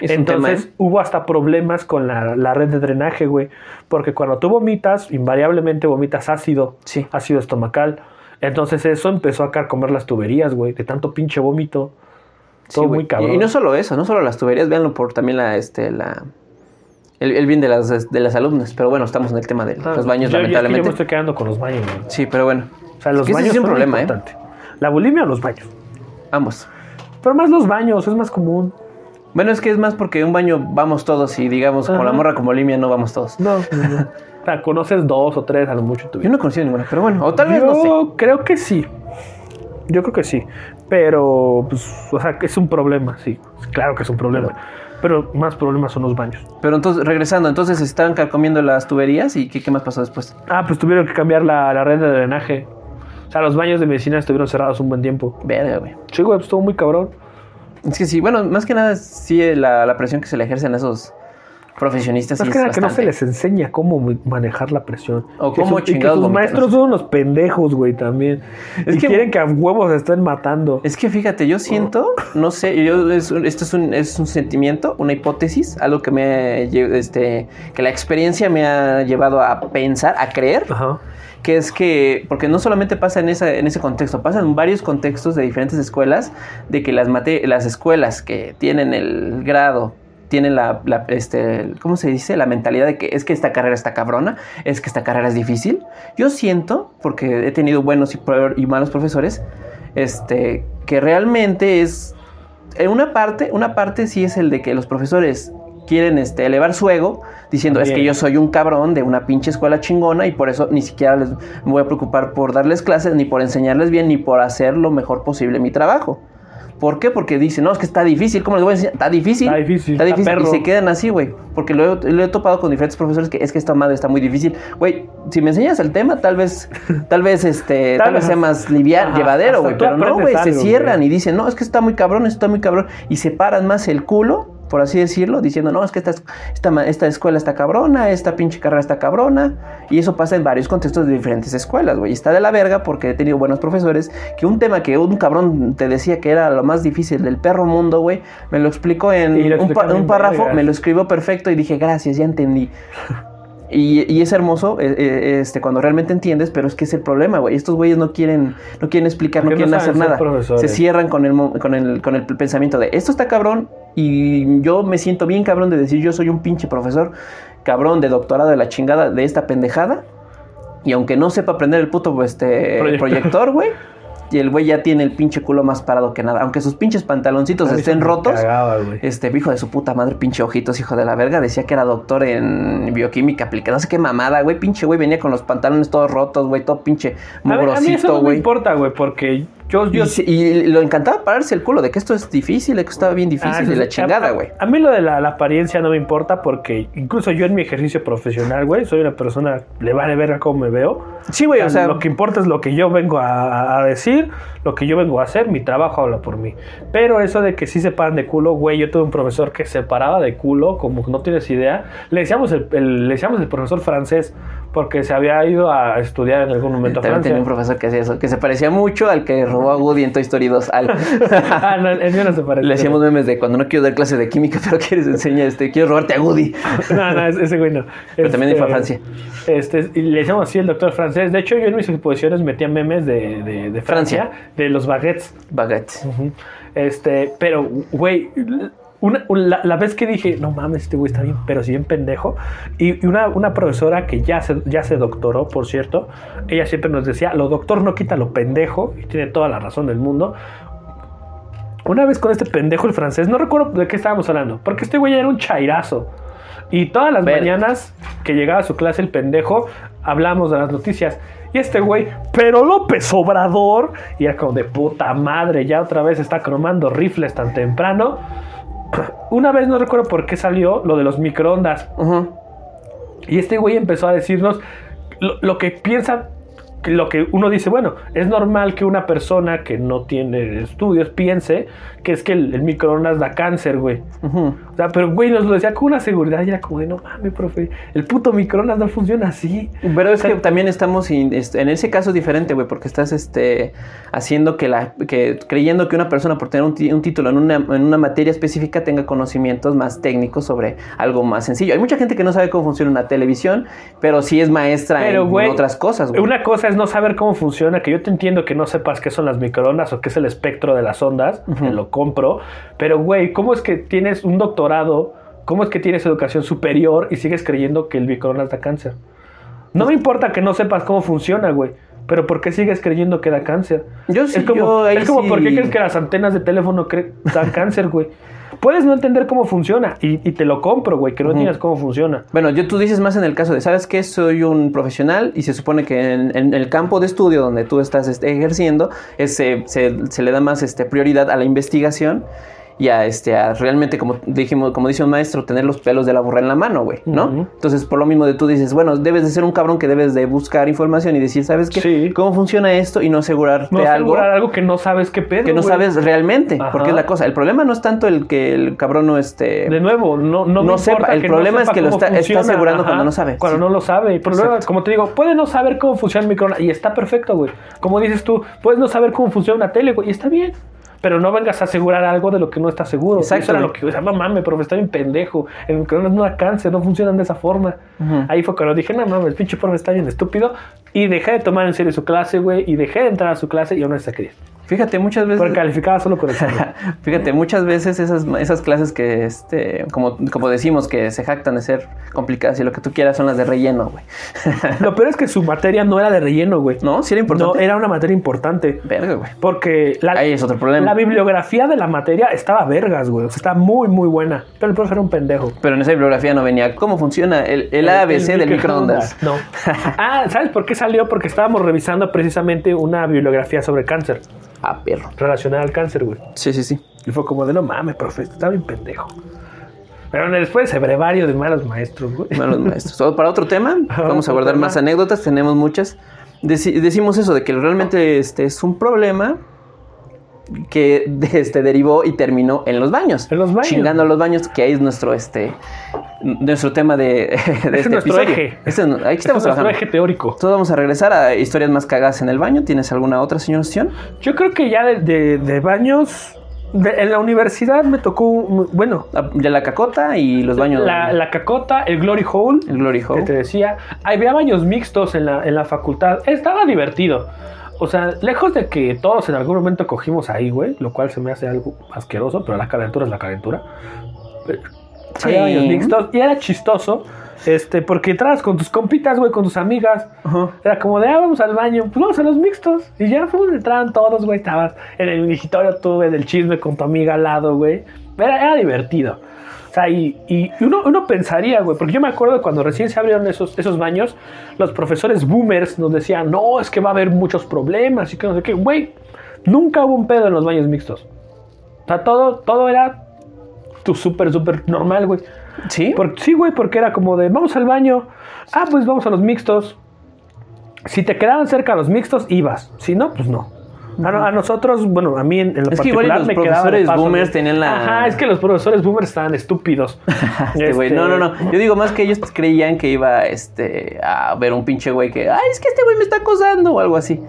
B: Entonces
A: ¿eh?
B: hubo hasta problemas con la, la red de drenaje, güey. Porque cuando tú vomitas, invariablemente vomitas ácido,
A: Sí.
B: ácido estomacal. Entonces eso empezó a carcomer las tuberías, güey, de tanto pinche vómito.
A: Sí,
B: Todo
A: güey.
B: muy cabrón.
A: Y, y no solo eso, no solo las tuberías, véanlo por también la, este, la... El, el bien de las, de las alumnas. Pero bueno, estamos en el tema de los baños,
B: yo- yo-
A: lamentablemente.
B: me estoy quedando con los baños.
A: Sí, pero bueno.
B: O sea, los
A: Es que ese
B: baños
A: es un problema, ¿eh?
B: ¿La bulimia o los baños?
A: Ambos.
B: Pero más los baños, es más común.
A: Bueno, es que es más porque un baño vamos todos y digamos, con la morra como Limia no vamos todos.
B: No, no, no. O sea, conoces dos o tres a lo mucho en tu vida.
A: Yo no conocí ninguna, pero bueno, o tal vez
B: Yo
A: no sé.
B: creo que sí. Yo creo que sí. Pero, pues, o sea, es un problema, sí. Claro que es un problema. Pero más problemas son los baños.
A: Pero entonces, regresando, entonces estaban carcomiendo las tuberías y ¿qué, qué más pasó después?
B: Ah, pues tuvieron que cambiar la, la red de drenaje. O sea, los baños de medicina estuvieron cerrados un buen tiempo.
A: Verga, güey.
B: Sí, güey, pues estuvo muy cabrón.
A: Es que sí, bueno, más que nada, sí, la, la presión que se le ejercen a esos profesionistas.
B: Más que
A: es
B: nada que no se les enseña cómo ma- manejar la presión.
A: O
B: Que
A: cómo
B: que
A: vomitar.
B: maestros son unos pendejos, güey, también.
A: Es
B: y
A: que-
B: quieren que a huevos se estén matando.
A: Es que fíjate, yo siento, no sé, yo es, esto es un, es un sentimiento, una hipótesis, algo que me este, que la experiencia me ha llevado a pensar, a creer,
B: Ajá.
A: que es que, porque no solamente pasa en, esa, en ese contexto, pasa en varios contextos de diferentes escuelas, de que las, mate- las escuelas que tienen el grado, tienen la, la, este, ¿cómo se dice? La mentalidad de que es que esta carrera está cabrona, es que esta carrera es difícil. Yo siento, porque he tenido buenos y, y malos profesores, este, que realmente es, en una parte, una parte sí es el de que los profesores quieren este, elevar su ego, diciendo es que yo soy un cabrón de una pinche escuela chingona y por eso ni siquiera les me voy a preocupar por darles clases, ni por enseñarles bien, ni por hacer lo mejor posible mi trabajo. ¿Por qué? Porque dicen, no, es que está difícil. ¿Cómo les voy a enseñar? Está difícil.
B: Está difícil,
A: Está
B: está
A: difícil. y se quedan así, güey. Porque lo he, lo he topado con diferentes profesores que es que esta madre está muy difícil. Güey, si me enseñas el tema, tal vez, tal vez, este,
B: Tal
A: tal, vez sea más liviano,
B: Ajá,
A: llevadero, güey. Pero no, güey, se cierran y dicen, no, es que está muy cabrón, esto está muy cabrón. Y separan más el culo, por así decirlo, diciendo, no, es que esta, esta, esta escuela está cabrona, esta pinche carrera está cabrona. Y eso pasa en varios contextos de diferentes escuelas, güey. Está de la verga porque he tenido buenos profesores que un tema que un cabrón te decía que era lo más difícil del perro mundo, güey, me lo explicó en
B: lo
A: un, pa- párrafo, me lo escribió perfecto y dije, gracias, ya entendí. Y, y es hermoso eh, eh, este, cuando realmente entiendes, pero es que es el problema, güey. Estos güeyes no quieren, no quieren explicar, no
B: Porque no
A: quieren hacer nada.
B: profesores.
A: Se cierran con el, con, el, con el pensamiento de esto está cabrón y yo me siento bien cabrón de decir yo soy un pinche profesor cabrón de doctorado de la chingada de esta pendejada. Y aunque no sepa aprender el puto este,
B: Proyector.
A: güey. Y el güey ya tiene el pinche culo más parado que nada. Aunque sus pinches pantaloncitos
B: A
A: estén rotos.
B: cagaba, güey.
A: Este, hijo de su puta madre, pinche ojitos, hijo de la verga. Decía que era doctor en bioquímica aplicada. No sé qué mamada, güey. Pinche güey venía con los pantalones todos rotos, güey. Todo pinche
B: A mí, a mí eso
A: mugrosito,
B: no me
A: güey.
B: importa, güey, porque yo... yo
A: Y, y lo encantaba pararse el culo de que esto es difícil, de que estaba bien difícil
B: Ah,
A: y
B: sí,
A: la chingada, güey.
B: A, mí lo de la, la apariencia no me importa porque incluso yo en mi ejercicio profesional, güey, soy una persona, le vale ver cómo me veo.
A: Sí, güey, o sea,
B: lo que importa es lo que yo vengo a, a decir, lo que yo vengo a hacer, mi trabajo habla por mí. Pero eso de que sí se paran de culo, güey, yo tuve un profesor que se paraba de culo, como no tienes idea. Le decíamos el, el- le decíamos el profesor francés porque se había ido a estudiar en algún momento a Francia.
A: tenía un profesor que hacía eso, que se parecía mucho al que robó a Woody en Toy Story 2. Al...
B: ah, no, el mío no se parece.
A: Le hacíamos memes de cuando no quiero dar clase de química, pero quieres enseñar, este, quiero robarte a Woody.
B: No, no, ese güey no.
A: Pero también
B: Este,
A: fue a Francia.
B: Este, y le decíamos así el doctor francés. De hecho, yo en mis exposiciones metía memes de, de, de Francia, de los baguettes.
A: Baguette.
B: Ujú. Este, pero, güey, una- la, la vez que dije, no mames, este güey está bien, pero si bien pendejo. Y, y una, una profesora que ya se, ya se doctoró, por cierto, ella siempre nos decía, lo doctor no quita lo pendejo, y tiene toda la razón del mundo. Una vez con este pendejo el francés, no recuerdo de qué estábamos hablando, porque este güey era un chairazo. Y todas las mañanas que llegaba a su clase el pendejo, hablamos de las noticias. Y este güey, pero López Obrador, y era como de puta madre, ya otra vez está cromando rifles tan temprano. Una vez no recuerdo por qué salió lo de los microondas. Y este güey empezó a decirnos lo, lo que piensa, lo que uno dice, bueno, es normal que una persona que no tiene estudios piense que es que el, el microondas da cáncer, güey. O sea, pero güey nos lo decía con una seguridad y era como de, no mames, profe, el puto microondas no funciona así.
A: Pero es
B: O sea,
A: que también estamos in- en ese caso es diferente, güey, porque estás este haciendo que la que creyendo que una persona por tener un, un título en una, en una materia específica tenga conocimientos más técnicos sobre algo más sencillo. Hay mucha gente que no sabe cómo funciona una televisión, pero sí es maestra
B: Pero,
A: en
B: güey,
A: otras cosas, güey.
B: Una cosa es no saber cómo funciona, que yo te entiendo que no sepas qué son las microondas o qué es el espectro de las ondas, te lo compro, pero güey, ¿cómo es que tienes un doctorado? ¿Cómo es que tienes educación superior y sigues creyendo que el microondas da cáncer? No me importa que no sepas cómo funciona, güey. Pero ¿por qué sigues creyendo que da cáncer?
A: Yo sí,
B: es como,
A: yo ahí
B: es como
A: sí-
B: ¿por qué crees que las antenas de teléfono dan cáncer, güey? Puedes no entender cómo funciona y, y te lo compro, güey, que no entiendas cómo funciona.
A: Bueno, yo tú dices más en el caso de, ¿sabes qué? Soy un profesional y se supone que en, en el campo de estudio donde tú estás este, ejerciendo, es, se, se- se le da más este, prioridad a la investigación y a, este, a realmente, como dijimos, como dice un maestro, tener los pelos de la burra en la mano, güey, ¿no? Entonces, por lo mismo de tú dices, bueno, debes de ser un cabrón que debes de buscar información y decir, ¿sabes qué?
B: Sí.
A: ¿Cómo funciona esto? Y no asegurarte
B: No
A: algo
B: asegurar algo que no sabes qué pedo,
A: que no sabes realmente,
B: Ajá.
A: porque es la cosa. El problema no es tanto el que el cabrón no esté...
B: De nuevo, no, no,
A: No sepa,
B: importa
A: el problema es
B: sepa
A: que lo está- está asegurando cuando no sabe.
B: Cuando
A: Sí.
B: no lo sabe. Problema,
A: Exacto.
B: como te digo, puede no saber cómo funciona el microondas y está perfecto, güey. Como dices tú, puedes no saber cómo funciona una tele, güey, y está bien. Pero no vengas a asegurar algo de lo que no estás seguro.
A: Exacto,
B: Eso era lo que, o sea, no mames, profe, está bien pendejo. El microondas no da cáncer, no funcionan de esa forma. Ahí fue cuando dije, no mames, el pinche profe está bien estúpido. Y dejé de tomar en serio su clase, güey, y dejé de entrar a su clase y aún no se quería.
A: Fíjate, muchas veces...
B: Porque calificaba solo con.
A: Fíjate, muchas veces esas, esas clases que, este, como, como decimos, que se jactan de ser complicadas y lo que tú quieras son las de relleno, güey.
B: Lo peor es que su materia no era de relleno, güey.
A: ¿No? Sí era importante.
B: No, era una materia importante.
A: Verga, güey.
B: Porque la,
A: Ahí es otro problema.
B: la bibliografía de la materia estaba vergas, güey. O sea, estaba muy, muy buena. Pero el profe era un pendejo.
A: Pero en esa bibliografía no venía cómo funciona el, el ABC
B: El
A: del microondas.
B: No. ah, ¿sabes por qué salió? Porque estábamos revisando precisamente una bibliografía sobre cáncer.
A: A perro.
B: Relacionada al cáncer, güey.
A: Sí, sí, sí.
B: Y fue como de no mames, profe, estaba bien pendejo. Pero después ese brevario de malos maestros, güey.
A: Malos maestros. Para otro tema, vamos a guardar más anécdotas, tenemos muchas. Deci- decimos eso, de que realmente este es un problema que de- este, derivó y terminó en los baños.
B: En los baños.
A: Chingando a los baños, que ahí es nuestro, este, nuestro tema de, de este
B: es nuestro
A: episodio.
B: eje.
A: Es-
B: Este es
A: estamos
B: nuestro
A: trabajando.
B: eje teórico.
A: Todos vamos a regresar a historias más cagadas en el baño. ¿Tienes alguna otra, señor Sion?
B: Yo creo que ya de, de- de baños. en la universidad me tocó. Bueno,
A: De la cacota y los baños.
B: la, la cacota, el Glory Hole.
A: el Glory
B: que
A: Hole.
B: te decía, había baños mixtos en la, en la facultad. Estaba divertido. O sea, lejos de que todos en algún momento cogimos ahí, güey, lo cual se me hace algo asqueroso, pero la calentura es la calentura.
A: Sí.
B: Había baños mixtos y era chistoso, este, porque entrabas con tus compitas, güey, con tus amigas.
A: Ajá.
B: Era como de, ah, vamos al baño, pues vamos a los mixtos. Y ya pues, entraban todos, güey, estabas en el migitorio tú, en el chisme con tu amiga al lado, güey. Era, era divertido. O sea, y, y uno, uno pensaría, güey, porque yo me acuerdo cuando recién se abrieron esos, esos baños, los profesores boomers nos decían, no, es que va a haber muchos problemas y que no sé qué. Güey, nunca hubo un pedo en los baños mixtos. O sea, todo, todo era tu súper, súper normal, güey.
A: ¿Sí?
B: Por- sí, güey, porque era como de, vamos al baño. Ah, pues vamos a los mixtos. Si te quedaban cerca los mixtos, ibas. Si no, pues no. A, no- a nosotros, bueno, a mí en, en lo
A: Es que igual y
B: particular
A: los
B: me
A: profesores
B: paso,
A: boomers tenían la-
B: Ajá, es que los profesores boomers estaban estúpidos.
A: Este güey,
B: Este,
A: No, no, no. Yo digo más que ellos creían que iba este, a ver un pinche güey que, ay, es que este güey me está acosando o algo así.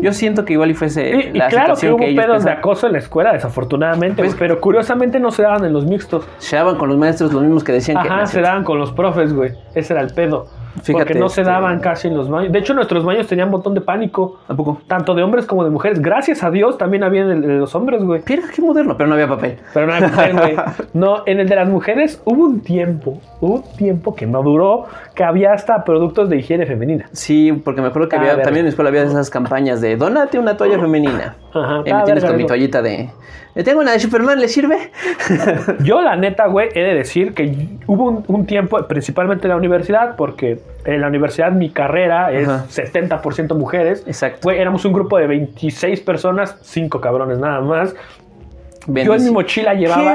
A: Yo siento que igual y fuese
B: Y, y
A: la
B: claro que
A: situación
B: hubo
A: que, ellos
B: pedos de acoso en la escuela, desafortunadamente,
A: Pues-
B: pero curiosamente no se daban en los mixtos.
A: Se daban con los maestros los mismos que decían que...
B: Ajá, se daban con los profes, güey. Ese era el pedo.
A: Fíjate,
B: porque no se
A: este-
B: daban casi en los baños. De hecho, nuestros baños tenían botón de pánico.
A: ¿A poco?
B: Tanto de hombres como de mujeres. Gracias a Dios también había en el de los hombres, güey.
A: Mira, qué moderno, pero no había papel.
B: Pero no hay mujer, güey. No, en el de las mujeres hubo un tiempo, hubo un tiempo que no duró, que había hasta productos de higiene femenina.
A: Sí, porque me acuerdo que
B: Ah,
A: había, también en mi escuela había esas campañas de donate una toalla femenina.
B: Ajá,
A: Y
B: ah,
A: me tienes con mi toallita de... "Le tengo una de Superman, ¿le sirve?
B: Yo, la neta, güey, he de decir que hubo un, un tiempo, principalmente en la universidad, porque en la universidad mi carrera es
A: Ajá.
B: 70% mujeres.
A: Exacto.
B: Güey, éramos un grupo de 26 personas, 5 cabrones nada más. Yo en mi mochila
A: ¡Qué
B: llevaba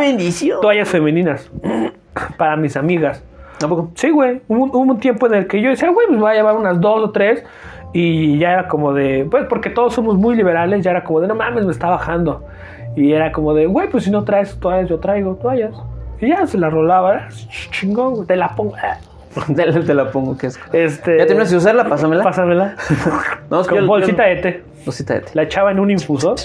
B: toallas femeninas para mis amigas.
A: ¿Tampoco?
B: Sí, güey. Hubo, hubo un tiempo en el que yo decía, güey, pues voy a llevar unas dos o tres. Y ya era como de, pues porque todos somos muy liberales, ya era como de, no mames, me está bajando. Y era como de, güey, pues si no traes toallas, yo traigo toallas. Y ya se la rolaba, "Ah, ch- chingón, te la pongo. ah".
A: Te, te la pongo, qué asco.
B: Este,
A: ¿Ya terminaste de usarla? Pásamela.
B: Pásamela.
A: No, es que
B: Con
A: yo-
B: bolsita
A: yo-
B: de té.
A: Bolsita de té.
B: La echaba en un infusor.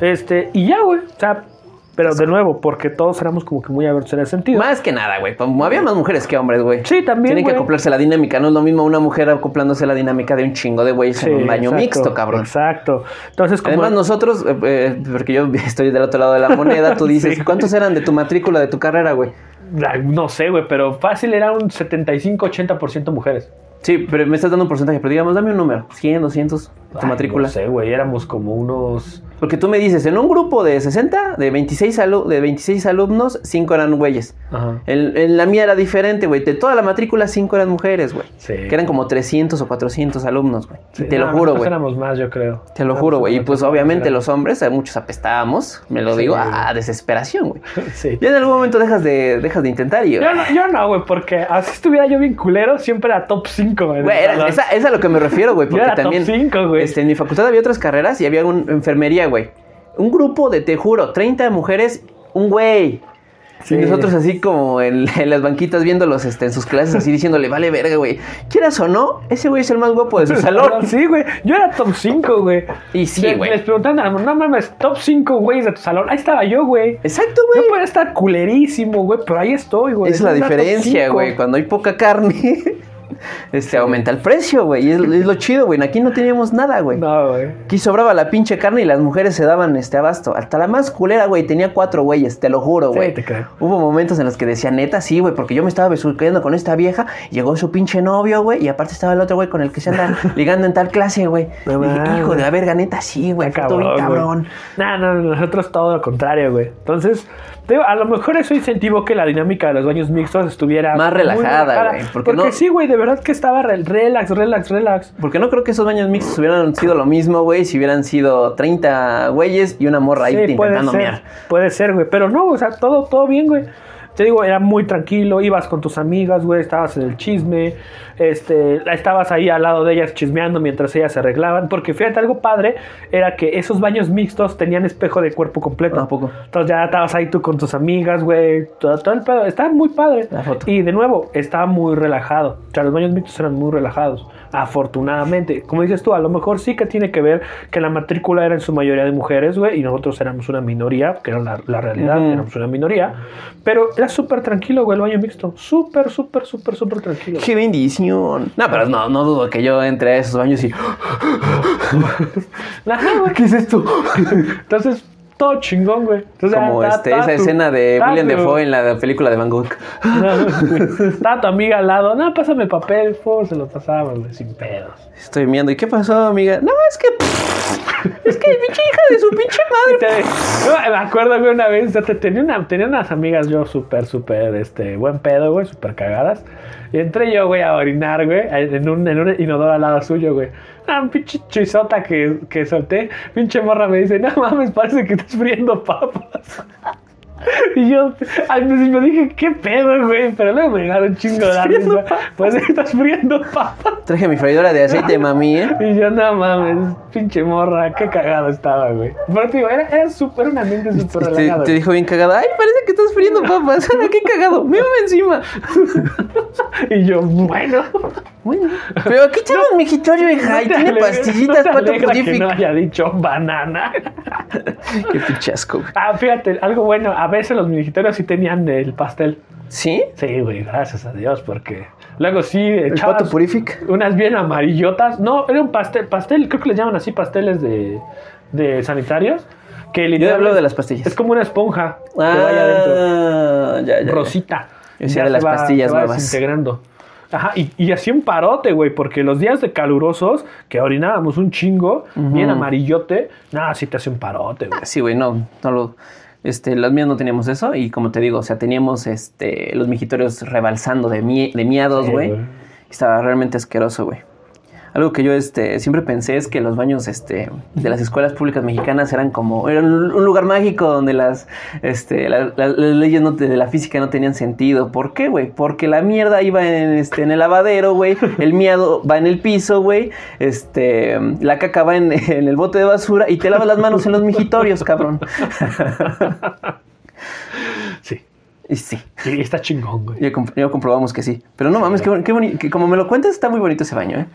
B: Este, y ya, güey. O sea, pero de nuevo, porque todos éramos como que muy aversos en ese sentido.
A: Más que nada, güey. Había más mujeres que hombres, güey.
B: Sí, también,
A: Tienen que acoplarse a la dinámica. No es lo mismo una mujer acoplándose a la dinámica de un chingo de güeyes
B: Sí,
A: en un baño
B: exacto,
A: mixto, cabrón.
B: Exacto. Entonces, como.
A: Además, nosotros, eh, eh, porque yo estoy del otro lado de la moneda, tú dices,
B: Sí.
A: ¿cuántos eran de tu matrícula, de tu carrera, güey?
B: Ay, No sé, güey, pero fácil era un 75-80% mujeres.
A: Sí, pero me estás dando un porcentaje, pero digamos, dame un número, 100, 200, de tu
B: Ay,
A: matrícula.
B: No sé, güey, éramos como unos.
A: Porque tú me dices, en un grupo de 60, de 26, alu- de 26 alumnos, 5 eran güeyes.
B: Ajá.
A: En, en la mía era diferente, güey. De toda la matrícula, 5 eran mujeres, güey.
B: Sí.
A: Que eran como 300 o 400 alumnos, güey.
B: Sí,
A: Te
B: no,
A: lo juro,
B: nosotros
A: güey.
B: éramos más, yo creo.
A: Te lo
B: Éramos
A: juro, güey. Y pues obviamente los hombres, a muchos apestábamos. Me lo
B: Sí,
A: digo, a desesperación, güey.
B: Sí.
A: Ya en algún momento dejas de, dejas de intentar y...
B: Yo no, yo no, güey, porque así estuviera yo bien culero, siempre era top 5, güey.
A: Güey, es a lo que me refiero, güey.
B: Yo
A: Porque
B: era top
A: también...
B: cinco, güey.
A: Este, en mi facultad había otras carreras y había un enfermería, güey. Un grupo de, te juro, 30 mujeres, un güey.
B: Sí.
A: Y nosotros así como en, en las banquitas viéndolos este, en sus clases, así diciéndole, vale verga, güey. Quieras o no, ese güey es el más guapo de su salón.
B: Sí, güey. Yo era top 5, güey.
A: Y sí, güey.
B: Les preguntaban, no mames, top 5 güeyes de tu salón. Ahí estaba yo, güey.
A: Exacto,
B: Yo
A: güey.
B: puedo estar culerísimo, güey, pero ahí estoy, güey.
A: Es la diferencia, güey. Cuando hay poca carne, este, aumenta el precio, güey. Y es, es lo chido, güey. Aquí no teníamos nada, güey.
B: No, güey.
A: Aquí sobraba la pinche carne y las mujeres se daban este abasto. Hasta la más culera, güey, tenía cuatro güeyes, te lo juro,
B: Sí,
A: güey.
B: te creo.
A: Hubo momentos en los que decía, neta, sí, güey, porque yo me estaba besuqueando con esta vieja, llegó su pinche novio, güey, y aparte estaba el otro güey con el que se anda ligando en tal clase, güey.
B: No
A: dije, hijo de la verga, neta, sí, güey, bien
B: cabrón. No, no, nosotros todo lo contrario, güey. Entonces, a lo mejor eso incentivó que la dinámica de los baños mixtos estuviera
A: Más relajada, güey, porque
B: Porque,
A: no-
B: sí, güey, de verdad que estaba re- relax, relax, relax.
A: Porque no creo que esos baños mixtos hubieran sido lo mismo, güey, si hubieran sido 30 güeyes y una morra ahí
B: Sí,
A: intentando
B: ser,
A: mear.
B: puede ser, güey. Pero no, o sea, todo, todo bien, güey. Te digo, era muy tranquilo, ibas con tus amigas, güey, estabas en el chisme, este, estabas ahí al lado de ellas chismeando mientras ellas se arreglaban, porque fíjate, algo padre era que esos baños mixtos tenían espejo de cuerpo completo.
A: ¿A poco?
B: Entonces ya estabas ahí tú con tus amigas, güey, todo, todo el pedo, estaba muy padre.
A: La foto.
B: Y de nuevo, estaba muy relajado, o sea, los baños mixtos eran muy relajados, afortunadamente. Como dices tú, a lo mejor sí que tiene que ver que la matrícula era en su mayoría de mujeres, güey, y nosotros éramos una minoría, que era la, la realidad, éramos una minoría, pero era súper tranquilo, güey, el baño mixto, súper, súper, súper, súper tranquilo.
A: ¡Qué bendición! No, pero no, no dudo que yo entre a esos baños y... ¿Qué es esto?
B: Entonces, todo chingón, güey. Entonces,
A: Como este, esa
B: tu-
A: escena de
B: ta
A: William Defoe en la película de Van Gogh.
B: Estaba tu amiga al lado, no, pásame papel, pues, se lo pasaba, güey, sin pedos.
A: Estoy viendo. ¿Y qué pasó, amiga? No, es que... Es que pinche hija de su pinche madre.
B: te- no, me acuerdo una vez tenía, una, tenía unas amigas yo súper, súper, este, buen pedo, güey, súper cagadas. Y entré yo, güey, a orinar, güey, en un, en un inodoro al lado suyo, güey. Una pinche chisota que, que solté. Pinche morra me dice, no mames, parece que estás friendo papas. Y yo al principio dije, ¿qué pedo, güey? Pero luego me llegaron un chingo de la risa. Pues estás friendo papas.
A: Traje mi freidora de aceite, mami, ¿eh?
B: Y yo, no mames, pinche morra, qué cagado estaba, güey. Pero te digo, era, era súper, un ambiente súper relajado.
A: te dijo bien cagada. Ay, parece que estás friendo papas. ¡Qué cagado! ¡Mírame encima!
B: Y yo, bueno.
A: Bueno, pero aquí tenemos mi migitorio, hija. Y
B: te
A: tiene pastillitas
B: no
A: cuatro
B: que no haya dicho banana.
A: Qué pinchasco, güey.
B: Ah, fíjate, algo bueno. Veces los minigitorios sí tenían el pastel.
A: ¿Sí?
B: Sí, güey, gracias a Dios, porque luego sí
A: ¿El pato Purific?
B: unas bien amarillotas. No, era un pastel, pastel, creo que le llaman así pasteles de, de sanitarios. Que
A: Yo hablo de las pastillas.
B: Es como una esponja que vaya adentro.
A: Ah, ya, ya.
B: Rosita. Ya
A: de las
B: va-
A: pastillas
B: se va
A: nuevas.
B: desintegrando. Ajá, y, y así un parote, güey, porque los días de calurosos, que orinábamos un chingo, bien amarillote, nada, sí te hace un parote, güey.
A: Sí, güey, no, no lo. Este, los míos no teníamos eso y como te digo, o sea, teníamos este, los mijitorios rebalsando de, mie- de miados, güey. Estaba realmente asqueroso, güey. Algo que yo este, siempre pensé es que los baños este, de las escuelas públicas mexicanas eran como... Eran un lugar mágico donde las, este, la- la- las leyes no te- de la física no tenían sentido. ¿Por qué, güey? Porque la mierda iba en, este, en el lavadero, güey. El miado va en el piso, güey. Este, la caca va en, en el bote de basura y te lavas las manos en los mijitorios, cabrón.
B: Sí.
A: Y sí.
B: Y está chingón, güey.
A: Ya, comp- ya comprobamos que sí. Pero no mames, qué, boni- qué boni- que como me lo cuentas, está muy bonito ese baño, ¿eh?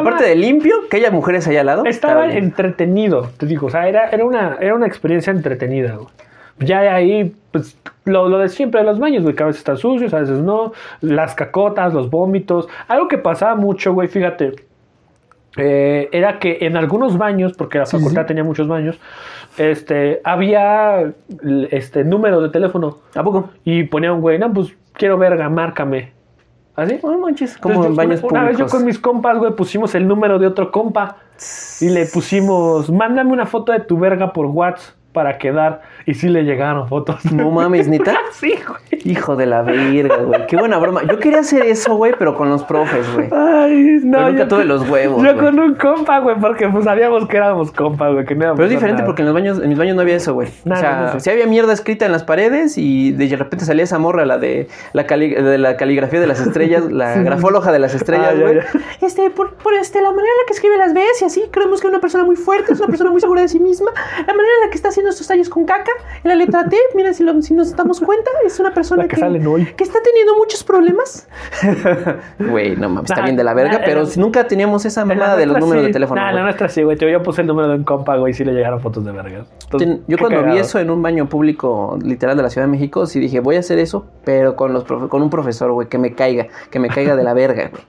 A: Aparte de limpio, que haya mujeres allá al lado.
B: Estaba entretenido, te digo, o sea, era, era, una, era una experiencia entretenida, güey. Ya de ahí, pues, lo, lo de siempre de los baños, güey, que a veces están sucios, a veces no, las cacotas, los vómitos. Algo que pasaba mucho, güey, fíjate, eh, era que en algunos baños, porque la facultad tenía muchos baños, este, había este número de teléfono
A: ¿A poco?
B: y ponía un güey, no, pues quiero verga, márcame. ¿Así?
A: No manches, como
B: Entonces,
A: en baños
B: una, una vez yo con mis compas, güey, pusimos el número de otro compa y le pusimos, mándame una foto de tu verga por WhatsApp para quedar. Y sí le llegaron fotos.
A: No mames, neta.
B: sí, güey.
A: Hijo de la verga, güey. Qué buena broma. Yo quería hacer eso, güey, pero con los profes, güey.
B: Ay, no.
A: Pero nunca
B: yo-
A: tuve los huevos,
B: Yo
A: güey.
B: con un compa, güey, porque pues sabíamos que éramos compa, güey, que no
A: Pero es diferente
B: nada.
A: porque en los baños, en mis baños no había eso, güey.
B: No,
A: o sea,
B: no, sé.
A: sí había mierda escrita en las paredes y de repente salía esa morra, la de la, cali- de la caligrafía de las estrellas, la grafóloga de las estrellas,
B: Ah, ya,
A: güey.
B: ya.
A: Este, por, por este, la manera en la que escribe las veces y así, creemos que es una persona muy fuerte, es una persona muy segura de sí misma. La manera en la que está haciendo estos tallos con caca, en la letra T, mira, si, lo- si nos damos cuenta, es una persona
B: que salen hoy.
A: que está teniendo muchos problemas. Güey, no mames, está
B: Nah,
A: bien de la verga,
B: nah,
A: pero
B: eh,
A: nunca teníamos esa mamada de los números
B: sí.
A: de teléfono. Güey.
B: la nuestra sí, güey. Yo puse el número de un compa, güey, y sí le llegaron fotos de. Entonces,
A: Ten- Yo cuando vi eso en un baño público literal de la Ciudad de México, sí dije, voy a hacer eso, pero con los profe- con un profesor, güey, que me caiga, que me caiga de la verga, güey.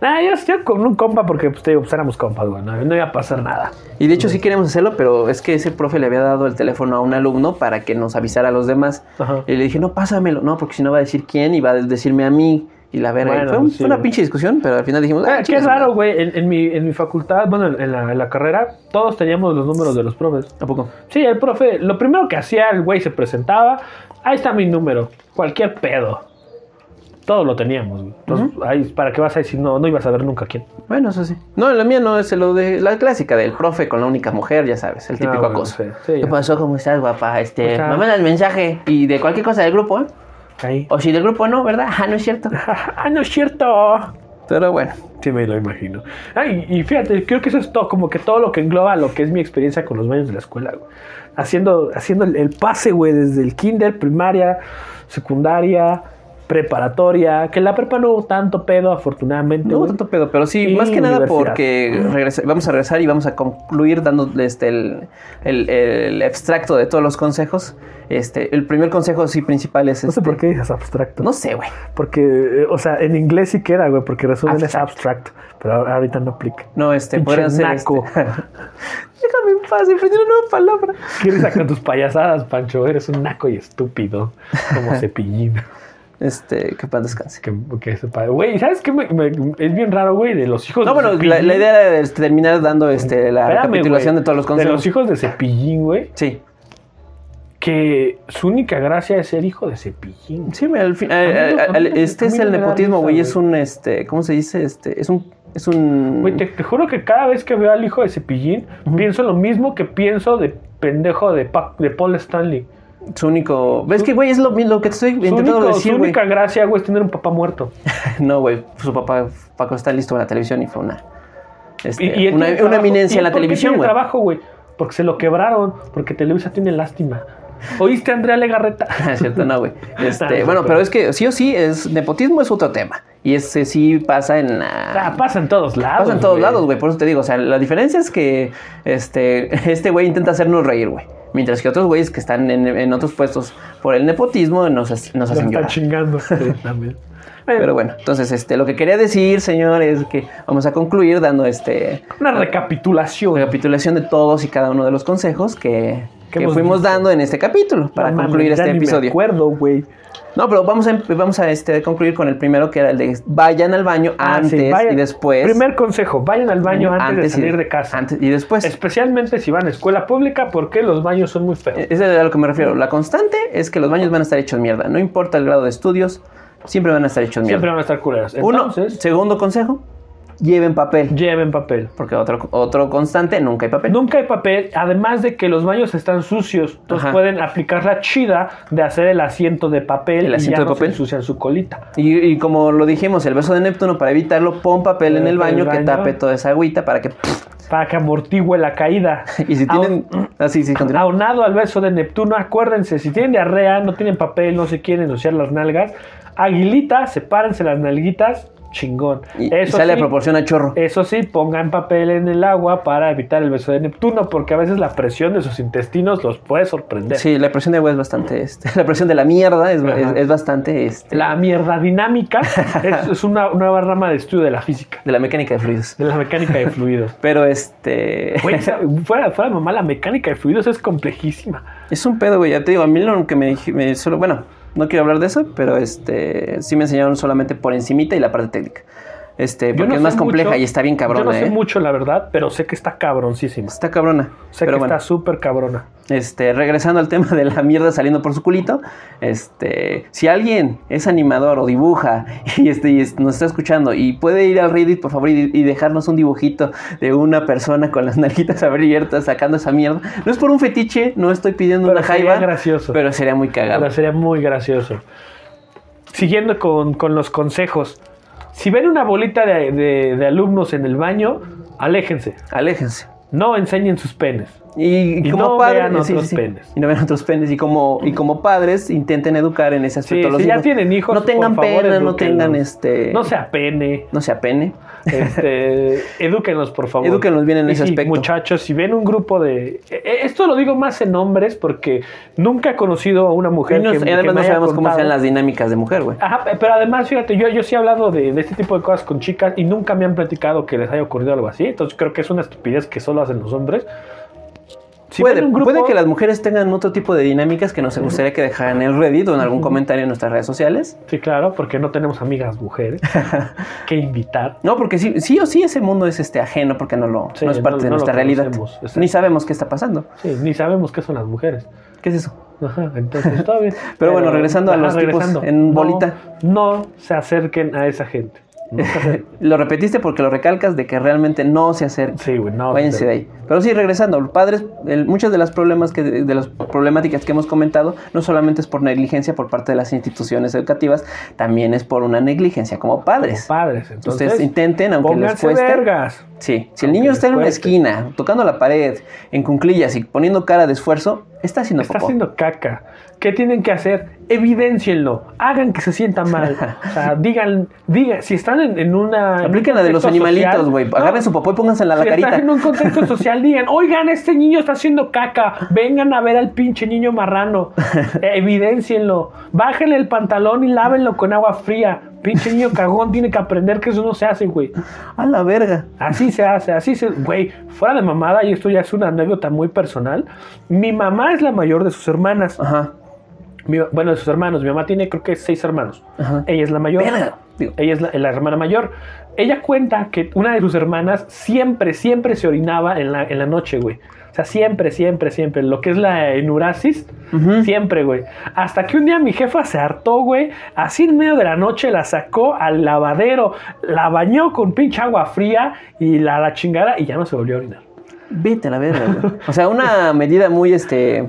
B: Nah, yo, yo con un compa porque, pues, te digo, pues éramos compas, güey. No, no iba a pasar nada.
A: Y de hecho sí queríamos hacerlo, pero es que ese profe le había dado el teléfono a un alumno para que nos avisara a los demás.
B: Ajá.
A: Y le dije, no, pásamelo. No, porque si no va a decir quién y va a decirme a mí. y la verga.
B: Bueno,
A: fue, un-
B: sí,
A: fue una pinche discusión, pero al final dijimos,
B: Ah,
A: ah,
B: qué raro, güey. En, en mi, en mi facultad, bueno, en la, en la carrera, todos teníamos los números de los profes.
A: ¿A poco?
B: Sí, el profe, lo primero que hacía el güey se presentaba, ahí está mi número, cualquier pedo. Todos lo teníamos, güey. Entonces, ahí, ¿para qué vas a decir? No, no ibas a ver nunca quién.
A: Bueno, eso sí. No, la mía no es lo de la clásica del profe con la única mujer, ya sabes, el
B: Ah,
A: típico
B: bueno,
A: acoso.
B: sí, sí,
A: ¿Qué
B: ya.
A: pasó? ¿Cómo estás, guapa? Este,
B: O sea-
A: me mandas mensaje y de cualquier cosa del grupo, ¿eh?
B: Ahí.
A: O si del grupo no, ¿verdad? Ah, no es cierto.
B: ah, no es cierto.
A: Pero bueno,
B: Sí, me lo imagino. Ay, y fíjate, creo que eso es todo, como que todo lo que engloba lo que es mi experiencia con los baños de la escuela, güey. Haciendo, haciendo el, el pase, güey, desde el kinder, primaria, secundaria, preparatoria, que la prepa no hubo tanto pedo, afortunadamente.
A: no
B: güey.
A: tanto pedo, pero sí,
B: Y
A: más que nada porque regresa- vamos a regresar y vamos a concluir dando este, el, el, el extracto de todos los consejos. Este, el primer consejo sí principal es
B: No sé
A: este-
B: por qué dices abstracto.
A: No sé, güey.
B: Porque, eh, o sea, en inglés sí queda, güey, porque resumen es
A: Abstract.
B: abstract, pero ahorita no aplica.
A: No, este, podrían ser.
B: naco.
A: este- Déjame en paz, aprendí una nueva palabra.
B: ¿Qué risa con tus payasadas, Pancho? Eres un naco y estúpido, como cepillín.
A: Este, que paz descanse.
B: Que, que sepa. Güey, ¿sabes qué? Me- me- es bien raro, güey, de los hijos
A: No,
B: de
A: bueno, la,
B: Cepillín.
A: la idea era este, terminar dando este, la
B: Espérame,
A: recapitulación de todos los
B: De
A: consejos.
B: los hijos de Cepillín, güey,
A: Sí.
B: que su única gracia es ser hijo de Cepillín.
A: Sí, al fin,
B: no- no
A: este es
B: no
A: el nepotismo, güey. Es un, este, ¿cómo se dice? Este, es un, es un.
B: Güey, te, te juro que cada vez que veo al hijo de Cepillín, pienso lo mismo que pienso de pendejo de, Pa- de Paul Stanley.
A: Su único. ¿Ves que, güey? Es lo, lo que te estoy intentando
B: único-
A: decir,
B: su única gracia, güey, es tener un papá muerto.
A: No, güey. Su papá, Paco, está listo en la televisión y fue una. este,
B: Y, y
A: una, una eminencia
B: ¿Y
A: en la televisión, güey.
B: trabajo, güey? Porque se lo quebraron, porque Televisa tiene lástima. ¿Oíste, Andrea Legarreta?
A: Es cierto, no, güey. Este,
B: no,
A: bueno,
B: pero-
A: es que sí o sí, es nepotismo es otro tema. Y ese sí pasa en. la-
B: Ah, pasa en todos lados.
A: Pasa en todos lados, güey. Por eso te digo, o sea, la diferencia es que este este güey intenta hacernos reír, güey. Mientras que otros güeyes que están en, en otros puestos por el nepotismo nos, nos hacen
B: están
A: llorar.
B: chingando. Sí, también.
A: Pero bueno, entonces este, lo que quería decir, señor, es que vamos a concluir dando este
B: Una recapitulación.
A: recapitulación de todos y cada uno de los consejos que,
B: Que
A: fuimos
B: visto.
A: dando en este capítulo para
B: No
A: concluir
B: ya
A: este
B: ni Me
A: episodio.
B: acuerdo, güey.
A: No, pero vamos a, em- vamos a este, concluir con el primero que era el de vayan al baño
B: Ah,
A: antes
B: sí, vayan-
A: y después.
B: Primer consejo, vayan al baño antes, de
A: y-
B: salir de casa.
A: Antes y después.
B: Especialmente si van a escuela pública, porque los baños son muy feos.
A: Ese es a lo que me refiero. La constante es que los baños van a estar hechos mierda. No importa el grado de estudios, siempre van a estar hechos
B: Siempre
A: mierda.
B: van a estar culeros.
A: Uno, segundo consejo, lleven papel.
B: lleven papel.
A: Porque otro, otro constante, nunca hay papel.
B: Nunca hay papel, además de que los baños están sucios. Entonces
A: Ajá.
B: pueden aplicar la chida de hacer el asiento de papel
A: El
B: y
A: asiento
B: ya
A: de
B: no
A: papel.
B: se ensucian su colita.
A: Y, y como lo dijimos, el beso de Neptuno, para evitarlo, pon papel en el baño que tape toda esa agüita para que...
B: Para que amortigüe la caída.
A: Y si tienen... Así, sí, continúa.
B: Aunado al beso de Neptuno, acuérdense, si tienen diarrea, no tienen papel, no se quieren ensuciar las nalgas, aguilita, sepárense las nalguitas, chingón.
A: Y, y sale a proporción a chorro.
B: Eso sí, pongan papel en el agua para evitar el beso de Neptuno, porque a veces la presión de sus intestinos los puede sorprender.
A: Sí, la presión de agua es bastante... Este, la presión de la mierda es, es, es bastante... Este,
B: La mierda dinámica es, es una nueva rama de estudio de la física,
A: de la mecánica de fluidos.
B: de la mecánica de fluidos.
A: Pero este...
B: Güey, fuera, fuera mamá, la mecánica de fluidos es complejísima.
A: Es un pedo, güey. Ya te digo, a mí lo que me, me solo, bueno, no quiero hablar de eso, pero este sí me enseñaron solamente por encimita y la parte técnica. Este, porque
B: no
A: es más compleja
B: mucho-
A: y está bien
B: Yo no
A: cabrona,
B: sé
A: ¿eh?
B: mucho, la verdad, pero sé que está cabroncísima.
A: Está cabrona.
B: Sé
A: pero
B: que
A: bueno,
B: está súper cabrona.
A: este, regresando al tema de la mierda saliendo por su culito, este, si alguien es animador o dibuja y este y nos está escuchando y puede ir al Reddit, por favor, y, y dejarnos un dibujito de una persona con las nalguitas abiertas sacando esa mierda. No es por un fetiche, no estoy pidiendo
B: Pero
A: una
B: sería
A: jaiba,
B: gracioso.
A: pero sería muy cagado.
B: Pero sería muy gracioso. Siguiendo con, con los consejos. Si ven una bolita de, de- de alumnos en el baño, aléjense.
A: Aléjense.
B: No enseñen sus penes.
A: Y,
B: Y
A: como
B: no
A: padres,
B: vean otros
A: sí,
B: penes.
A: Y no vean otros penes. Y como, y como padres, intenten educar en ese aspecto
B: Sí,
A: a los
B: si ya tienen hijos,
A: no tengan
B: por favor,
A: pena, no tengan este.
B: No se apene.
A: No se apene.
B: Este, edúquenlos, por favor.
A: Edúquenlos bien en
B: Y
A: ese aspecto.
B: Muchachos, si ven un grupo de. eh, eh, Esto lo digo más en hombres porque nunca he conocido a una mujer
A: Y, no-
B: que,
A: y además no sabemos cómo sean las dinámicas de mujer, güey.
B: Ajá, pero además, fíjate, yo, yo sí he hablado de, de este tipo de cosas con chicas y nunca me han platicado que les haya ocurrido algo así. Entonces creo que es una estupidez que solo hacen los hombres.
A: Puede,
B: grupo-
A: que las mujeres tengan otro tipo de dinámicas que nos gustaría que dejaran en el Reddit o en algún comentario en nuestras redes sociales.
B: Sí, claro, porque no tenemos amigas mujeres que invitar.
A: No, porque sí, sí o sí ese mundo es este ajeno porque no, lo,
B: Sí,
A: no es parte
B: no-
A: de
B: no
A: nuestra realidad. Ni sabemos qué está pasando.
B: Sí, ni sabemos qué son las mujeres.
A: ¿Qué es eso?
B: Ajá, entonces está bien.
A: Pero bueno, regresando a los tipos en
B: no-
A: bolita.
B: No se acerquen a esa gente.
A: Lo repetiste porque lo recalcas de que realmente no se acerca.
B: Sí, güey, no.
A: Váyanse de ahí. Pero sí, regresando, padres, el- muchas de las problemas que de las problemáticas que hemos comentado no solamente es por negligencia por parte de las instituciones educativas, también es por una negligencia como padres.
B: Padres, entonces.
A: Ustedes intenten, aunque les cueste.
B: vergas.
A: Sí, si el niño está en una esquina, tocando la pared, en cunclillas y poniendo cara de esfuerzo, está haciendo
B: Está
A: popó.
B: haciendo caca. ¿Qué tienen que hacer? Evidencienlo. Hagan que se sienta mal. O sea, digan, digan, si están en, en una. en un
A: Apliquen la de los animalitos, güey.
B: No,
A: Agarren su popó y póngansela a la
B: si
A: carita.
B: están en un contexto social, digan, oigan, este niño está haciendo caca. Vengan a ver al pinche niño marrano. Eh, Evidencienlo. Bájenle el pantalón y lávenlo con agua fría. Pinche niño cagón tiene que aprender que eso no se hace, güey.
A: A la verga.
B: Así se hace, así se. Güey, fuera de mamada, y esto ya es una anécdota muy personal. Mi mamá es la mayor de sus hermanas.
A: Ajá.
B: Mi- bueno, de sus hermanos. Mi mamá tiene, creo que seis hermanos.
A: Ajá.
B: Ella es la mayor.
A: Verga.
B: Ella es la, la hermana mayor. Ella cuenta que una de sus hermanas siempre, siempre se orinaba en la, en la noche, güey. O sea, siempre, siempre, siempre. Lo que es la enurasis, siempre, güey. Hasta que un día mi jefa se hartó, güey. Así en medio de la noche la sacó al lavadero, la bañó con pinche agua fría y la, la chingada y ya no se volvió a orinar.
A: Vete a la verga, güey. O sea, una medida muy, este.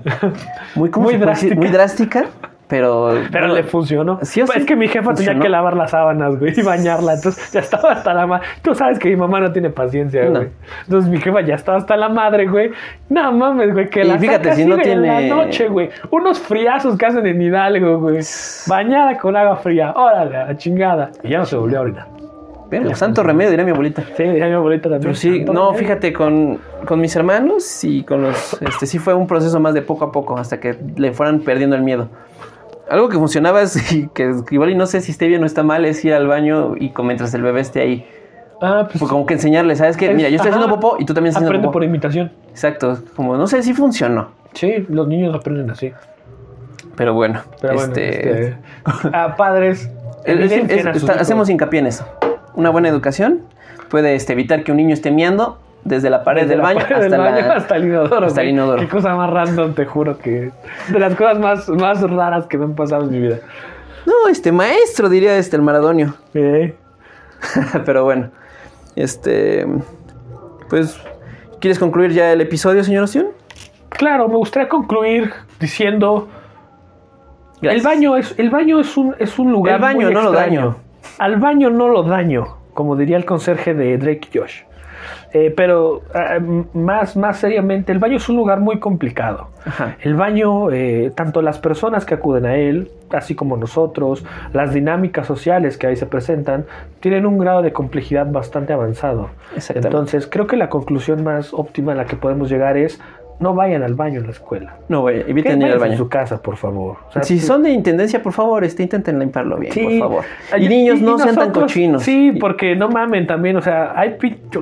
A: Muy, ¿cómo
B: Muy
A: se
B: drástica.
A: Muy drástica, pero.
B: Pero
A: bueno,
B: le funcionó.
A: Sí o
B: Pues
A: sí
B: es que mi jefa tenía que lavar las sábanas, güey, y bañarla. Entonces ya estaba hasta la madre. Tú sabes que mi mamá no tiene paciencia,
A: No.
B: güey. Entonces mi jefa ya estaba hasta la madre, güey. No mames, güey, que
A: Y
B: la
A: fíjate,
B: saca
A: si
B: así
A: no tiene-
B: la noche, güey. Unos friazos que hacen en Hidalgo, güey. Bañada con agua fría. Órale, a la chingada. Y ya no se volvió a orinar.
A: Verga, santo remedio, diría mi abuelita.
B: Sí, ya mi abuelita también.
A: Pero sí, no, fíjate, con, con mis hermanos y con los. Este, sí fue un proceso más de poco a poco, hasta que le fueran perdiendo el miedo. Algo que funcionaba es y que igual y no sé si esté bien o está mal, es ir al baño y con- mientras el bebé esté ahí.
B: Ah, pues.
A: Pues como que enseñarle, ¿sabes qué? Mira, yo estoy
B: ajá.
A: haciendo popó y tú también estás haciendo
B: Aprende
A: popó.
B: por imitación.
A: Exacto, como no sé si funcionó.
B: Sí, los niños aprenden así.
A: Pero bueno,
B: Pero bueno,
A: este,
B: este, a padres.
A: es- es-
B: evidencien a sus
A: está-
B: hijos.
A: hacemos hincapié en eso. Una buena educación puede este, evitar que un niño esté miando desde la pared
B: Desde
A: del
B: la
A: baño,
B: pared
A: hasta,
B: del baño
A: la-
B: hasta el inodoro.
A: hasta el
B: güey.
A: inodoro.
B: Qué cosa más random, te juro que. De las cosas más, más raras que me han pasado en mi vida.
A: No, este maestro diría este el Maradonio.
B: Eh,
A: Pero bueno, este, pues, ¿quieres concluir ya el episodio, señor Oción?
B: Claro, me gustaría concluir diciendo.
A: Gracias.
B: El baño es, el baño es un, es un lugar.
A: El baño
B: muy
A: no lo daño.
B: Al baño no lo daño, como diría el conserje de Drake y Josh. Eh, pero m- más, más seriamente, el baño es un lugar muy complicado.
A: Ajá.
B: El baño, eh, tanto las personas que acuden a él, así como nosotros, las dinámicas sociales que ahí se presentan, tienen un grado de complejidad bastante avanzado. Entonces, creo que la conclusión más óptima a la que podemos llegar es no vayan al baño en la escuela.
A: No,
B: Que
A: eviten ir al
B: váyanse en
A: baño.
B: su casa, por favor. O sea,
A: Si
B: sí-
A: son de intendencia, por favor, este, intenten limpiarlo bien,
B: Sí.
A: por favor. Y niños, no sean tan cochinos.
B: Sí, porque no mamen también, o sea, hay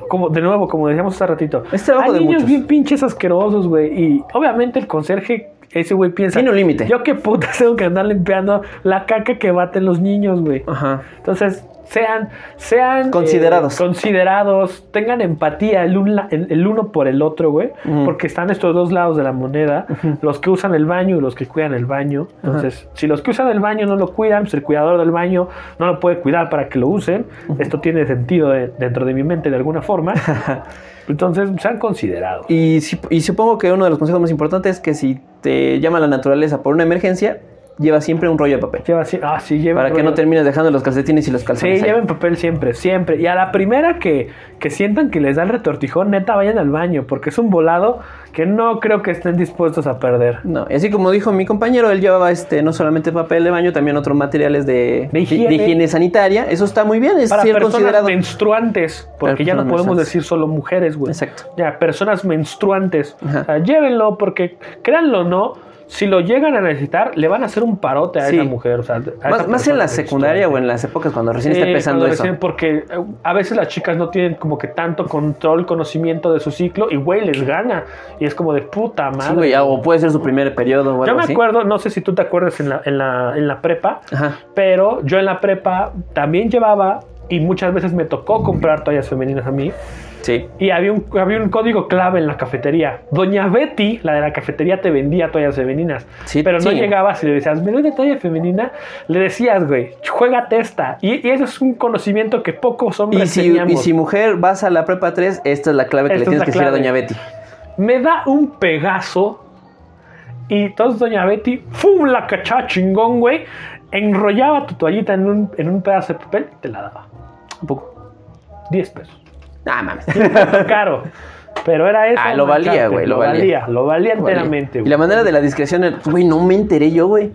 B: como de nuevo, como decíamos hace ratito, hay
A: de
B: niños
A: muchos.
B: bien pinches asquerosos, güey, y obviamente el conserje ese güey piensa,
A: Tiene un límite.
B: yo qué puta tengo que andar limpiando la caca que baten los niños, güey.
A: Ajá.
B: Entonces, sean, sean
A: Considerados.
B: eh, considerados, tengan empatía el, un la- el- el uno por el otro, güey, porque están estos dos lados de la moneda, los que usan el baño y los que cuidan el baño. Entonces, si los que usan el baño no lo cuidan, pues el cuidador del baño no lo puede cuidar para que lo usen. Esto tiene sentido de- dentro de mi mente de alguna forma. Entonces, sean considerados.
A: Y, si- y supongo que uno de los consejos más importantes es que si te llama la naturaleza por una emergencia, lleva siempre un rollo de papel.
B: Lleva ah, sí, lleven
A: Para que
B: rollo.
A: no termines dejando los calcetines y los
B: Sí,
A: calzones. ahí.
B: lleven papel siempre, siempre. Y a la primera que, que sientan que les da el retortijón, neta, vayan al baño, porque es un volado que no creo que estén dispuestos a perder.
A: No, y así como dijo mi compañero, él llevaba este no solamente papel de baño, también otros materiales de,
B: De higiene.
A: sanitaria. Eso está muy bien, es
B: Para
A: ser
B: personas
A: considerado.
B: menstruantes, porque
A: Para
B: ya no podemos decir solo mujeres, güey.
A: Exacto.
B: Ya, personas menstruantes.
A: Ajá.
B: O sea, llévenlo, porque créanlo no, si lo llegan a necesitar, le van a hacer un parote a
A: Sí.
B: esa mujer. O sea, a
A: Más, más en la secundaria o en las épocas cuando recién
B: Sí,
A: está empezando eso.
B: recién- porque eh, a veces las chicas no tienen como que tanto control, conocimiento de su ciclo y güey les gana. Y es como de puta madre.
A: Sí, güey, o puede ser su primer periodo o
B: yo
A: algo
B: me
A: así.
B: acuerdo, no sé si tú te acuerdas en la, en la, en la prepa,
A: Ajá.
B: pero yo en la prepa también llevaba y muchas veces me tocó comprar toallas femeninas a mí.
A: Sí.
B: Y había un, había un código clave en la cafetería. Doña Betty, la de la cafetería, te vendía toallas femeninas.
A: Sí,
B: pero no
A: sí.
B: llegabas y le decías, ¿me doy una toalla femenina? Le decías, güey, juégate esta. Y, y eso es un conocimiento que pocos
A: Y
B: hombres
A: si,
B: teníamos.
A: y si mujer vas a la prepa 3, esta es la clave que
B: Esta
A: le
B: es
A: tienes que decir a
B: clave.
A: Doña Betty.
B: Me da un pegazo. Y entonces Doña Betty, ¡fum! La cachaba chingón, güey. Enrollaba tu toallita en un, en un pedazo de papel y te la daba.
A: Un poco.
B: 10 pesos.
A: Ah, mames.
B: Caro. Pero era eso.
A: Ah, lo valía, güey, lo
B: Lo
A: valía.
B: valía, lo valía enteramente,
A: Y
B: güey.
A: la manera de la discreción, güey, no me enteré yo, güey.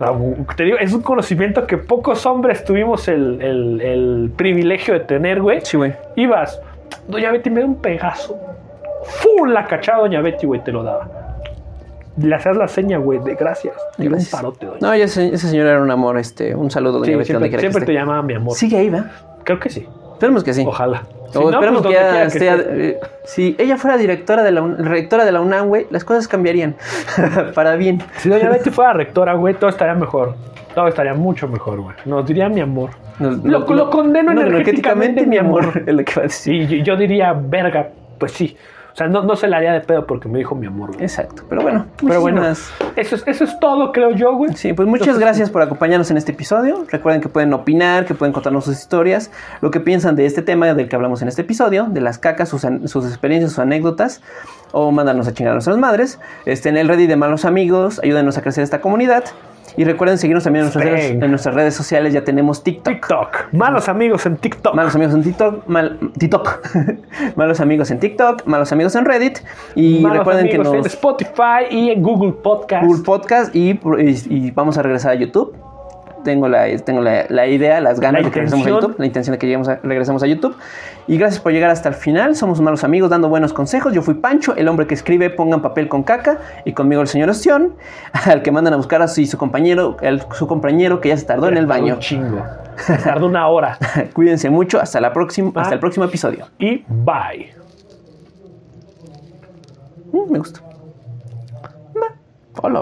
B: Te digo, es un conocimiento que pocos hombres tuvimos el, el- el privilegio de tener, güey.
A: Sí, güey.
B: Ibas, Doña Betty me da un pegazo. ¡Fum! La cachaba Doña Betty, güey, te lo daba. Le hacías la seña, güey, de gracias. Y era un parote, doña.
A: No, ese, ese señor era un amor, este, un saludo, Doña
B: Sí,
A: Betty, donde
B: siempre
A: quiera
B: siempre
A: que
B: te llamaba mi amor.
A: Sigue ahí, ¿va?
B: Creo que sí.
A: Esperemos que sí.
B: Ojalá. Si
A: O
B: no,
A: esperemos
B: pues
A: que ya esté. eh, si ella fuera directora de la, rectora de la UNAM, güey, las cosas cambiarían. Para bien.
B: Si Doña Betty fuera rectora, güey, todo estaría mejor. Todo estaría mucho mejor, güey. Nos diría mi amor.
A: No,
B: Lo- lo condeno energéticamente, mi amor.
A: Es lo que va a decir.
B: Sí, yo, yo diría, verga, pues sí. O sea, no, no se la haría de pedo porque me dijo mi amor, güey.
A: Exacto. Pero bueno,
B: Pero bueno, eso es, eso es todo, creo yo, güey.
A: Sí, pues muchas gracias por acompañarnos en este episodio. Recuerden que pueden opinar, que pueden contarnos sus historias, lo que piensan de este tema del que hablamos en este episodio, de las cacas, sus, sus experiencias, sus anécdotas, o mándanos a chingar a nuestras madres. Este, en el Reddit de Malos Amigos, ayúdenos a crecer esta comunidad. Y recuerden seguirnos también en nuestras, redes, en nuestras redes sociales, ya tenemos TikTok.
B: TikTok. Malos amigos en TikTok.
A: Malos amigos en TikTok, mal, TikTok. malos amigos en TikTok, malos amigos en Reddit. Y
B: Malos
A: recuerden que
B: amigos en
A: nos...
B: Spotify y en Google Podcast.
A: Google Podcast y, y- y vamos a regresar a YouTube. Tengo la, tengo la, la idea, las ganas
B: La
A: de que regresemos a. YouTube, la intención de que lleguemos a- regresemos a YouTube. Y gracias por llegar hasta el final. Somos malos amigos dando buenos consejos. Yo fui Pancho, el hombre que escribe pongan papel con caca. Y conmigo el señor Ostión, al que mandan a buscar a su, y su compañero, el- su compañero que ya se tardó en el baño.
B: Un chingo. Tardó una hora.
A: Cuídense mucho. Hasta, la próxima, hasta
B: Ah.
A: el próximo episodio.
B: Y bye.
A: Mm, me gusta. Hola.